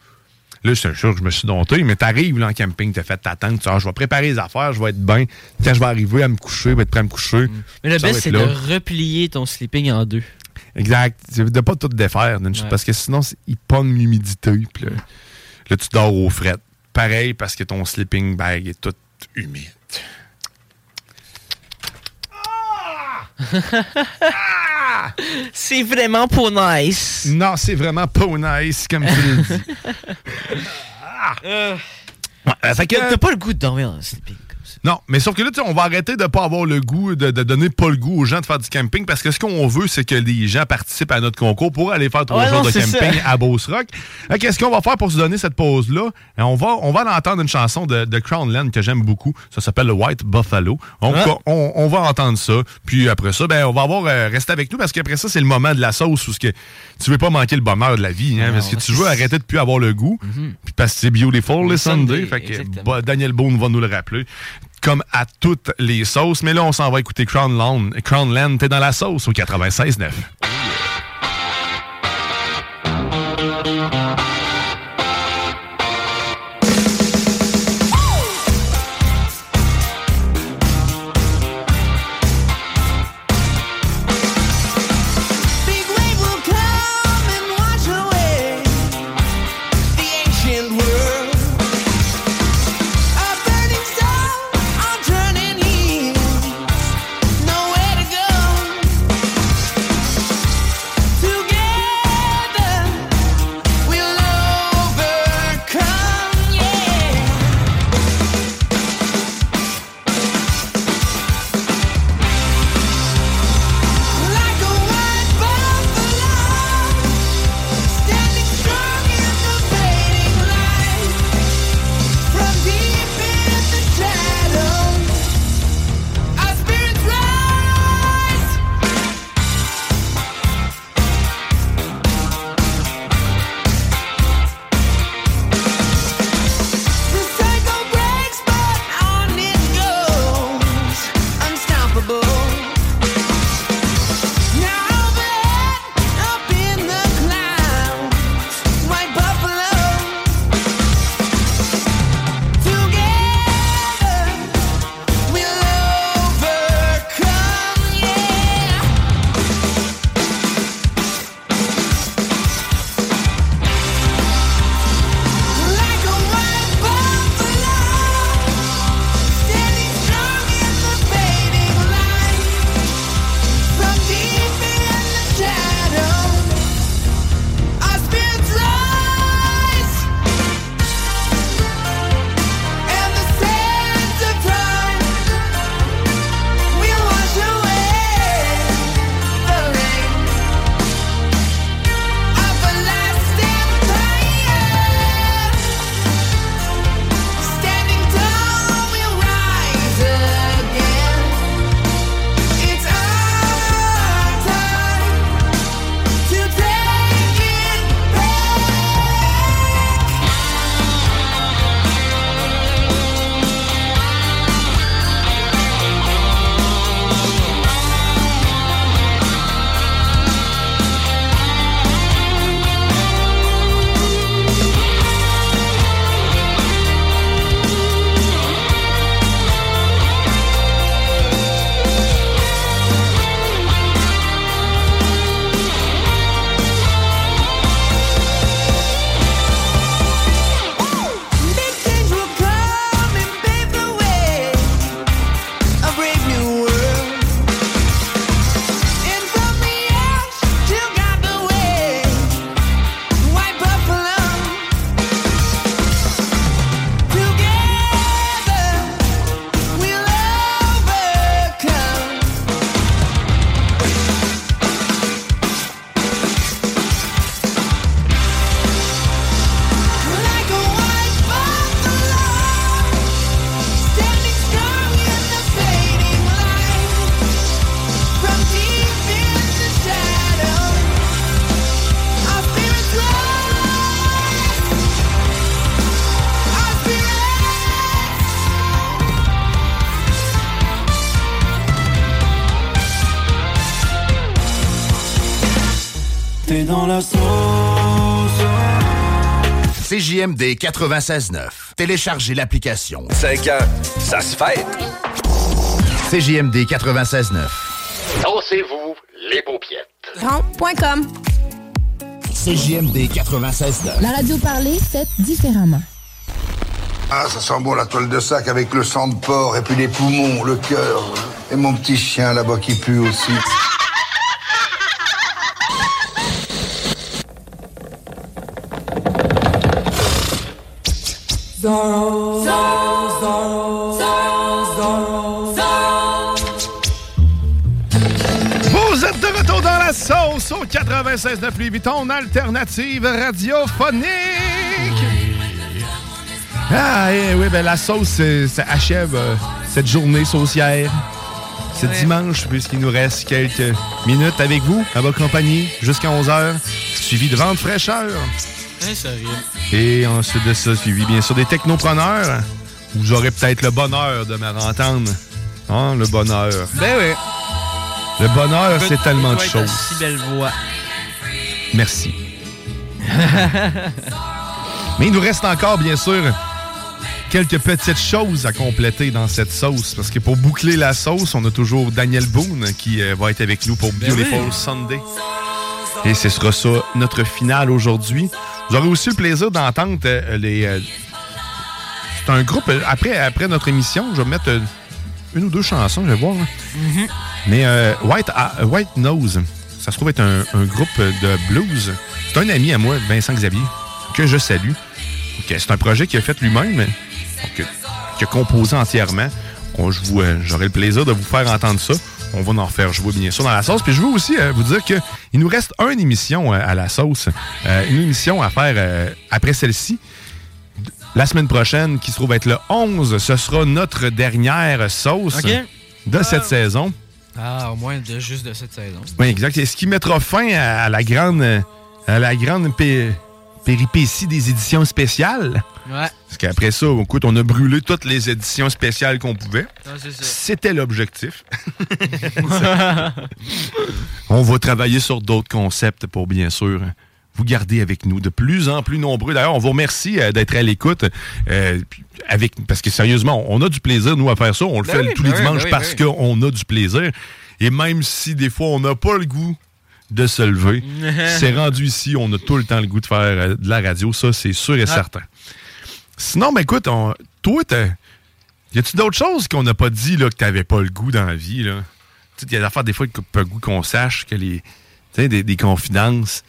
là, c'est sûr que je me suis dompté, mais t'arrives là, en camping, t'as fait ta tente, tu dis, Ah, je vais préparer les affaires, je vais être bien. Quand je vais arriver à me coucher, je vais être prêt à me coucher. Mais le best, c'est de replier ton sleeping en deux. Exact. C'est de pas tout défaire, d'une chute, Ouais. parce que sinon, il pogne l'humidité. Puis là, là, tu dors au fret. Pareil, parce que ton sleeping bag est tout humide. c'est vraiment pas nice. Non, c'est vraiment pas nice, comme tu le dis. Euh, Ouais, fait que- T'as pas le goût de dormir en sleeping. Non, mais sauf que là, on va arrêter de pas avoir le goût, de, de donner pas le goût aux gens de faire du camping parce que ce qu'on veut, c'est que les gens participent à notre concours pour aller faire trois Ouais, jours non, de camping ça. à Beauce Rock. Qu'est-ce qu'on va faire pour se donner cette pause-là? On va, on va en entendre une chanson de, de Crownland que j'aime beaucoup. Ça s'appelle le White Buffalo. On, Ah. on, on va entendre ça. Puis après ça, ben, on va avoir euh, rester avec nous parce qu'après ça, c'est le moment de la sauce où ce que tu veux pas manquer le bonheur de la vie, hein, Non, parce que tu veux arrêter de plus avoir le goût. Puis parce que c'est beautiful les Le Sunday. Sunday, Fait que bah, Daniel Boone va nous le rappeler. Comme à toutes les sauces. Mais là, on s'en va écouter Crownland. Crownland, t'es dans la sauce au 96.9. Dans la sauce. CJMD 96.9. Téléchargez l'application. 5 ans, ça se fait. CJMD 96.9. Dansez-vous les paupiètes. Grand.com. CJMD 96.9. La radio parlée, faite différemment. Ah, ça sent bon la toile de sac avec le sang de porc et puis les poumons, le cœur. Et mon petit chien là-bas qui pue aussi. Zorro, Zorro, Zorro, Zorro, Zorro, Vous êtes de retour dans la sauce au 96.9 Louis Vuitton, alternative radiophonique. Ah, eh oui, ben la sauce, ça achève euh, cette journée saucière. C'est dimanche, puisqu'il nous reste quelques minutes avec vous, à votre compagnie, jusqu'à 11h, suivi de vente fraîcheur. Et ensuite de ça, suivi bien sûr des technopreneurs. vous aurez peut-être le bonheur de me. Hein, le bonheur. Ben oui. Le bonheur, c'est tellement de choses. Si belle voix. Merci. Mais il nous reste encore, bien sûr, quelques petites choses à compléter dans cette sauce. Parce que pour boucler la sauce, on a toujours Daniel Boone qui euh, va être avec nous pour Ben Beautiful oui. Sunday. Et ce sera ça, notre finale aujourd'hui. Vous aurez aussi le plaisir d'entendre euh, les... euh, c'est un groupe, euh, après, après notre émission, je vais mettre une ou deux chansons, je vais voir. hein. Mais euh, White, ah, White Nose, ça se trouve être un, un groupe de blues. C'est un ami à moi, Vincent Xavier, que je salue. C'est un projet qu'il a fait lui-même, donc, euh, qu'il a composé entièrement. On- je vous, euh, J'aurai le plaisir de vous faire entendre ça. On va en faire jouer bien sûr dans la sauce. Puis je veux aussi euh, vous dire qu'il nous reste une émission euh, à la sauce. Euh, une émission à faire après celle-ci. La semaine prochaine, qui se trouve être le 11, ce sera notre dernière sauce de cette saison. Ah, au moins de juste de cette saison. Oui, exact. Et ce qui mettra fin à, à la grande, à la grande pé- péripétie des éditions spéciales. Ouais. Parce qu'après ça, écoute, on a brûlé toutes les éditions spéciales qu'on pouvait. C'est ça. C'était l'objectif. on va travailler sur d'autres concepts pour, bien sûr, vous garder avec nous de plus en plus nombreux. D'ailleurs, on vous remercie euh, d'être à l'écoute. euh, avec, parce que sérieusement, on a du plaisir, nous, à faire ça. On le Ben fait oui, tous ben les oui, dimanches ben parce oui. qu'on a du plaisir. Et même si des fois, on n'a pas le goût de se lever, c'est rendu ici, on a tout le temps le goût de faire euh, de la radio. Ça, c'est sûr et Ah. certain. Sinon, ben écoute, on- toi, t'as- y a-tu d'autres choses qu'on n'a pas dit là, que t'avais pas le goût dans la vie? là? Tu sais, il y a des affaires des fois que pas le goût qu'on sache, que les. Des, des confidences.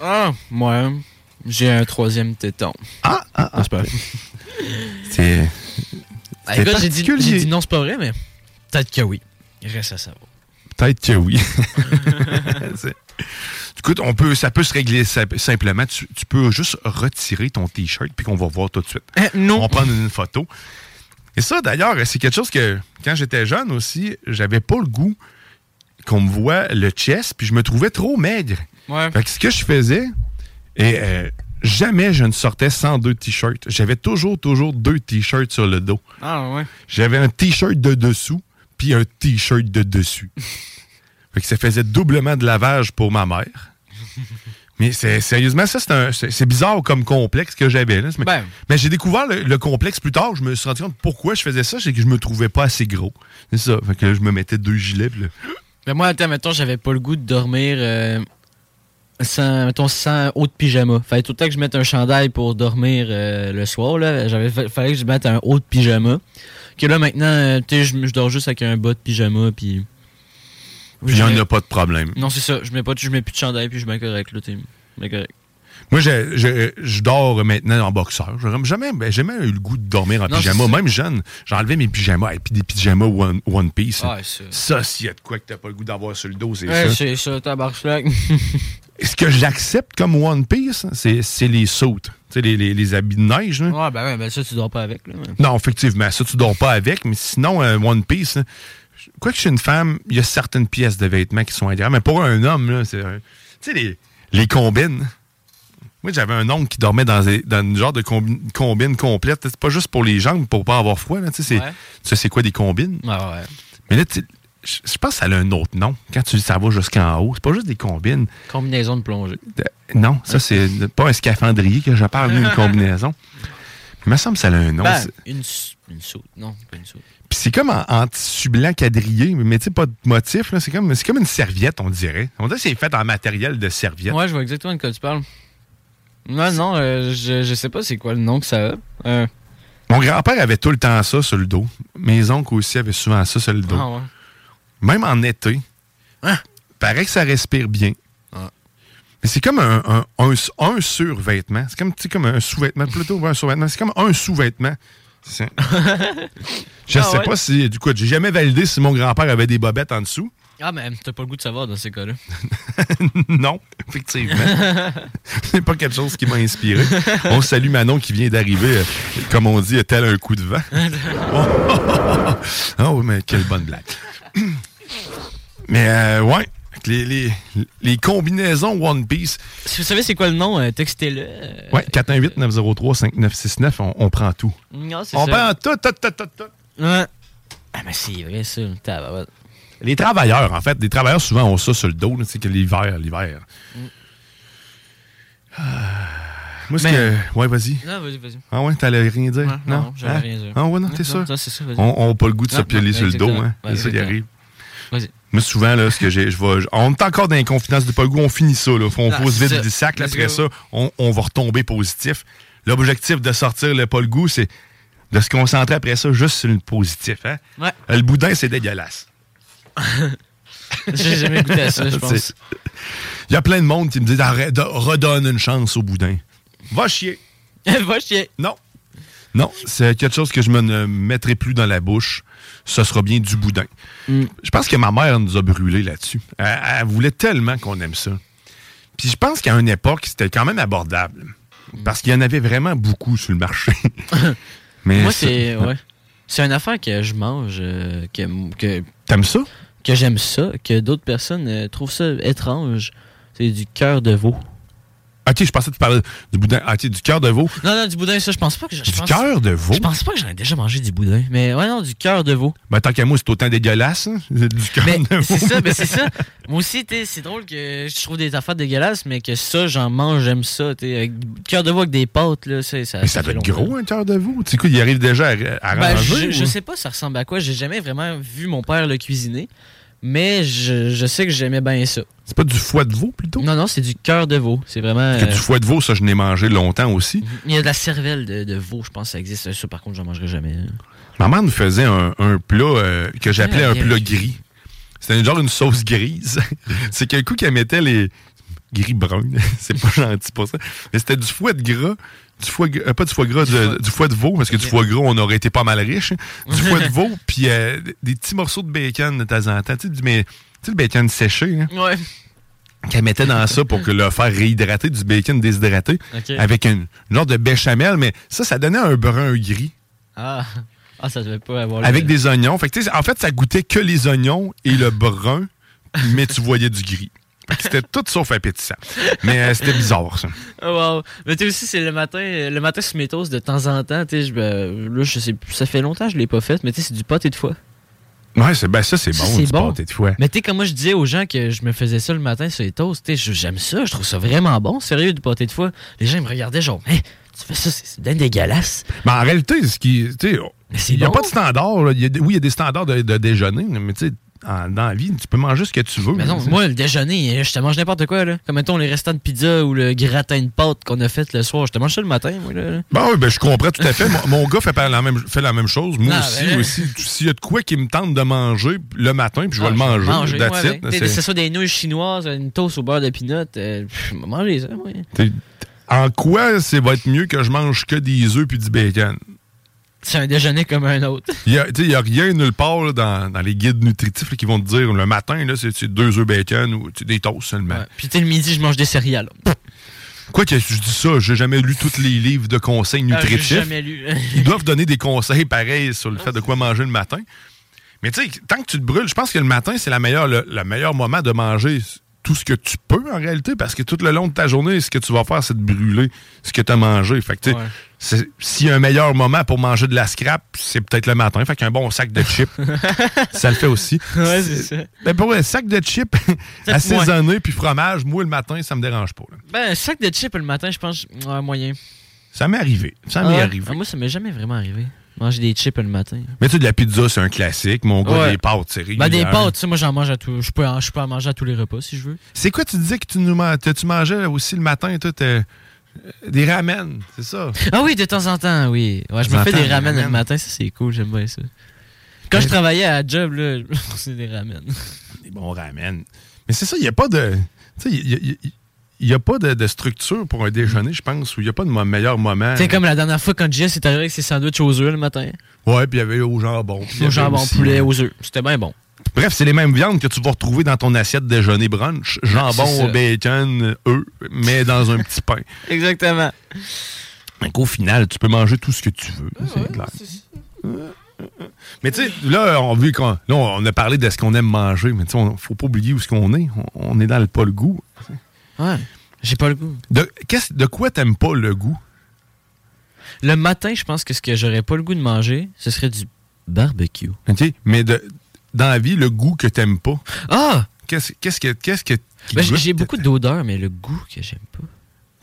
Ah, moi, j'ai un troisième téton. Ah, ah, c'est pas? Vrai. C'est. Ah, j'ai dit, dit non, c'est pas vrai, mais peut-être que oui. Il reste à savoir. Peut-être que oui. Écoute, on peut, ça peut se régler simplement. Tu, tu peux juste retirer ton T-shirt puis qu'on va voir tout de suite. non. On va prendre une photo. Et ça, d'ailleurs, c'est quelque chose que, quand j'étais jeune aussi, j'avais pas le goût qu'on me voit le chest, puis je me trouvais trop maigre. Ouais. Fait que ce que je faisais, et euh, jamais je ne sortais sans deux T-shirts. J'avais toujours, toujours deux T-shirts sur le dos. Ah, ouais. J'avais un T-shirt de dessous, puis un T-shirt de dessus. fait que ça faisait doublement de lavage pour ma mère. Mais c'est, sérieusement, ça, c'est, bizarre comme complexe que j'avais. Là. Mais, Ben. mais j'ai découvert le, le complexe plus tard. Je me suis rendu compte pourquoi je faisais ça. C'est que je me trouvais pas assez gros. C'est ça. Fait que là, je me mettais deux gilets. là, Mais moi, attends, mettons, j'avais pas le goût de dormir euh, sans, mettons, sans haut de pyjama. Fallait tout le temps que je mette un chandail pour dormir euh, le soir. Là. J'avais, fa- fallait que je mette un haut de pyjama. Que là, maintenant, euh, tu sais, je, je dors juste avec un bas de pyjama, puis... Puis il n'y en a pas de problème. Non, c'est ça. Je mets, pas, de- je mets plus de chandail, puis je bien correct, là, t'es correct. Moi, je, je- je dors maintenant en boxeur. Jamais, ben, jamais eu le goût de dormir en Non, pyjama. Même jeune, j'enlevais mes pyjamas. Et puis des pyjamas One, one Piece. Ouais, ça. ça, s'il y a de quoi que t'as pas le goût d'avoir sur le dos, c'est Ouais, ça. c'est ça, tabarchlac. Ce que j'accepte comme One Piece, c'est les sautes. Tu sais, les, les, les habits de neige. là. ouais, ben, ben ça, tu dors pas avec, là. Non, effectivement, ça, tu dors pas avec. Mais sinon, euh, One Piece, quoi que je suis une femme, il y a certaines pièces de vêtements qui sont agréables. Mais pour un homme, là, c'est. un- Tu sais, les, les combines. Moi, j'avais un oncle qui dormait dans, des- dans une genre de combi- combine complète. C'est pas juste pour les jambes, pour pas avoir froid. Là. Tu sais, c'est- Ouais. tu sais, c'est quoi des combines? Ouais. Mais là, tu sais, je pense que ça a un autre nom. Quand tu ça va jusqu'en haut, c'est pas juste des combines. Combinaison de plongée. Non, ça, c'est pas un scaphandrier que je parle, une combinaison. Il me semble que ça a un nom. Ben, une, une soude. Non, pas une soude. Puis c'est comme en, en tissu blanc quadrillé, mais tu sais, pas de motif. là. C'est comme, c'est comme une serviette, on dirait. On dirait que c'est fait en matériel de serviette. Ouais, je vois exactement de quoi tu parles. Non, non, euh, je, je sais pas c'est quoi le nom que ça a. Euh, Mon grand-père avait tout le temps ça sur le dos. Mes oncles aussi avaient souvent ça sur le dos. ah ouais. Même en été. Paraît que ça respire bien. Ah. Mais c'est comme un, un, un, un survêtement. C'est comme, comme un sous-vêtement. Plutôt un sous-vêtement. C'est comme un sous-vêtement. Je Ah sais ouais. pas si. Du coup, j'ai jamais validé si mon grand-père avait des bobettes en dessous. Ah, mais t'as pas le goût de savoir dans ces cas-là. non, effectivement. c'est pas quelque chose qui m'a inspiré. On salue Manon qui vient d'arriver, euh, comme on dit, tel un coup de vent. oh, oui, mais quelle bonne blague. mais euh, ouais, les, les, les combinaisons One Piece. Si vous savez c'est quoi le nom, euh, textez-le. Ouais, 418-903-5969, on, on prend tout. Non, c'est On ça. prend tout, tout, tout, tout, tout. Ouais. Ah, mais c'est vrai, ça. tabarouette. Les travailleurs, en fait, les travailleurs souvent ont ça sur le dos, sais, que l'hiver, l'hiver. Mm. Ah. Moi, c'est Mais- que. Ouais, vas-y. Non, vas-y, vas-y. Ah ouais, t'allais rien dire? Ouais, non, j'allais Hein? rien dire. Ah ouais, non, Non, t'es non, sûr? ça, c'est ça, vas-y. On n'a pas le goût de se Non, pioler non, sur le dos, hein? C'est ça qui arrive. Vas-y. Moi, souvent, là, ce que j'ai, je vais. On est encore dans les confidences de goût, on finit ça, là. On Ah, faut se c'est vide ça. du sac, là, après ça, on, on va retomber positif. L'objectif de sortir le goût, c'est de se concentrer après ça juste sur le positif, hein? Ouais. Euh, Le boudin, c'est dégueulasse. J'ai jamais goûté à ça, je pense. Il y a plein de monde qui me Arrête, de- redonne une chance au boudin. Va chier. Va chier. Non. Non, c'est quelque chose que je me ne mettrai plus dans la bouche. Ce sera bien du boudin. Mm. Je pense que ma mère nous a brûlé là-dessus. Elle, elle voulait tellement qu'on aime ça. Puis je pense qu'à une époque, c'était quand même abordable. Parce qu'il y en avait vraiment beaucoup sur le marché. Mais Moi, c'est. Ouais. C'est une affaire que je mange. euh, que, que, T'aimes ça? Que j'aime ça. Que d'autres personnes euh, trouvent ça étrange. C'est du cœur de veau. Ok, je pensais que tu parlais du boudin. Ah, du cœur de veau. Non, non, du boudin, ça, je pense pas que. Je, Du cœur de veau? Je pense pas que j'en ai déjà mangé du boudin. Mais ouais, non, du cœur de veau. Ben, tant qu'à moi, c'est autant dégueulasse. hein, Du cœur Mais de veau. c'est ça, ben c'est ça. Moi aussi, c'est drôle que je trouve des affaires dégueulasses, mais que ça, j'en mange, j'aime ça. t'sais, Avec du cœur de veau avec des pâtes, là, ça, ça, Mais ça doit être longtemps. gros, un cœur de veau. Tu sais quoi, il arrive déjà à, à Ben, ranger, je, ou- je sais pas ça ressemble à quoi. J'ai jamais vraiment vu mon père le cuisiner. Mais je, je sais que j'aimais bien ça. C'est pas du foie de veau plutôt? Non, non, c'est du cœur de veau. C'est vraiment. Euh, du foie de veau, ça, je n'ai mangé longtemps aussi. Il y a de la cervelle de, de veau, je pense que ça existe. Ça, par contre, j'en mangerai jamais. hein. Ma mère nous faisait un, un plat euh, que j'appelais Ah, un plat gris. C'était genre une sauce grise. c'est qu'un coup qu'elle mettait les gris bruns. c'est pas gentil pour ça. Mais c'était du foie de gras. Du foie, euh, pas du foie gras, du, du foie de veau, parce que du foie gras, on aurait été pas mal riche. Du foie de veau, puis euh, des petits morceaux de bacon de temps en temps. Tu sais, mais, tu sais, le bacon séché. hein. Ouais. qu'elle mettait dans ça pour que le faire réhydrater du bacon déshydraté avec une, une genre de béchamel, mais ça, ça donnait un brun gris Ah. ah, ça devait pas avoir. le- avec des oignons. Fait que, en fait, ça goûtait que les oignons et le brun, mais tu voyais du gris. C'était tout sauf appétissant. Mais euh, c'était bizarre, ça. Wow. Mais tu sais aussi, c'est le matin, le matin mes toasts, de temps en temps, tu sais, je, ben, là, je sais plus, ça fait longtemps que je l'ai pas fait, mais tu sais, c'est du pâté de foie. Ouais, c'est, ben ça, c'est bon, c'est du bon. pâté de foie. Mais tu sais, comme moi, je disais aux gens que je me faisais ça le matin sur les toasts, j'aime ça, je trouve ça vraiment bon, sérieux, du pâté de foie. Les gens, ils me regardaient genre, Hein, tu fais ça, c'est bien dégueulasse. Mais en réalité, ce qui, il n'y a bon. pas de standard. là. Il y a des- oui, il y a des standards de, de déjeuner, mais tu sais, en- dans la vie, tu peux manger ce que tu veux. Mais non, moi, le déjeuner, je te mange n'importe quoi, là. Comme mettons les restants de pizza ou le gratin de pâte qu'on a fait le soir, je te mange ça le matin, moi, là. Ben oui, ben je comprends tout à fait. mon, mon gars fait la même, fait la même chose. Moi aussi, ben aussi. S'il y a de quoi qui me tente de manger le matin, puis je vais Ah, le manger. manger, là, T'sais, c'est- soit des nouilles chinoises, une toast au beurre de pinot, euh, je vais manger ça, moi. En quoi ça va être mieux que je mange que des œufs puis du bacon? C'est un déjeuner comme un autre. Il n'y a, a rien nulle part là, dans, dans les guides nutritifs là, qui vont te dire le matin, c'est deux œufs bacon ou des toasts seulement. Puis tu sais, le midi, je mange des céréales. Quoi que je dis ça, j'ai jamais lu tous les livres de conseils Ah, nutritifs. jamais lu. Ils doivent donner des conseils pareils sur le fait de quoi manger le matin. Mais tu sais, tant que tu te brûles, je pense que le matin, c'est la meilleure, le, le meilleur moment de manger tout ce que tu peux en réalité, parce que tout le long de ta journée, ce que tu vas faire, c'est de brûler ce que tu as mangé. Fait que tu sais, Ouais. c'est- s'il y a un meilleur moment pour manger de la scrap, c'est peut-être le matin. Fait qu'un bon sac de chips, ça le fait aussi. Ouais, c'est ça. Ben pour un sac de chips assaisonné puis fromage, moi le matin, ça me dérange pas. là. Ben, un sac de chips le matin, je pense, moyen. Ça m'est arrivé. Ça Ah m'est ouais? arrivé. Ah, moi, ça m'est jamais vraiment arrivé. Manger des chips le matin. Mais tu sais, de la pizza, c'est un classique. Mon gars, Ouais. des pâtes, c'est Ben, des régulier. pâtes, tu sais, moi, j'en mange à tout. Je peux, je peux en manger à tous les repas si je veux. C'est quoi, tu disais que tu, nous man- tu mangeais aussi le matin, toi, des ramen, c'est ça? Ah oui, de temps en temps, oui. Ouais, je me fais des ramen le matin, ça c'est cool, j'aime bien ça. Quand je travaillais à la job, là, je me des ramen. Des bons ramen. Mais c'est ça, il n'y a pas de. Tu sais, il n'y a, pas de, de structure pour un déjeuner, je pense, ou il n'y a pas de meilleur moment. Tu sais, comme la dernière fois quand Jess est arrivé avec ses sandwichs aux œufs le matin. Ouais, puis il y avait au jambon. il Au jambon, aussi, poulet, aux œufs. C'était bien bon. Bref, c'est les mêmes viandes que tu vas retrouver dans ton assiette déjeuner brunch. C'est Jambon, bacon, œufs, mais dans un petit pain. Exactement. Donc, au final, tu peux manger tout ce que tu veux. c'est clair. Mais tu sais, là, on, vu qu'on, là, on a parlé de ce qu'on aime manger, mais tu sais, on- faut pas oublier où ce qu'on est. On, on est dans le pas le goût. Ouais, j'ai pas le goût. De, qu'est-ce- de quoi t'aimes pas le goût? Le matin, je pense que ce que j'aurais pas le goût de manger, ce serait du barbecue. OK? Mais de, dans la vie, le goût que t'aimes pas. Ah! Qu'est-ce, qu'est-ce que. Qu'est-ce que Ben, j'ai- beaucoup d'odeurs, mais le goût que j'aime pas. Tu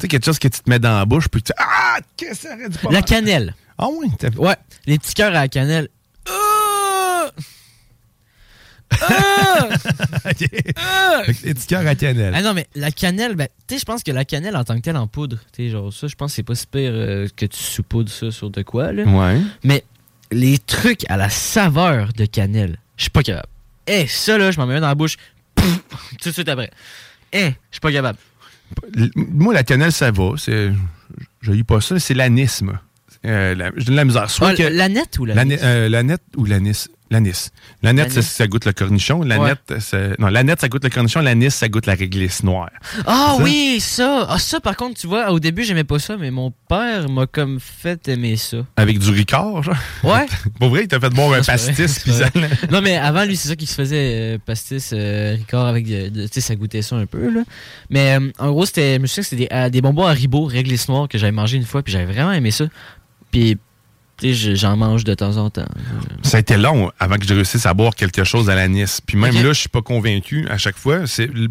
sais, quelque chose que tu te mets dans la bouche, puis tu. Ah! Qu'est-ce que ça aurait dû pas La cannelle. Ah oui? t'as- Ouais, les petits cœurs à la cannelle. Ah! Ah! Ah! Cœurs à cannelle. Ah non, mais la cannelle, ben, tu sais, je pense que la cannelle en tant que telle en poudre, tu sais, genre ça, je pense que c'est pas si pire euh, que tu saupoudres ça sur de quoi, là. Ouais. Mais les trucs à la saveur de cannelle, je suis pas capable. Eh, ça, là, je m'en mets un dans la bouche, pouf, tout de suite après. Eh, je suis pas capable. Moi, la cannelle, ça va. C'est, je lis pas ça, c'est l'anis, moi. Euh, la- J'ai de la misère. Soit Ah, que- ou la L'ani- euh, L'anis ou l'anis? L'anis. L'anis. ça, ça goûte le cornichon. L'anis, ça- non, l'anis, ça goûte le cornichon. L'anis, ça goûte la réglisse noire. Ah Ça? oui, ça. Ah, ça, par contre, tu vois, au début, j'aimais pas ça, mais mon père m'a comme fait aimer ça. Avec du ricard, genre? Ouais. Pour vrai, il t'a fait boire un pastis, puis ça. Non, mais avant, lui, c'est ça qui se faisait, euh, pastis, euh, Ricard, avec tu sais, ça goûtait ça un peu, là. Mais euh, en gros, c'était, je me souviens que c'était des, euh, des bonbons Haribo, réglisse noire, que j'avais mangé une fois, puis j'avais vraiment aimé ça. Puis, j'en mange de temps en temps. Ça a été long avant que je réussisse à boire quelque chose à l'anis. Puis même là, je suis pas convaincu à chaque fois.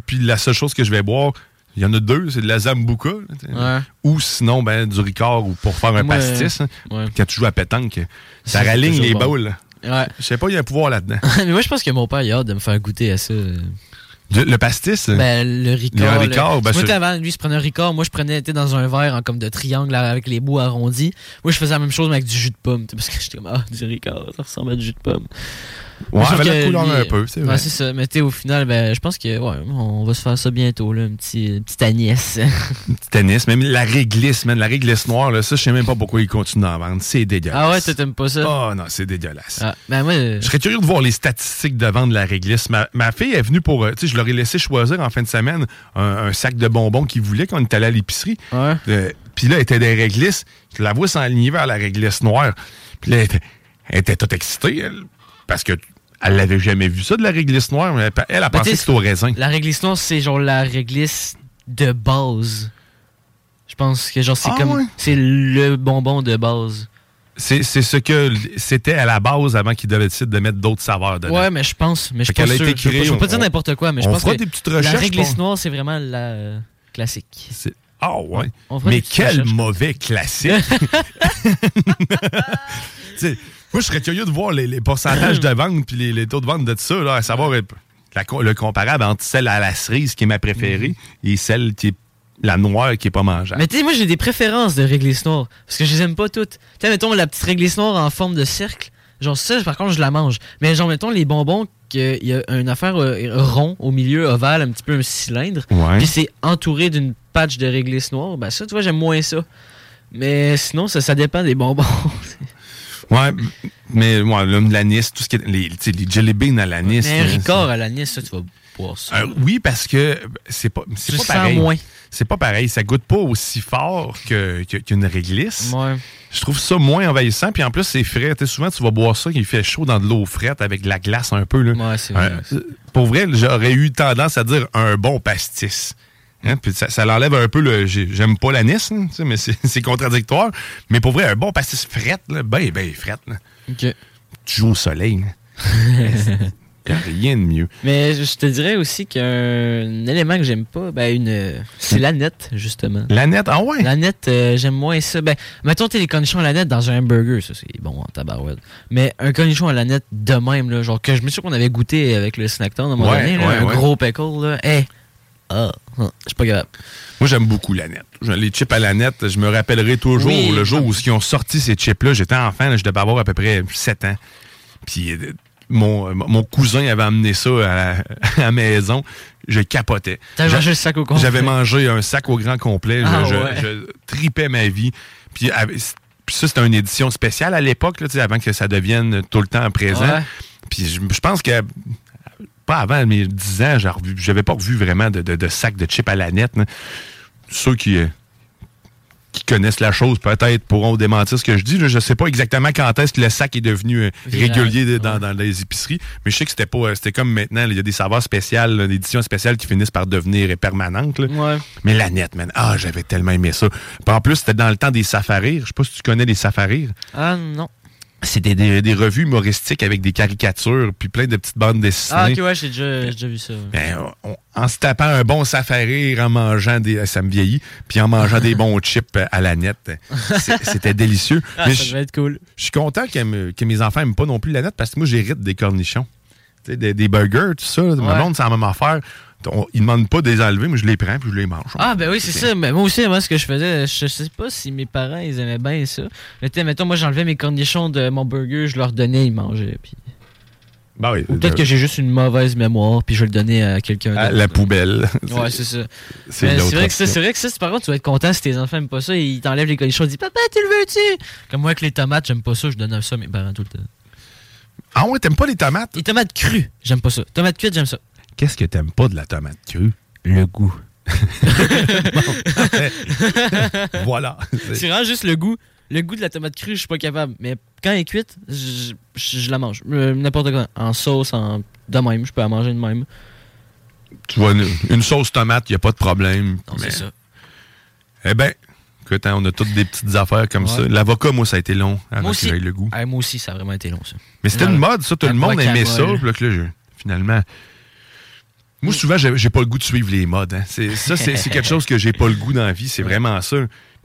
Puis la seule chose que je vais boire, il y en a deux, c'est de la Zambuca. Ouais. Ou sinon, ben, du Ricard ou pour faire un Moi, pastis. hein. ouais. Quand tu joues à pétanque, ça raligne les bon. boules. Ouais. Je sais pas, il y a un pouvoir là-dedans. mais moi, je pense que mon père, il a hâte de me faire goûter à ça. Le pastis? Ben, le Ricard. Le Ricard, le- ben, Moi, avant, lui, il se prenait un Ricard. Moi, je prenais, dans un verre en comme de triangle avec les bouts arrondis. Moi, je faisais la même chose, mais avec du jus de pomme. tu sais, Parce que j'étais comme, ah, du Ricard, ça ressemble à du jus de pomme. Ouais, mais la couleur un peu, c'est ouais, vrai. c'est ça. Mais tu au final, ben, je pense que, ouais, on va se faire ça bientôt, là, un petit, un petit Agnès. Petit tennis, même la réglisse, man, la réglisse noire, là, ça, je sais même pas pourquoi ils continuent d'en vendre. C'est dégueulasse. ah ouais, toi, t'aimes pas ça? Oh non, c'est dégueulasse. Ah, ben, moi, euh, Je serais curieux de voir les statistiques de vente de la réglisse. Ma, ma fille est venue pour. euh, Tu sais, je leur ai laissé choisir en fin de semaine un, un sac de bonbons qu'ils voulaient quand on était allé à l'épicerie. Ouais. Euh, Puis là, elle était des réglisses. Je la vois s'enligner vers la réglisse noire. Puis là, elle était, elle était toute excitée, elle, parce que elle l'avait jamais vu ça de la réglisse noire. mais Elle, elle a Ben, pensé que c'était au raisin. La réglisse noire, c'est genre la réglisse de base. Je pense que genre c'est Ah comme ouais? c'est le bonbon de base. C'est ce que c'était à la base avant qu'ils devaient décider de mettre d'autres saveurs dedans. Ouais, mais je pense, mais je été Je veux pas- dire n'importe quoi, mais je pense que des petites la recherches, réglisse bon. noire, c'est vraiment la euh, classique. Ah ouais. On Mais quel recherches. mauvais classique. Moi, je serais curieux de voir les, les pourcentages de vente puis les, les taux de vente de ça, là, à savoir euh, la le comparable entre celle à la cerise, qui est ma préférée, et celle qui est la noire, qui est pas mangeable. Mhm. Mais tu sais, moi j'ai des préférences de réglisse noire parce que je les aime pas toutes. Tu sais, mettons la petite réglisse noire en forme de cercle. Genre ça, par contre, je la mange. Mais genre, mettons les bonbons, qu'il y a une affaire euh, rond au milieu, ovale, un petit peu un cylindre. Ouais. Puis c'est entouré d'une patch de réglisse noire. Ben ça, tu vois, j'aime moins ça. Mais sinon, ça, ça dépend des bonbons. Ouais, mais ouais, là, l'anis, tout ce qui est. Les, les jelly beans à l'anis. Mais un Ricard à l'anis, ça, tu vas boire ça. Euh, oui, parce que c'est pas, c'est pas pareil. moins. C'est pas pareil. Ça goûte pas aussi fort que- que- qu'une réglisse. Ouais. Je trouve ça moins envahissant. Puis en plus, c'est frais. Souvent, tu vas boire ça qui fait chaud dans de l'eau frette avec de la glace un peu. Là. Ouais, c'est vrai. Euh, pour vrai, j'aurais eu tendance à dire un bon pastis. Hein, puis ça, ça l'enlève un peu le. j'ai- J'aime pas l'anis, hein, mais c'est contradictoire. Mais pour vrai, un bon pastis frette, là, ben, ben, frette. là. Tu joues au soleil. Il a rien de mieux. Mais je te dirais aussi qu'un élément que j'aime pas, ben une, c'est la nette, justement. La nette, ah ouais? La nette, euh, j'aime moins ça. Ben, mettons, t'es les cornichons à la nette dans un hamburger, ça c'est bon en tabarouette. Mais un cornichon à la nette de même, là, genre que je me suis sûr qu'on avait goûté avec le Snacktown à un moment Ouais, donné, là, ouais, un ouais. gros pickle, là. Hey! Ah, ah, je suis pas capable. Moi, j'aime beaucoup la nette. Les chips à la nette, je me rappellerai toujours Oui. le jour où ils ont sorti ces chips-là. J'étais enfant, là, je devais avoir à peu près 7 ans. Puis euh, mon, euh, mon cousin avait amené ça à la, à la maison. Je capotais. T'avais mangé le sac au complet? J'avais mangé un sac au grand complet. Je- Ah je, ouais. je tripais ma vie. Puis, puis ça, c'était une édition spéciale à l'époque, là, tu sais, avant que ça devienne tout le temps présent. Ouais. Puis je, je pense que pas avant mes 10 ans, j'avais pas revu vraiment de, de, de sac de chips à la nette. Ceux qui, euh, qui connaissent la chose, peut-être pourront démentir ce que je dis. là. Je sais pas exactement quand est-ce que le sac est devenu euh, régulier dans, dans les épiceries, mais je sais que c'était pas, euh, c'était comme maintenant, il y a des saveurs spéciales, des éditions spéciales qui finissent par devenir permanentes. Ouais. Mais la nette, man, ah, j'avais tellement aimé ça. Puis en plus, c'était dans le temps des safaris. Je sais pas si tu connais les safaris. Ah non. C'était des, des revues humoristiques avec des caricatures, puis plein de petites bandes dessinées. Ah, ok, ouais, j'ai déjà, déjà vu ça. ouais. Ben, on- en se tapant un bon safari, en mangeant des. Ça me vieillit, puis en mangeant des bons chips à la nette. C'était délicieux. Ah, Mais ça je devait être cool. je suis content que, que mes enfants n'aiment pas non plus la nette parce que moi, j'hérite des cornichons. Des, des burgers, tout ça. là, Ma Ouais. blonde, c'est la même affaire. On- ils ne demandent pas de les enlever, mais je les prends puis je les mange. Ah, ben oui, c'est ça. Mais moi aussi, moi, ce que je faisais, je sais pas si mes parents, ils aimaient bien ça. Mais tu sais, mettons, moi, j'enlevais mes cornichons de mon burger, je leur donnais, ils mangeaient. Puis... Ben oui, Ou peut-être que j'ai juste une mauvaise mémoire, puis je vais le donner à quelqu'un À la poubelle. Ouais, c'est ça. C'est vrai, que ça, c'est vrai que ça, c'est- par contre, tu vas être content si tes enfants aiment pas ça, ils t'enlèvent les cornichons, ils disent Papa, tu le veux-tu? Comme moi, avec les tomates, j'aime pas ça, je donne ça à mes parents tout le temps. Ah ouais, t'aimes pas les tomates? Les tomates crues, j'aime pas ça. Tomates cuites, j'aime ça. Qu'est-ce que t'aimes pas de la tomate crue? Le goût. voilà. C'est vraiment juste le goût. Le goût de la tomate crue, je suis pas capable. Mais quand elle est cuite, je, je- je la mange. Euh, N'importe quoi. En sauce, en de même. Je peux la manger de même. Tu vois, une, une sauce tomate, il n'y a pas de problème. Mais- c'est ça. Eh ben, écoute, hein, on a toutes des petites affaires comme Ouais. ça. L'avocat, moi, ça a été long Moi aussi. le goût. Ah, moi aussi, ça a vraiment été long, ça. Mais c'était une mode, ça. Tout le monde aimait ça. Puis là, que là, je- finalement. Moi, souvent, j'ai pas le goût de suivre les modes. hein. C'est- Ça, c'est quelque chose que j'ai pas le goût dans la vie. C'est vraiment ça.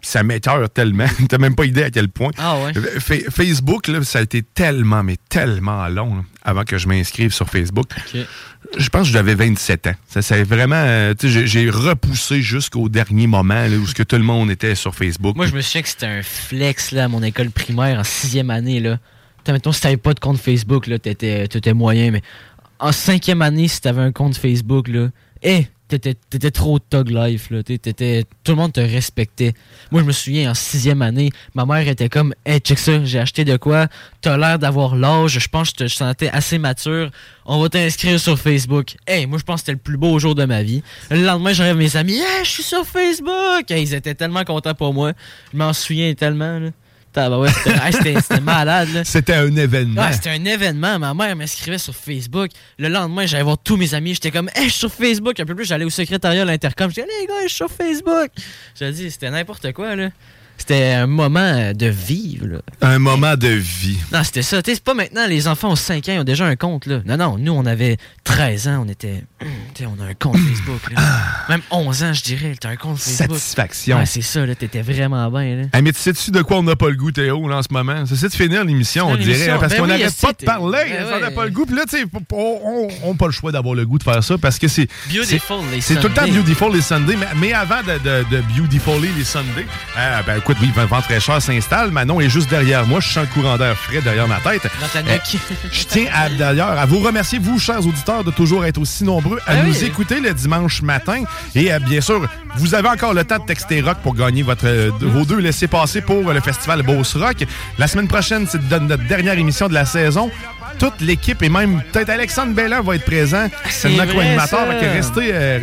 Ça m'écœure tellement. T'as même pas idée à quel point. Ah ouais? Fa- Facebook, là, ça a été tellement, mais tellement long là, avant que je m'inscrive sur Facebook. Je pense que j'avais 27 ans. Ça, c'est vraiment. euh, j'ai- repoussé jusqu'au dernier moment là, où ce que tout le monde était sur Facebook. Moi, je me souviens que c'était un flex là, à mon école primaire en sixième année. Là. Mettons, si t'avais pas de compte Facebook, là, t'étais, t'étais moyen, mais en cinquième année, si t'avais un compte Facebook, là, hé, t'étais, trop Tug Life. Là, T'é- t'étais, tout le monde te respectait. Moi, je me souviens, en sixième année, ma mère était comme Hey, check ça, j'ai acheté de quoi? T'as l'air d'avoir l'âge, je pense que je te sentais assez mature. On va t'inscrire sur Facebook. Hey, moi, je pense que c'était le plus beau jour de ma vie. Le lendemain, j'arrive mes amis Hey, je suis sur Facebook Hey, Ils étaient tellement contents pour moi. Je m'en souviens tellement. Là. C'était, hey, c'était- malade. C'était un événement. Ouais, c'était un événement. Ma mère m'inscrivait sur Facebook. Le lendemain, j'allais voir tous mes amis. J'étais comme, hey, je suis sur Facebook. Un peu plus, j'allais au secrétariat à l'intercom. Je disais, les gars, je suis sur Facebook. Je dit, c'était n'importe quoi, là. C'était un moment euh, de vivre, là. Un moment de vie. Non, c'était ça. C'est pas maintenant, les enfants ont 5 ans, ils ont déjà un compte, là. Non, non, nous, on avait 13 ans, on était. Tu sais, on a un compte Facebook, là. Même 11 ans, je dirais, t'as un compte Facebook. Satisfaction. Ouais, c'est ça, là. T'étais vraiment bien, là. Mais tu sais-tu de quoi on n'a pas le goût, Théo, là, en ce moment? C'est de finir l'émission, on dirait, hein, parce Ben qu'on n'arrête pas de parler, ben on n'a ouais. pas le goût. Puis là, tu sais, on n'a pas le choix d'avoir le goût de faire ça, parce que c'est... Beautiful c'est- les C'est tout le temps Sundays. Beautiful les Sundays, mais, mais avant de, de, de Beautifully les Sundays, euh, ben écoute, oui, Vent fraîcheur s'installe, Manon est juste derrière moi, je sens le courant d'air frais derrière ma tête. Euh, nuque. je tiens à- d'ailleurs à vous remercier, vous, chers auditeurs, de toujours être aussi nombreux à Ah nous oui. écouter le dimanche matin. Et euh, bien sûr, vous avez encore le temps de texter rock pour gagner votre, euh, vos deux laissés-passer pour le festival Beauce Rock. La semaine prochaine, c'est de- notre dernière émission de la saison. Toute l'équipe et même peut-être Alexandre Bellan va être présent. C'est notre que restez, euh,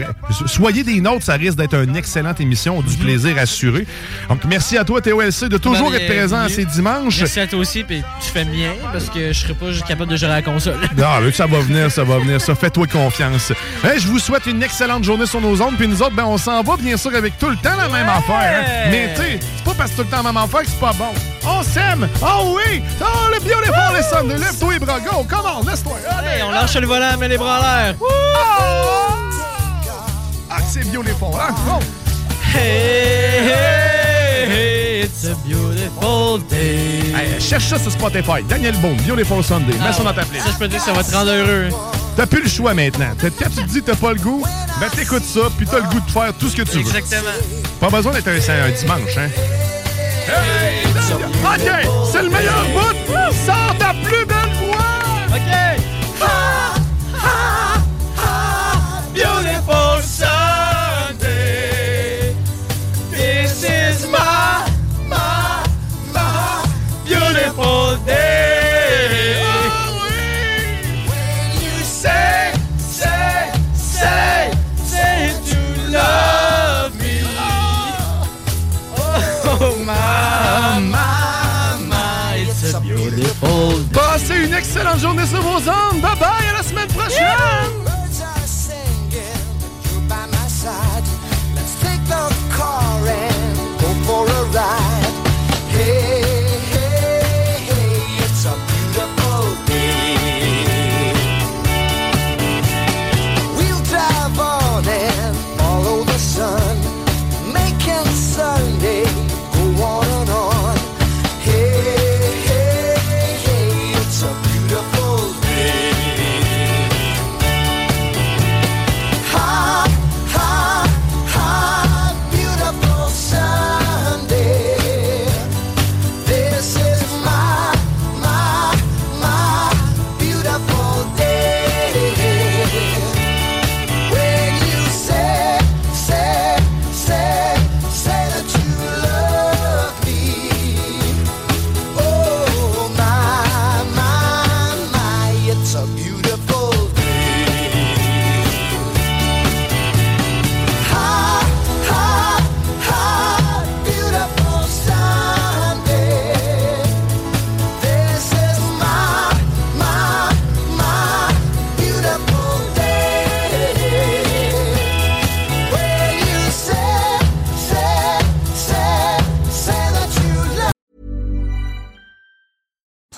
soyez des nôtres, ça risque d'être une excellente émission, du plaisir assuré. Donc merci à toi, Théo LC, de toujours Ben, être présent ces dimanches. Merci à toi aussi, puis tu fais bien, parce que je serais pas capable de gérer la console. Non, mais ça va venir, ça va venir. Ça, fais-toi confiance. Je vous souhaite une excellente journée sur nos ondes. Puis nous autres, ben, on s'en va, bien sûr, avec tout le temps la même affaire. hein. Mais tu sais, c'est pas parce que tout le temps la même affaire que c'est pas bon. On s'aime. Oh oui. Oh, le bien, les Sundays. Lève-toi, les bras, go. Come on, laisse-toi. Hey, on lâche le volant, met les bras en l'air. Ah, c'est bio, les forts, hein? Oh. Hey, hey, hey, it's a beautiful day. Hey, cherche ça sur Spotify. Daniel Boone, Beautiful Sunday. Mets ça dans ta playlist. Ça, je peux te dire que ça va te rendre heureux. T'as plus le choix maintenant. Quand tu te dis que t'as pas le goût, ben t'écoutes ça, puis t'as le goût de faire tout ce que tu veux. Exactement. Pas besoin d'être un, un dimanche, hein? Hey, OK, c'est le meilleur bout! Sors ta plus belle! Ok. Ha, ha, ha, Beautiful Sunday. This is my, my, my Beautiful day. Oh, When you say, say, say Say that you love me. Oh, oh my, my, my It's a beautiful Passez une excellente journée sur vos ondes. Bye bye, à la semaine prochaine.